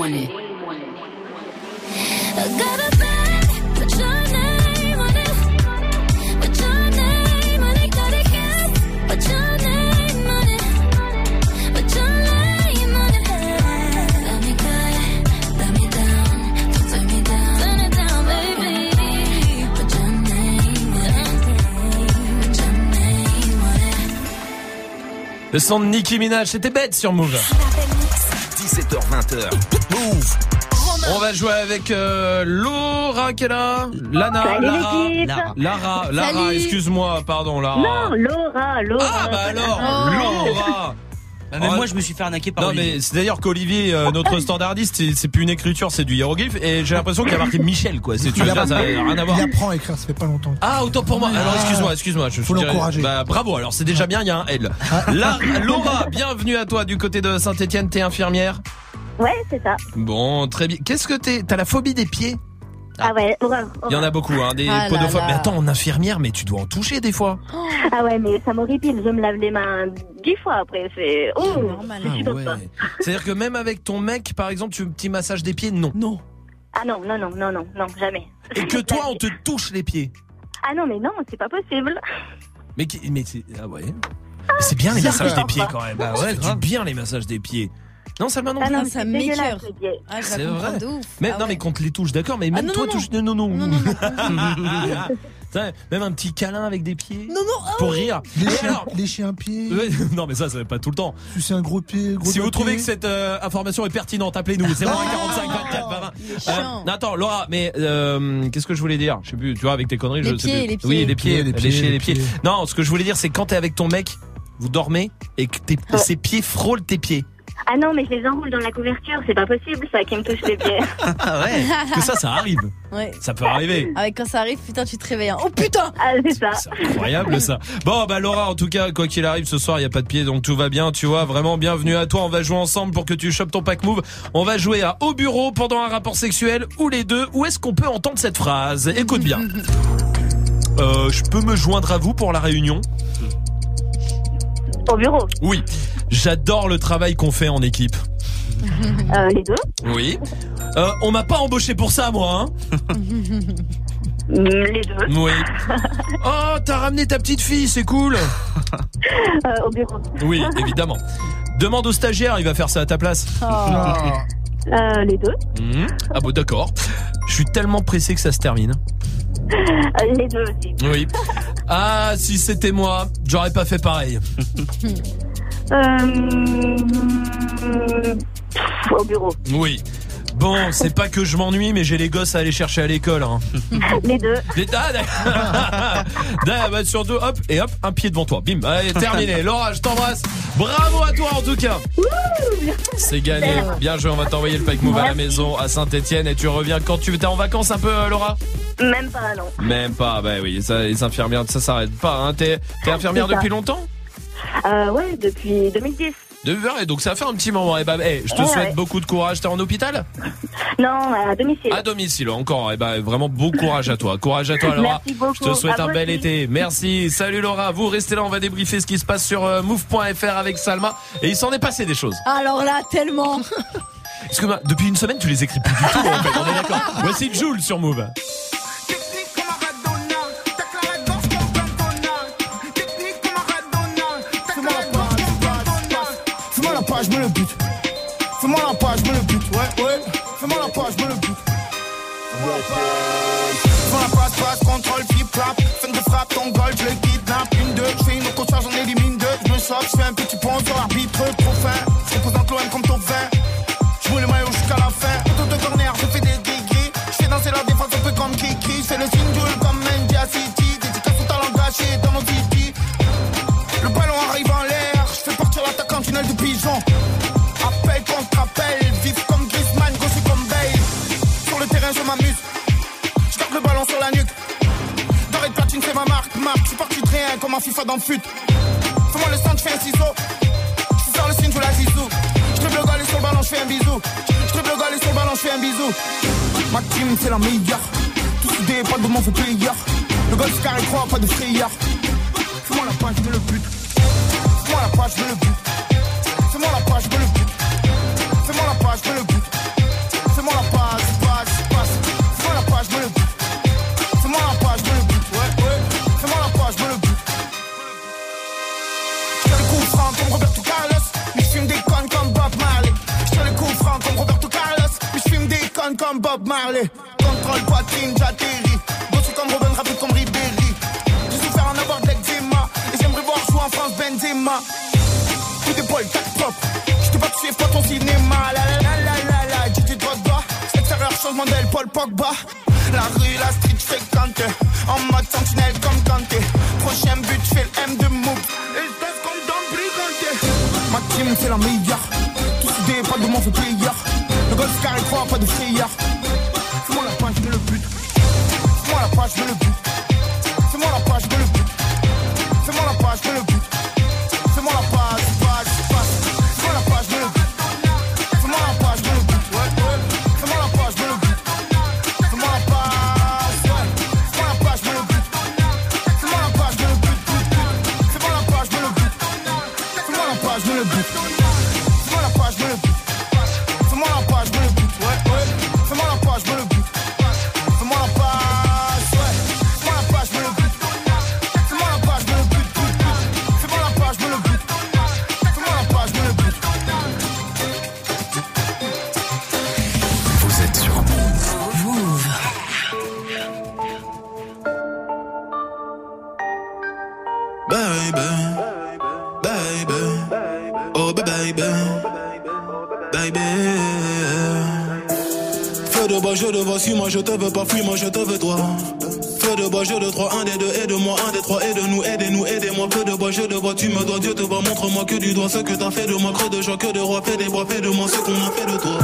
I got a bed your name on it. Your name on it. Got a kiss your name. Le son de Nicki Minaj, c'était bête sur Move. 17h20h. Move. On va jouer avec euh, Laura qui est là. Lana, Salut, Lara. Lara, Lara, Lara, excuse-moi, pardon, Lara. Non, Laura, Laura. Ah bah alors, Oh. Laura. Bah, même Ouais. moi, je me suis fait arnaquer par Non Olivier. mais c'est d'ailleurs qu'Olivier, euh, notre standardiste, c'est- c'est plus une écriture, c'est du hiéroglyphe et j'ai l'impression qu'il y a marqué Michel quoi. C'est tu ça n'a rien à voir. Il apprend à écrire, ça fait pas longtemps. Ah autant pour moi. Alors excuse-moi, excuse-moi. Je Faut l'encourager. Bah bravo. Alors c'est déjà bien. Il y a un L. Là, Laura, bienvenue à toi du côté de Saint-Étienne. T'es infirmière? Ouais, c'est ça. Bon, très bien. Qu'est-ce que t'es? T'as la phobie des pieds? Ah, ouais, horreur. Il y en a beaucoup, hein, des Ah podophobes. là. Mais attends, en infirmière, mais tu dois en toucher des fois. Ah ouais, mais ça m'horripile. Je me lave les mains dix fois après. C'est. Oh, je Ah. C'est-à-dire que même avec ton mec, par exemple, tu veux un petit massage des pieds, non. Non. Ah non, non, non, non, non, non, jamais. Et que toi, on te touche les pieds. Ah non, mais non, c'est pas possible. Mais qui- mais c'est ah ouais. C'est bien les massages des pieds quand même. Bah Ça ouais, du bien les massages des pieds. Non, Salma non Ah plus. non, ça m'écœure. C'est vrai. Mais non, mais qu'on te les touche, d'accord. Mais même non, toi, non, touche. Non, non, non. Même un petit câlin avec des pieds. Non, non, ah Pour rire. Alors lécher un pied. Non, mais ça, ça va pas tout le temps. Sucer un gros pied. Gros Si vous trouvez pied. que cette euh, information est pertinente, appelez-nous. 01 45 24 20. Il est Euh, chiant. attends, Laura, mais euh, qu'est-ce que je voulais dire? Je sais plus. Tu vois, avec tes conneries, Les je sais plus. les pieds. Oui, les pieds, Les pieds, lécher les pieds. pieds. Non, ce que je voulais dire, c'est quand t'es avec ton mec, vous dormez et que tes- ses pieds frôlent tes pieds. Ah non, mais je les enroule dans la couverture. C'est pas possible, ça, qui me touche les pieds. Ah ouais. que ça, ça arrive. Ouais. Ça peut arriver. Ah ouais, quand ça arrive, putain, tu te réveilles. hein. Oh putain Ah, c'est ça. Incroyable ça. Bon bah Laura en tout cas quoi qu'il arrive ce soir il y a pas de pied donc tout va bien tu vois vraiment bienvenue à toi on va jouer ensemble pour que tu chopes ton pack move. On va jouer à au bureau pendant un rapport sexuel ou les deux où est-ce qu'on peut entendre cette phrase? Écoute bien. Euh, je peux me joindre à vous pour la réunion? Au bureau. Oui. J'adore le travail qu'on fait en équipe. Euh, les deux. Oui. Euh, on m'a pas embauché pour ça moi hein Mm, Les deux. Oui. Oh t'as ramené ta petite fille c'est cool. Euh, au bureau. Oui évidemment. Demande au stagiaire il va faire ça à ta place. Euh, les deux. Mhm. Ah bon d'accord. Je suis tellement pressé que ça se termine. Euh, les deux aussi. Oui. Ah si c'était moi, j'aurais pas fait pareil. Euh, pff, au bureau. Oui. Bon, c'est pas que je m'ennuie, mais j'ai les gosses à aller chercher à l'école. Hein. Les deux. Les- Ah, d'accord. D'accord, bah, sur deux, hop, et hop, un pied devant toi. Bim, allez, terminé. Laura, je t'embrasse. Bravo à toi en tout cas. C'est gagné. Bien joué, on va t'envoyer le pack move à la maison à Saint-Etienne et tu reviens quand tu veux. T'es en vacances un peu, euh, Laura? Même pas, non. Même pas, bah oui, ça, les infirmières, ça s'arrête pas. Hein. T'es t'es infirmière depuis longtemps? Euh, ouais, depuis 2010. De et donc ça fait un petit moment. Et bah, eh, je te Ouais, souhaite ouais. beaucoup de courage. T'es en hôpital? Non, à domicile. À domicile encore. Et bah, vraiment bon courage à toi. Courage à toi, Laura. Merci beaucoup. Je te souhaite À un bel aussi. été. Merci. Salut Laura. Vous restez là. On va débriefer ce qui se passe sur euh, move.fr avec Salma. Et il s'en est passé des choses. Alors là, tellement Excuse-moi. Depuis une semaine, tu les écris plus du tout. En fait. On est d'accord. Voici Jules sur Move. Le. Fais-moi la page, me le but. Ouais, ouais. Fais-moi la page, me le but. Fais-moi la page. Fais-moi la passe, contrôle, flip. Fin de frappe, ton goal, je le kidnappe. Une, deux, je fais une autre charge, j'en élimine deux. Je me choque, je fais un petit pont sur l'arbitre, trop fin. Je représente l'OM comme top 20. Je roule le maillot jusqu'à la fin. Autour de corner, je fais des gris Je fais danser la défense un peu comme Kiki. Je fais le single comme Mendy à City. Dédicace au talent gâché c'est ma marque. Marque, je suis parti de rien comme un FIFA dans le fut. Fais-moi le centre, je fais un ciseau. Je faire le signe, je la zizou. Je le galet sur le ballon, je fais un bisou. Je le galet sur le ballon, je fais un bisou. Ma team, c'est la meilleure. Tout soudé, pas de mon fait player. Le golf carré 3, pas de frayeur. Fais-moi la page, je me le but. Fais-moi la page, je me le but. Fais-moi la page, je me le but. Fais-moi la page, je me le but. Fais-moi la page, comme Bob Marley. Contrôle poitrine, j'atterris. Bossu comme Robin, rapide comme Ribéry. J'ai souffert en avoir de l'eczéma. Et j'aimerais voir jouer en France Benzema. Coup d'épaule, tac propre. Je t'ai pas touché, pas ton cinéma. La la la la la la. Gigi Drogba. Extérieur, changement d'aile, Paul Pogba. La rue, la street, fréquente. En mode sentinelle comme Le golf carré 3, pas de frayeur. Fais-moi la page, je me le bute. Fais-moi la page, je me le bute. Te veux pas, fuis-moi, je te veux toi. Feu de bois, je de trois, un des deux, aide-moi, un des trois, aide-nous, aidez-nous, aidez-moi. Feu de bois, je te vois, tu me dois, Dieu te voit, montre-moi que du doigt ce que t'as fait de moi, creux de joie, que de roi, fais des bois, fais de moi ce qu'on a fait de toi.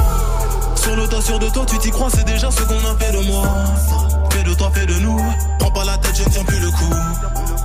Sur le tas, sûr de toi, tu t'y crois, c'est déjà ce qu'on a fait de moi. Fais de toi, fais de nous. Prends pas la tête, je ne tiens plus.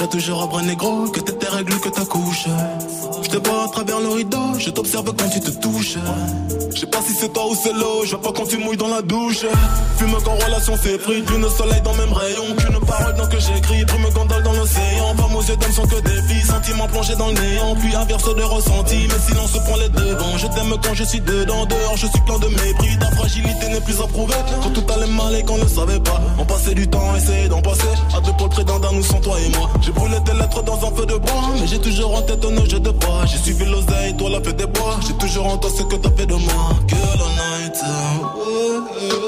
je toujours un bras négro, que t'aies tes règles, que ta couche. Je te vois à travers le rideau, je t'observe quand tu te touches. Je sais pas si c'est toi ou c'est l'eau, je vois pas quand tu mouilles dans la douche. Fume quand relation s'effrite, lune soleil dans le même rayon. Qu'une parole dans que j'écris, brume gondole dans l'océan. Femmes aux yeux d'homme sont que des filles, sentiments plongés dans le néant. Puis inverse de ressenti, mais silence prend les devants. Je t'aime quand je suis dedans, dehors je suis plein de mépris. Ta fragilité n'est plus approuvée, quand tout allait mal et qu'on ne savait pas. On passait du temps, essayer d'en passer. À deux pôles près d'un nous sans toi et moi. J'ai brûlé tes lettres dans un feu de bois, mais j'ai toujours en tête nos jeux de bois. J'ai suivi l'oseille, toi la feu des bois. J'ai toujours en toi ce que t'as fait de moi. Girl all night.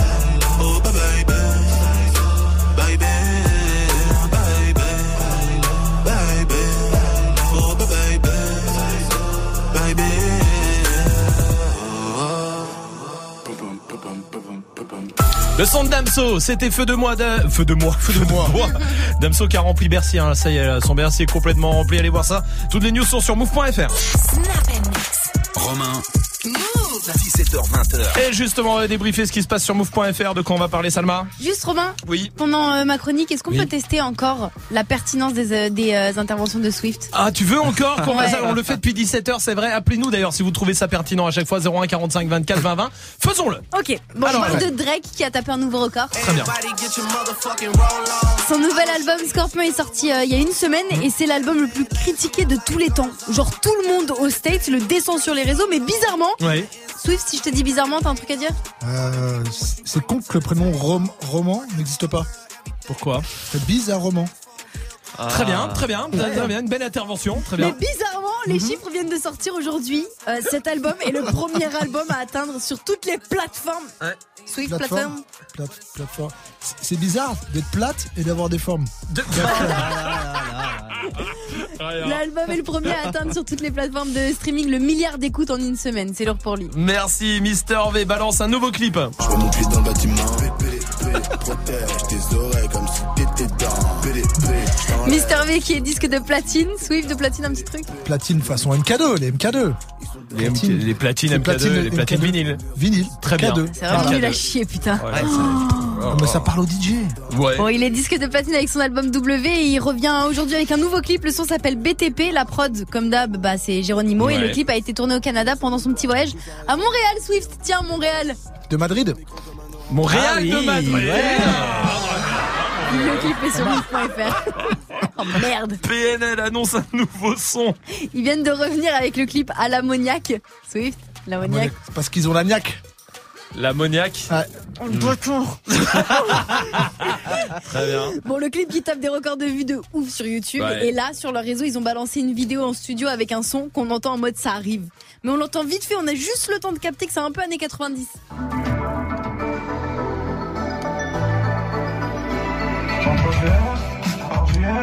Le son de Damso, c'était feu de moi, de... feu de moi, feu de moi. Damso qui a rempli Bercy, hein. ça y est, son Bercy est complètement rempli. Allez voir ça. Toutes les news sont sur move.fr. Romain. 17h20h. Et justement, on va débriefer ce qui se passe sur move.fr. De quoi on va parler, Salma Juste Romain, Oui. pendant euh, ma chronique, est-ce qu'on Oui. peut tester encore la pertinence des, euh, des euh, interventions de Swift? Ah, tu veux encore qu'on Ouais. On le fait depuis 17h, c'est vrai. Appelez-nous d'ailleurs si vous trouvez ça pertinent à chaque fois. 01 45 24 20 20. Faisons-le. Ok, bon, Alors, je parle ouais. de Drake qui a tapé un nouveau record. Très bien. Son nouvel album Scorpion est sorti euh, il y a une semaine et c'est l'album le plus critiqué de tous les temps. Genre tout le monde aux States le descend sur les réseaux, mais bizarrement, Ouais. Swift, si je te dis bizarrement, t'as un truc à dire Euh, c'est con que le prénom Rom- Roman n'existe pas. Pourquoi C'est bizarrement. Très bien, très bien, très bien. Une belle intervention. Très Mais bien. bizarrement, les chiffres viennent de sortir aujourd'hui. Euh, cet album est le premier album à atteindre sur toutes les plateformes. Swift, plateforme. Plate- plateforme. C'est- bizarre d'être plate et d'avoir des formes. L'album est le premier à atteindre sur toutes les plateformes de streaming le milliard d'écoutes en une semaine. C'est l'heure pour lui. Merci, Mister V. Balance un nouveau clip. Je vois mon pied dans le bâtiment. Protège tes oreilles comme si t'étais. Mister V qui est disque de platine. Swift de platine, un petit truc. Platine façon MK2, les MK2. Les, les platines Les MK2, platines les platines MK2. vinyle. Vinyle. Très bien. K2. C'est vraiment Voilà. nul à chier, putain. Ouais, Oh, mais ça parle au DJ. Ouais. Bon, il est disque de platine avec son album W et il revient aujourd'hui avec un nouveau clip. Le son s'appelle BTP. La prod, comme d'hab, bah, c'est Geronimo. Et le clip a été tourné au Canada pendant son petit voyage à Montréal, Swift. Tiens, Montréal. De Madrid. Montréal Ah oui, de Madrid. ouais. Le clip est sur move.fr. oh merde. PNL annonce un nouveau son. Ils viennent de revenir avec le clip à l'ammoniac. Swift, l'ammoniac. C'est parce qu'ils ont la niaque. L'ammoniac. Oh, le bâtard. Très bien. Bon, le clip qui tape des records de vues de ouf sur YouTube. Ouais. Et là, sur leur réseau, ils ont balancé une vidéo en studio avec un son qu'on entend en mode ça arrive. Mais on l'entend vite fait, on a juste le temps de capter que c'est un peu années 90.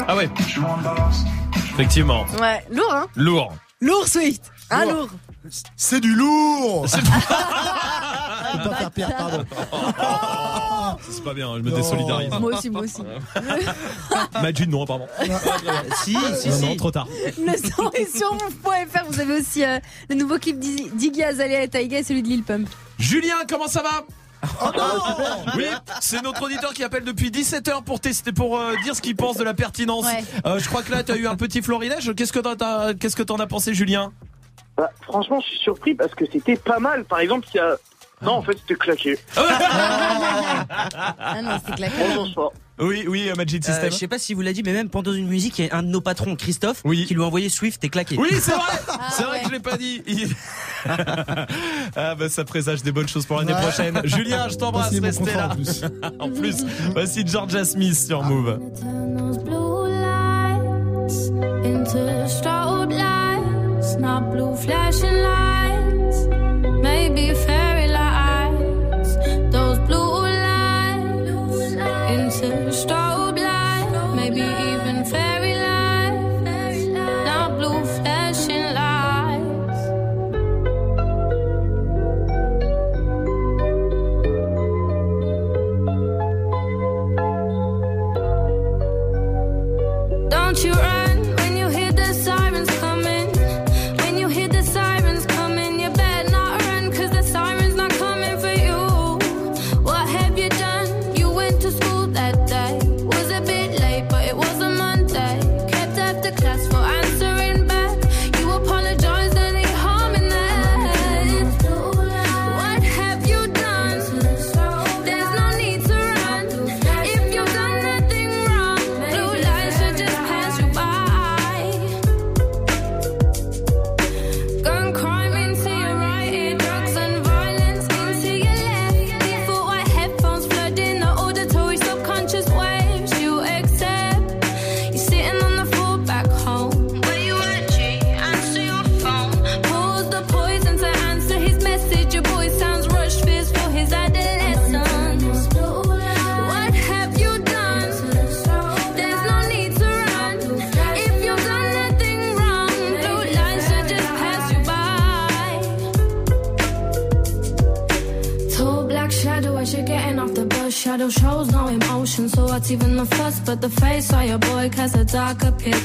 Ah ouais. Effectivement. Ouais, lourd, hein Lourd. Lourd, Swift. Hein, Lourd. lourd. C'est du lourd. C'est Faut pas faire pardon. c'est pas bien, je me désolidarise. Moi aussi, moi aussi. Majid, non, apparemment. Si, si, Non, si. non, trop tard. Le son est sur move.fr. Vous avez aussi euh, le nouveau clip d'Iggy Azalea et Taiga et celui de Lil Pump. Julien, comment ça va? oui, c'est notre auditeur qui appelle depuis 17h pour tester, pour euh, dire ce qu'il pense de la pertinence. Ouais. Euh, je crois que là, tu as eu un petit florilège. Qu'est-ce que t'en as- qu'est-ce que t'en as pensé, Julien? Bah, franchement, je suis surpris parce que c'était pas mal. Par exemple, il y a. Non, en fait, c'était claqué. Ah non, c'est claqué. Oui, oui, euh, Magic Euh, System. je sais pas si vous l'a dit, mais même pendant une musique, il y a un de nos patrons, Christophe, Oui. qui lui a envoyé Swift et claqué. Oui, c'est vrai. c'est vrai que je l'ai pas dit. Il- ah bah ça présage des bonnes choses pour l'année Ouais. prochaine. Julien, je t'embrasse, Signé mon restez contrat, là. en plus. en plus, voici Georgia Smith sur Move. Turn those blue lights into strobe lights, not blue flashing lights, maybe fairy strobe maybe even fairy lights, not blue flashing lights. Don't you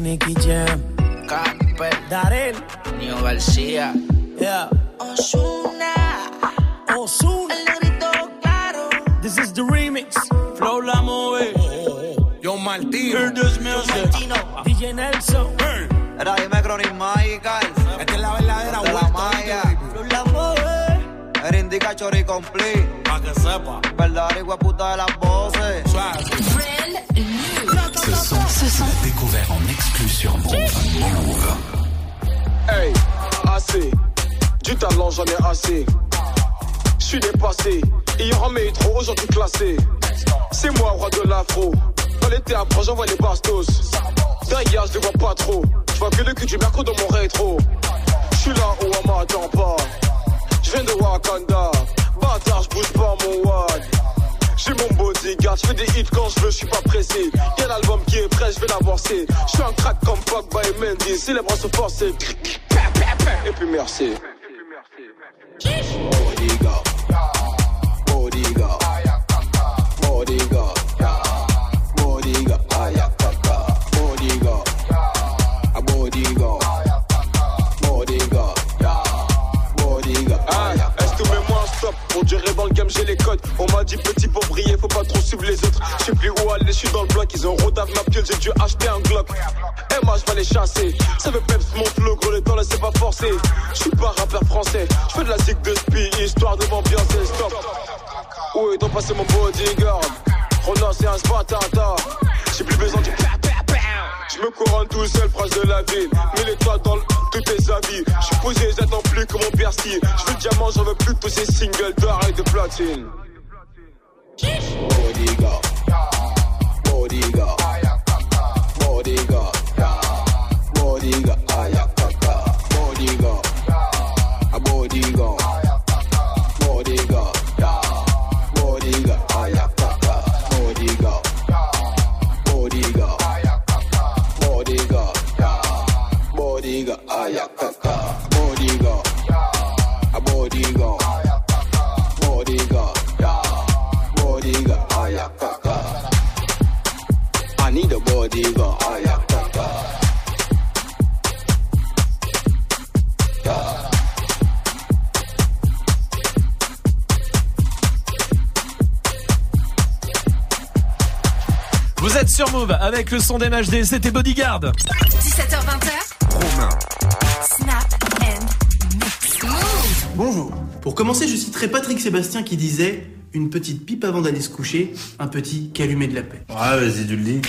Nicky Nicky Jam. Cape. Darel. Nio García. Yeah. Osuna. Osuna. El negrito claro. This is the remix. Flow la move. Oh, oh, oh. Yo Martino. Hear this music. Yo Martino. DJ Nelson. Hey. Era dime Cronin Magical. Esta es la verdadera vuelta. La maya. Flow la move. Era indica chori complete. Pa' que sepa. Verdadero hijo puta de las voces. Real découvert en exclu sur Move. Hey, assez. Du talent, j'en ai assez. Je suis dépassé. Hier en métro, aujourd'hui classé. C'est moi, roi de l'afro. Dans l'été après, j'envoie les bastos. D'ailleurs, je vois pas trop. Je vois que le cul du merco dans mon rétro. Je suis là où on m'attend pas. Je viens de Wakanda. Bâtard, je bouge pas mon wad. J'ai mon bodyguard, je fais des hits quand je veux, suis pas pressé. Y'a l'album qui est prêt, je vais l'avancer. Je suis un crack comme Pogba et Mendy, c'est les bras sont forcés. Et puis merci. Bodyguard, bodyguard. Même j'ai les codes. On m'a dit petit pour briller, faut pas trop suivre les autres. Je sais plus où aller, je suis dans le bloc. Ils ont rodave ma piole, j'ai dû acheter un Glock. Et moi je les chasser. Ça veut peps mon flow, gros le temps laissez pas forcer. Je suis pas rappeur français, je fais de la zig de spi, histoire de m'ambiancer. Stop. Où est donc passé mon bodyguard? Rona c'est un spatata. J'ai plus besoin du. Je me couronne tout seul, prince de la ville. Mille étoiles dans le- tous tes habits. Je suis posé, j'attends plus que mon persil. Je veux diamant, j'en veux plus de tous ces singles d'or de platine. Bodyguard. Bodyguard. Bodyguard. Vous êtes sur Move avec le son d'MHD, c'était Bodyguard. 17h20. Romain. Bonjour. Pour commencer, je citerai Patrick Sébastien qui disait Une petite pipe avant d'aller se coucher, un petit calumet de la paix. Ouais, vas-y, tu le dis.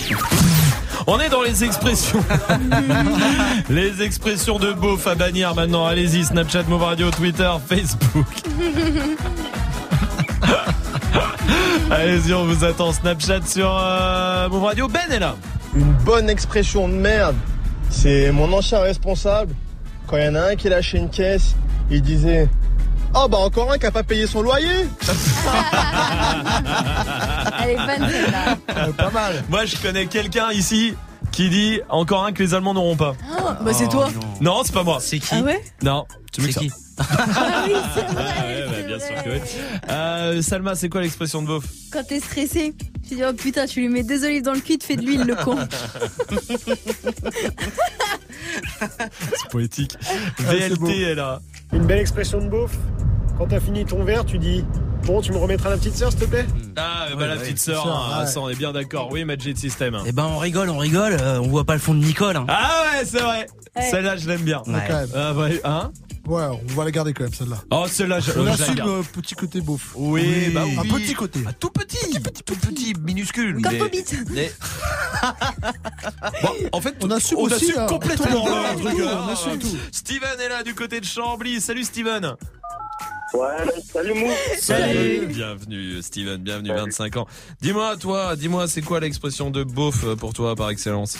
On est dans les expressions. les expressions de beauf à bannir maintenant. Allez-y, Snapchat, Move Radio, Twitter, Facebook. Allez-y, on vous attend. Snapchat sur euh, Move Radio. Ben est là. Une bonne expression de merde, c'est mon ancien responsable. Quand il y en a un qui lâchait une caisse, il disait Oh bah encore un qui a pas payé son loyer Elle est bonne celle-là. Pas mal. Moi, je connais quelqu'un ici qui dit encore un que les Allemands n'auront pas. Oh, bah c'est toi. Non, c'est pas moi. C'est qui Ah ouais Non, tu C'est qui Ah oui, c'est vrai. Euh, Salma, c'est quoi l'expression de beauf Quand t'es stressé, tu dis oh putain, tu lui mets deux olives dans le cul, tu fais de l'huile, le con. C'est poétique. Ah. VLT est là. Une belle expression de beauf. Quand t'as fini ton verre, tu dis Bon, tu me remettras la petite sœur, s'il te plaît? Ah, bah, la petite sœur, hein, ça, on est bien d'accord. Oui, Magic System. Eh ben on rigole, on rigole, euh, on voit pas le fond de Nicole. hein. Ah ouais, c'est vrai. Ouais. Celle-là, je l'aime bien. Ouais. Quand même. Ah ouais, hein? Ouais, on va la garder quand même celle-là. Oh, celle-là, je, On je la assume garde. euh, petit côté beauf. Oui, bah oui. Un petit côté. Ah, tout petit, tout petit, minuscule. Comme mais- Bon, en fait, On assume aussi, assume hein. complètement Tout, le truc. tout, hein. on assume tout. Steven est là du côté de Chambly. Salut Steven. Ouais, salut Mou. Salut. Bienvenue Steven, bienvenue 25 ans. Dis-moi toi, dis-moi c'est quoi l'expression de beauf pour toi par excellence?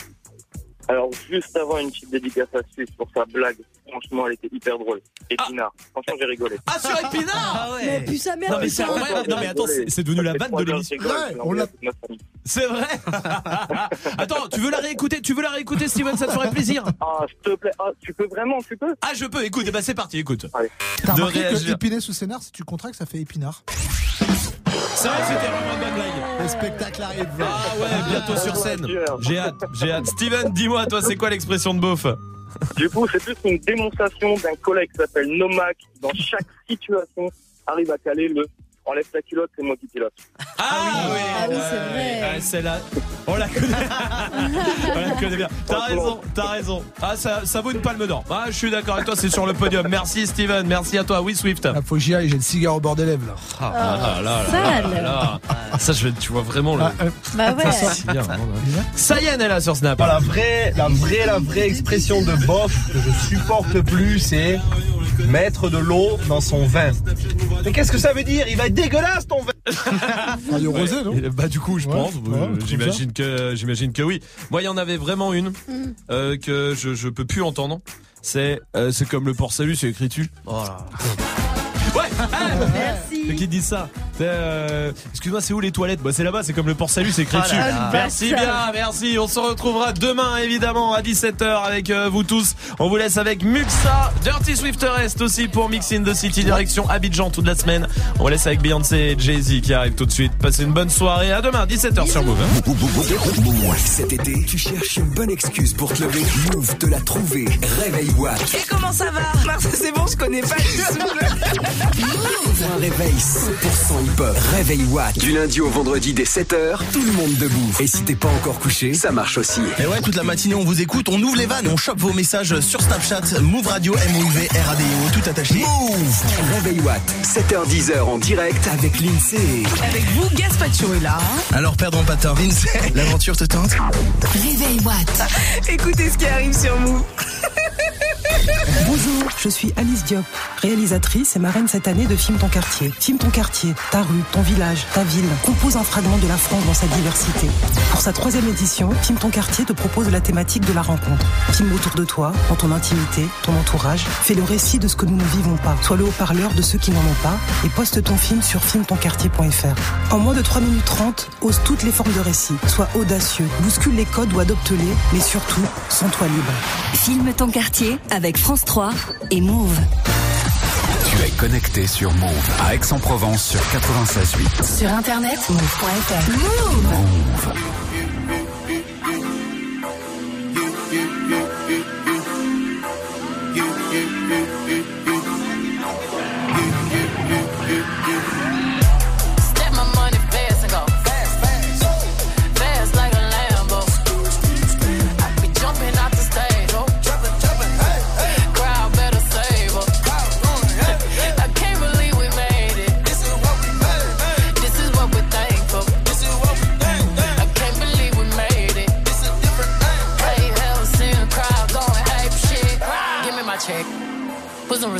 Alors, juste avant une petite dédicace à Suisse pour sa blague, franchement, elle était hyper drôle. Épinard. Franchement, j'ai rigolé. Ah sur Épinard Ah ouais. Mais puis sa mère. Non mais c'est vrai, non mais attends, c'est devenu la vanne de l'émission. Ouais, on l'a- C'est vrai Attends, tu veux la réécouter Tu veux la réécouter Steven, ça te ferait plaisir Ah, s'il te plaît. Ah, tu peux vraiment, tu peux Ah je peux, écoute, eh ben c'est parti, écoute. T'as De remarqué que épiner sous scénar, si tu contractes, ça fait épinard. C'est vrai, c'était vraiment une bonne blague. Le spectacle arrive. Ah ouais, bientôt sur scène. J'ai hâte, j'ai hâte. Steven, dis-moi, toi, c'est quoi l'expression de beauf? Du coup, c'est plus une démonstration d'un collègue qui s'appelle Nomak, qui dans chaque situation arrive à caler le enlève ta culotte, c'est moi qui pilote. Ah oui, Ah oui, c'est vrai. Ah, celle-là, on la connaît. on la connaît bien. T'as raison, t'as raison. Ah, ça, ça vaut une palme d'or. Ah, je suis d'accord avec toi, c'est sur le podium. Merci Steven, merci à toi. Oui, Swift. Ah, faut que j'y aille, j'ai le cigare au bord des lèvres là. Ah, là, là, là, Sale. là, là. Ça, je vais, tu vois vraiment le. Ah, euh, Bah ouais. Bien, vraiment, là. Sayen est là sur Snap. La vraie, la vraie, la vraie expression de bof que je supporte plus, c'est mettre de l'eau dans son vin. Mais qu'est-ce que ça veut dire? Il va être dégueulasse ton vin Radio Ouais. Rosé, non Bah du coup, je Ouais, pense. ouais, euh, j'imagine que j'imagine que oui. Moi, il y en avait vraiment une euh, que je je peux plus entendre. C'est euh, c'est comme le port salut, c'est écrit dessus. Oh là. Ouais. ah, Merci. qui dit ça euh, Excuse-moi, c'est où les toilettes Bah c'est là-bas, c'est comme le port salut, c'est écrit Ah dessus. Merci bien, merci. On se retrouvera demain évidemment à 17h avec euh, vous tous. On vous laisse avec Muxa, Dirty Swift reste aussi pour Mix in the City direction Abidjan toute la semaine. On vous laisse avec Beyoncé et Jay-Z qui arrivent tout de suite. Passez une bonne soirée. À demain 17h sur Move. hein. Cet été, tu cherches une bonne excuse pour te lever. Move te l'a trouvé. Réveil Watt. Et comment ça va? C'est bon, je connais pas les réveil 100% hip-hop. Réveil Watt. Du lundi au vendredi dès 7h, tout le monde debout. Et si t'es pas encore couché, ça marche aussi. Et ouais, toute la matinée, on vous écoute, on ouvre les vannes on chope vos messages sur Snapchat, Move Radio, M-O-U-V, R-A-D-I-O, tout attaché. Move Réveil Watt, 7h10h en direct avec l'INSEE. Avec vous, Gaspacho est là. Alors, perdons pas de temps, Lindsay, l'aventure te tente? Réveil Watt. Écoutez ce qui arrive sur Move. Bonjour, je suis Alice Diop, réalisatrice et marraine cette année de Filme ton quartier. Filme ton quartier, ta rue, ton village, ta ville, compose un fragment de la France dans sa diversité. Pour sa troisième édition, Filme ton quartier te propose la thématique de la rencontre. Filme autour de toi, dans ton intimité, ton entourage. Fais le récit de ce que nous ne vivons pas. Sois le haut-parleur de ceux qui n'en ont pas et poste ton film sur filmetonquartier.fr. En moins de 3 minutes 30, ose toutes les formes de récit. Sois audacieux, bouscule les codes ou adopte-les, mais surtout, sens-toi libre. Filme ton quartier France 3 et Move. Tu es connecté sur Move à Aix-en-Provence sur 96.8. Sur internet, move.fr. Move. Step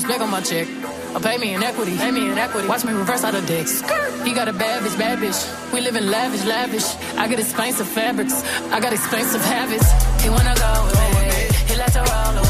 respect on my check. Or pay me in equity. Pay me in equity. Watch me reverse out of dicks. He got a bad bitch, bad bitch. We live in lavish, lavish. I got expensive fabrics. I got expensive habits. He wanna go me. He likes to roll away.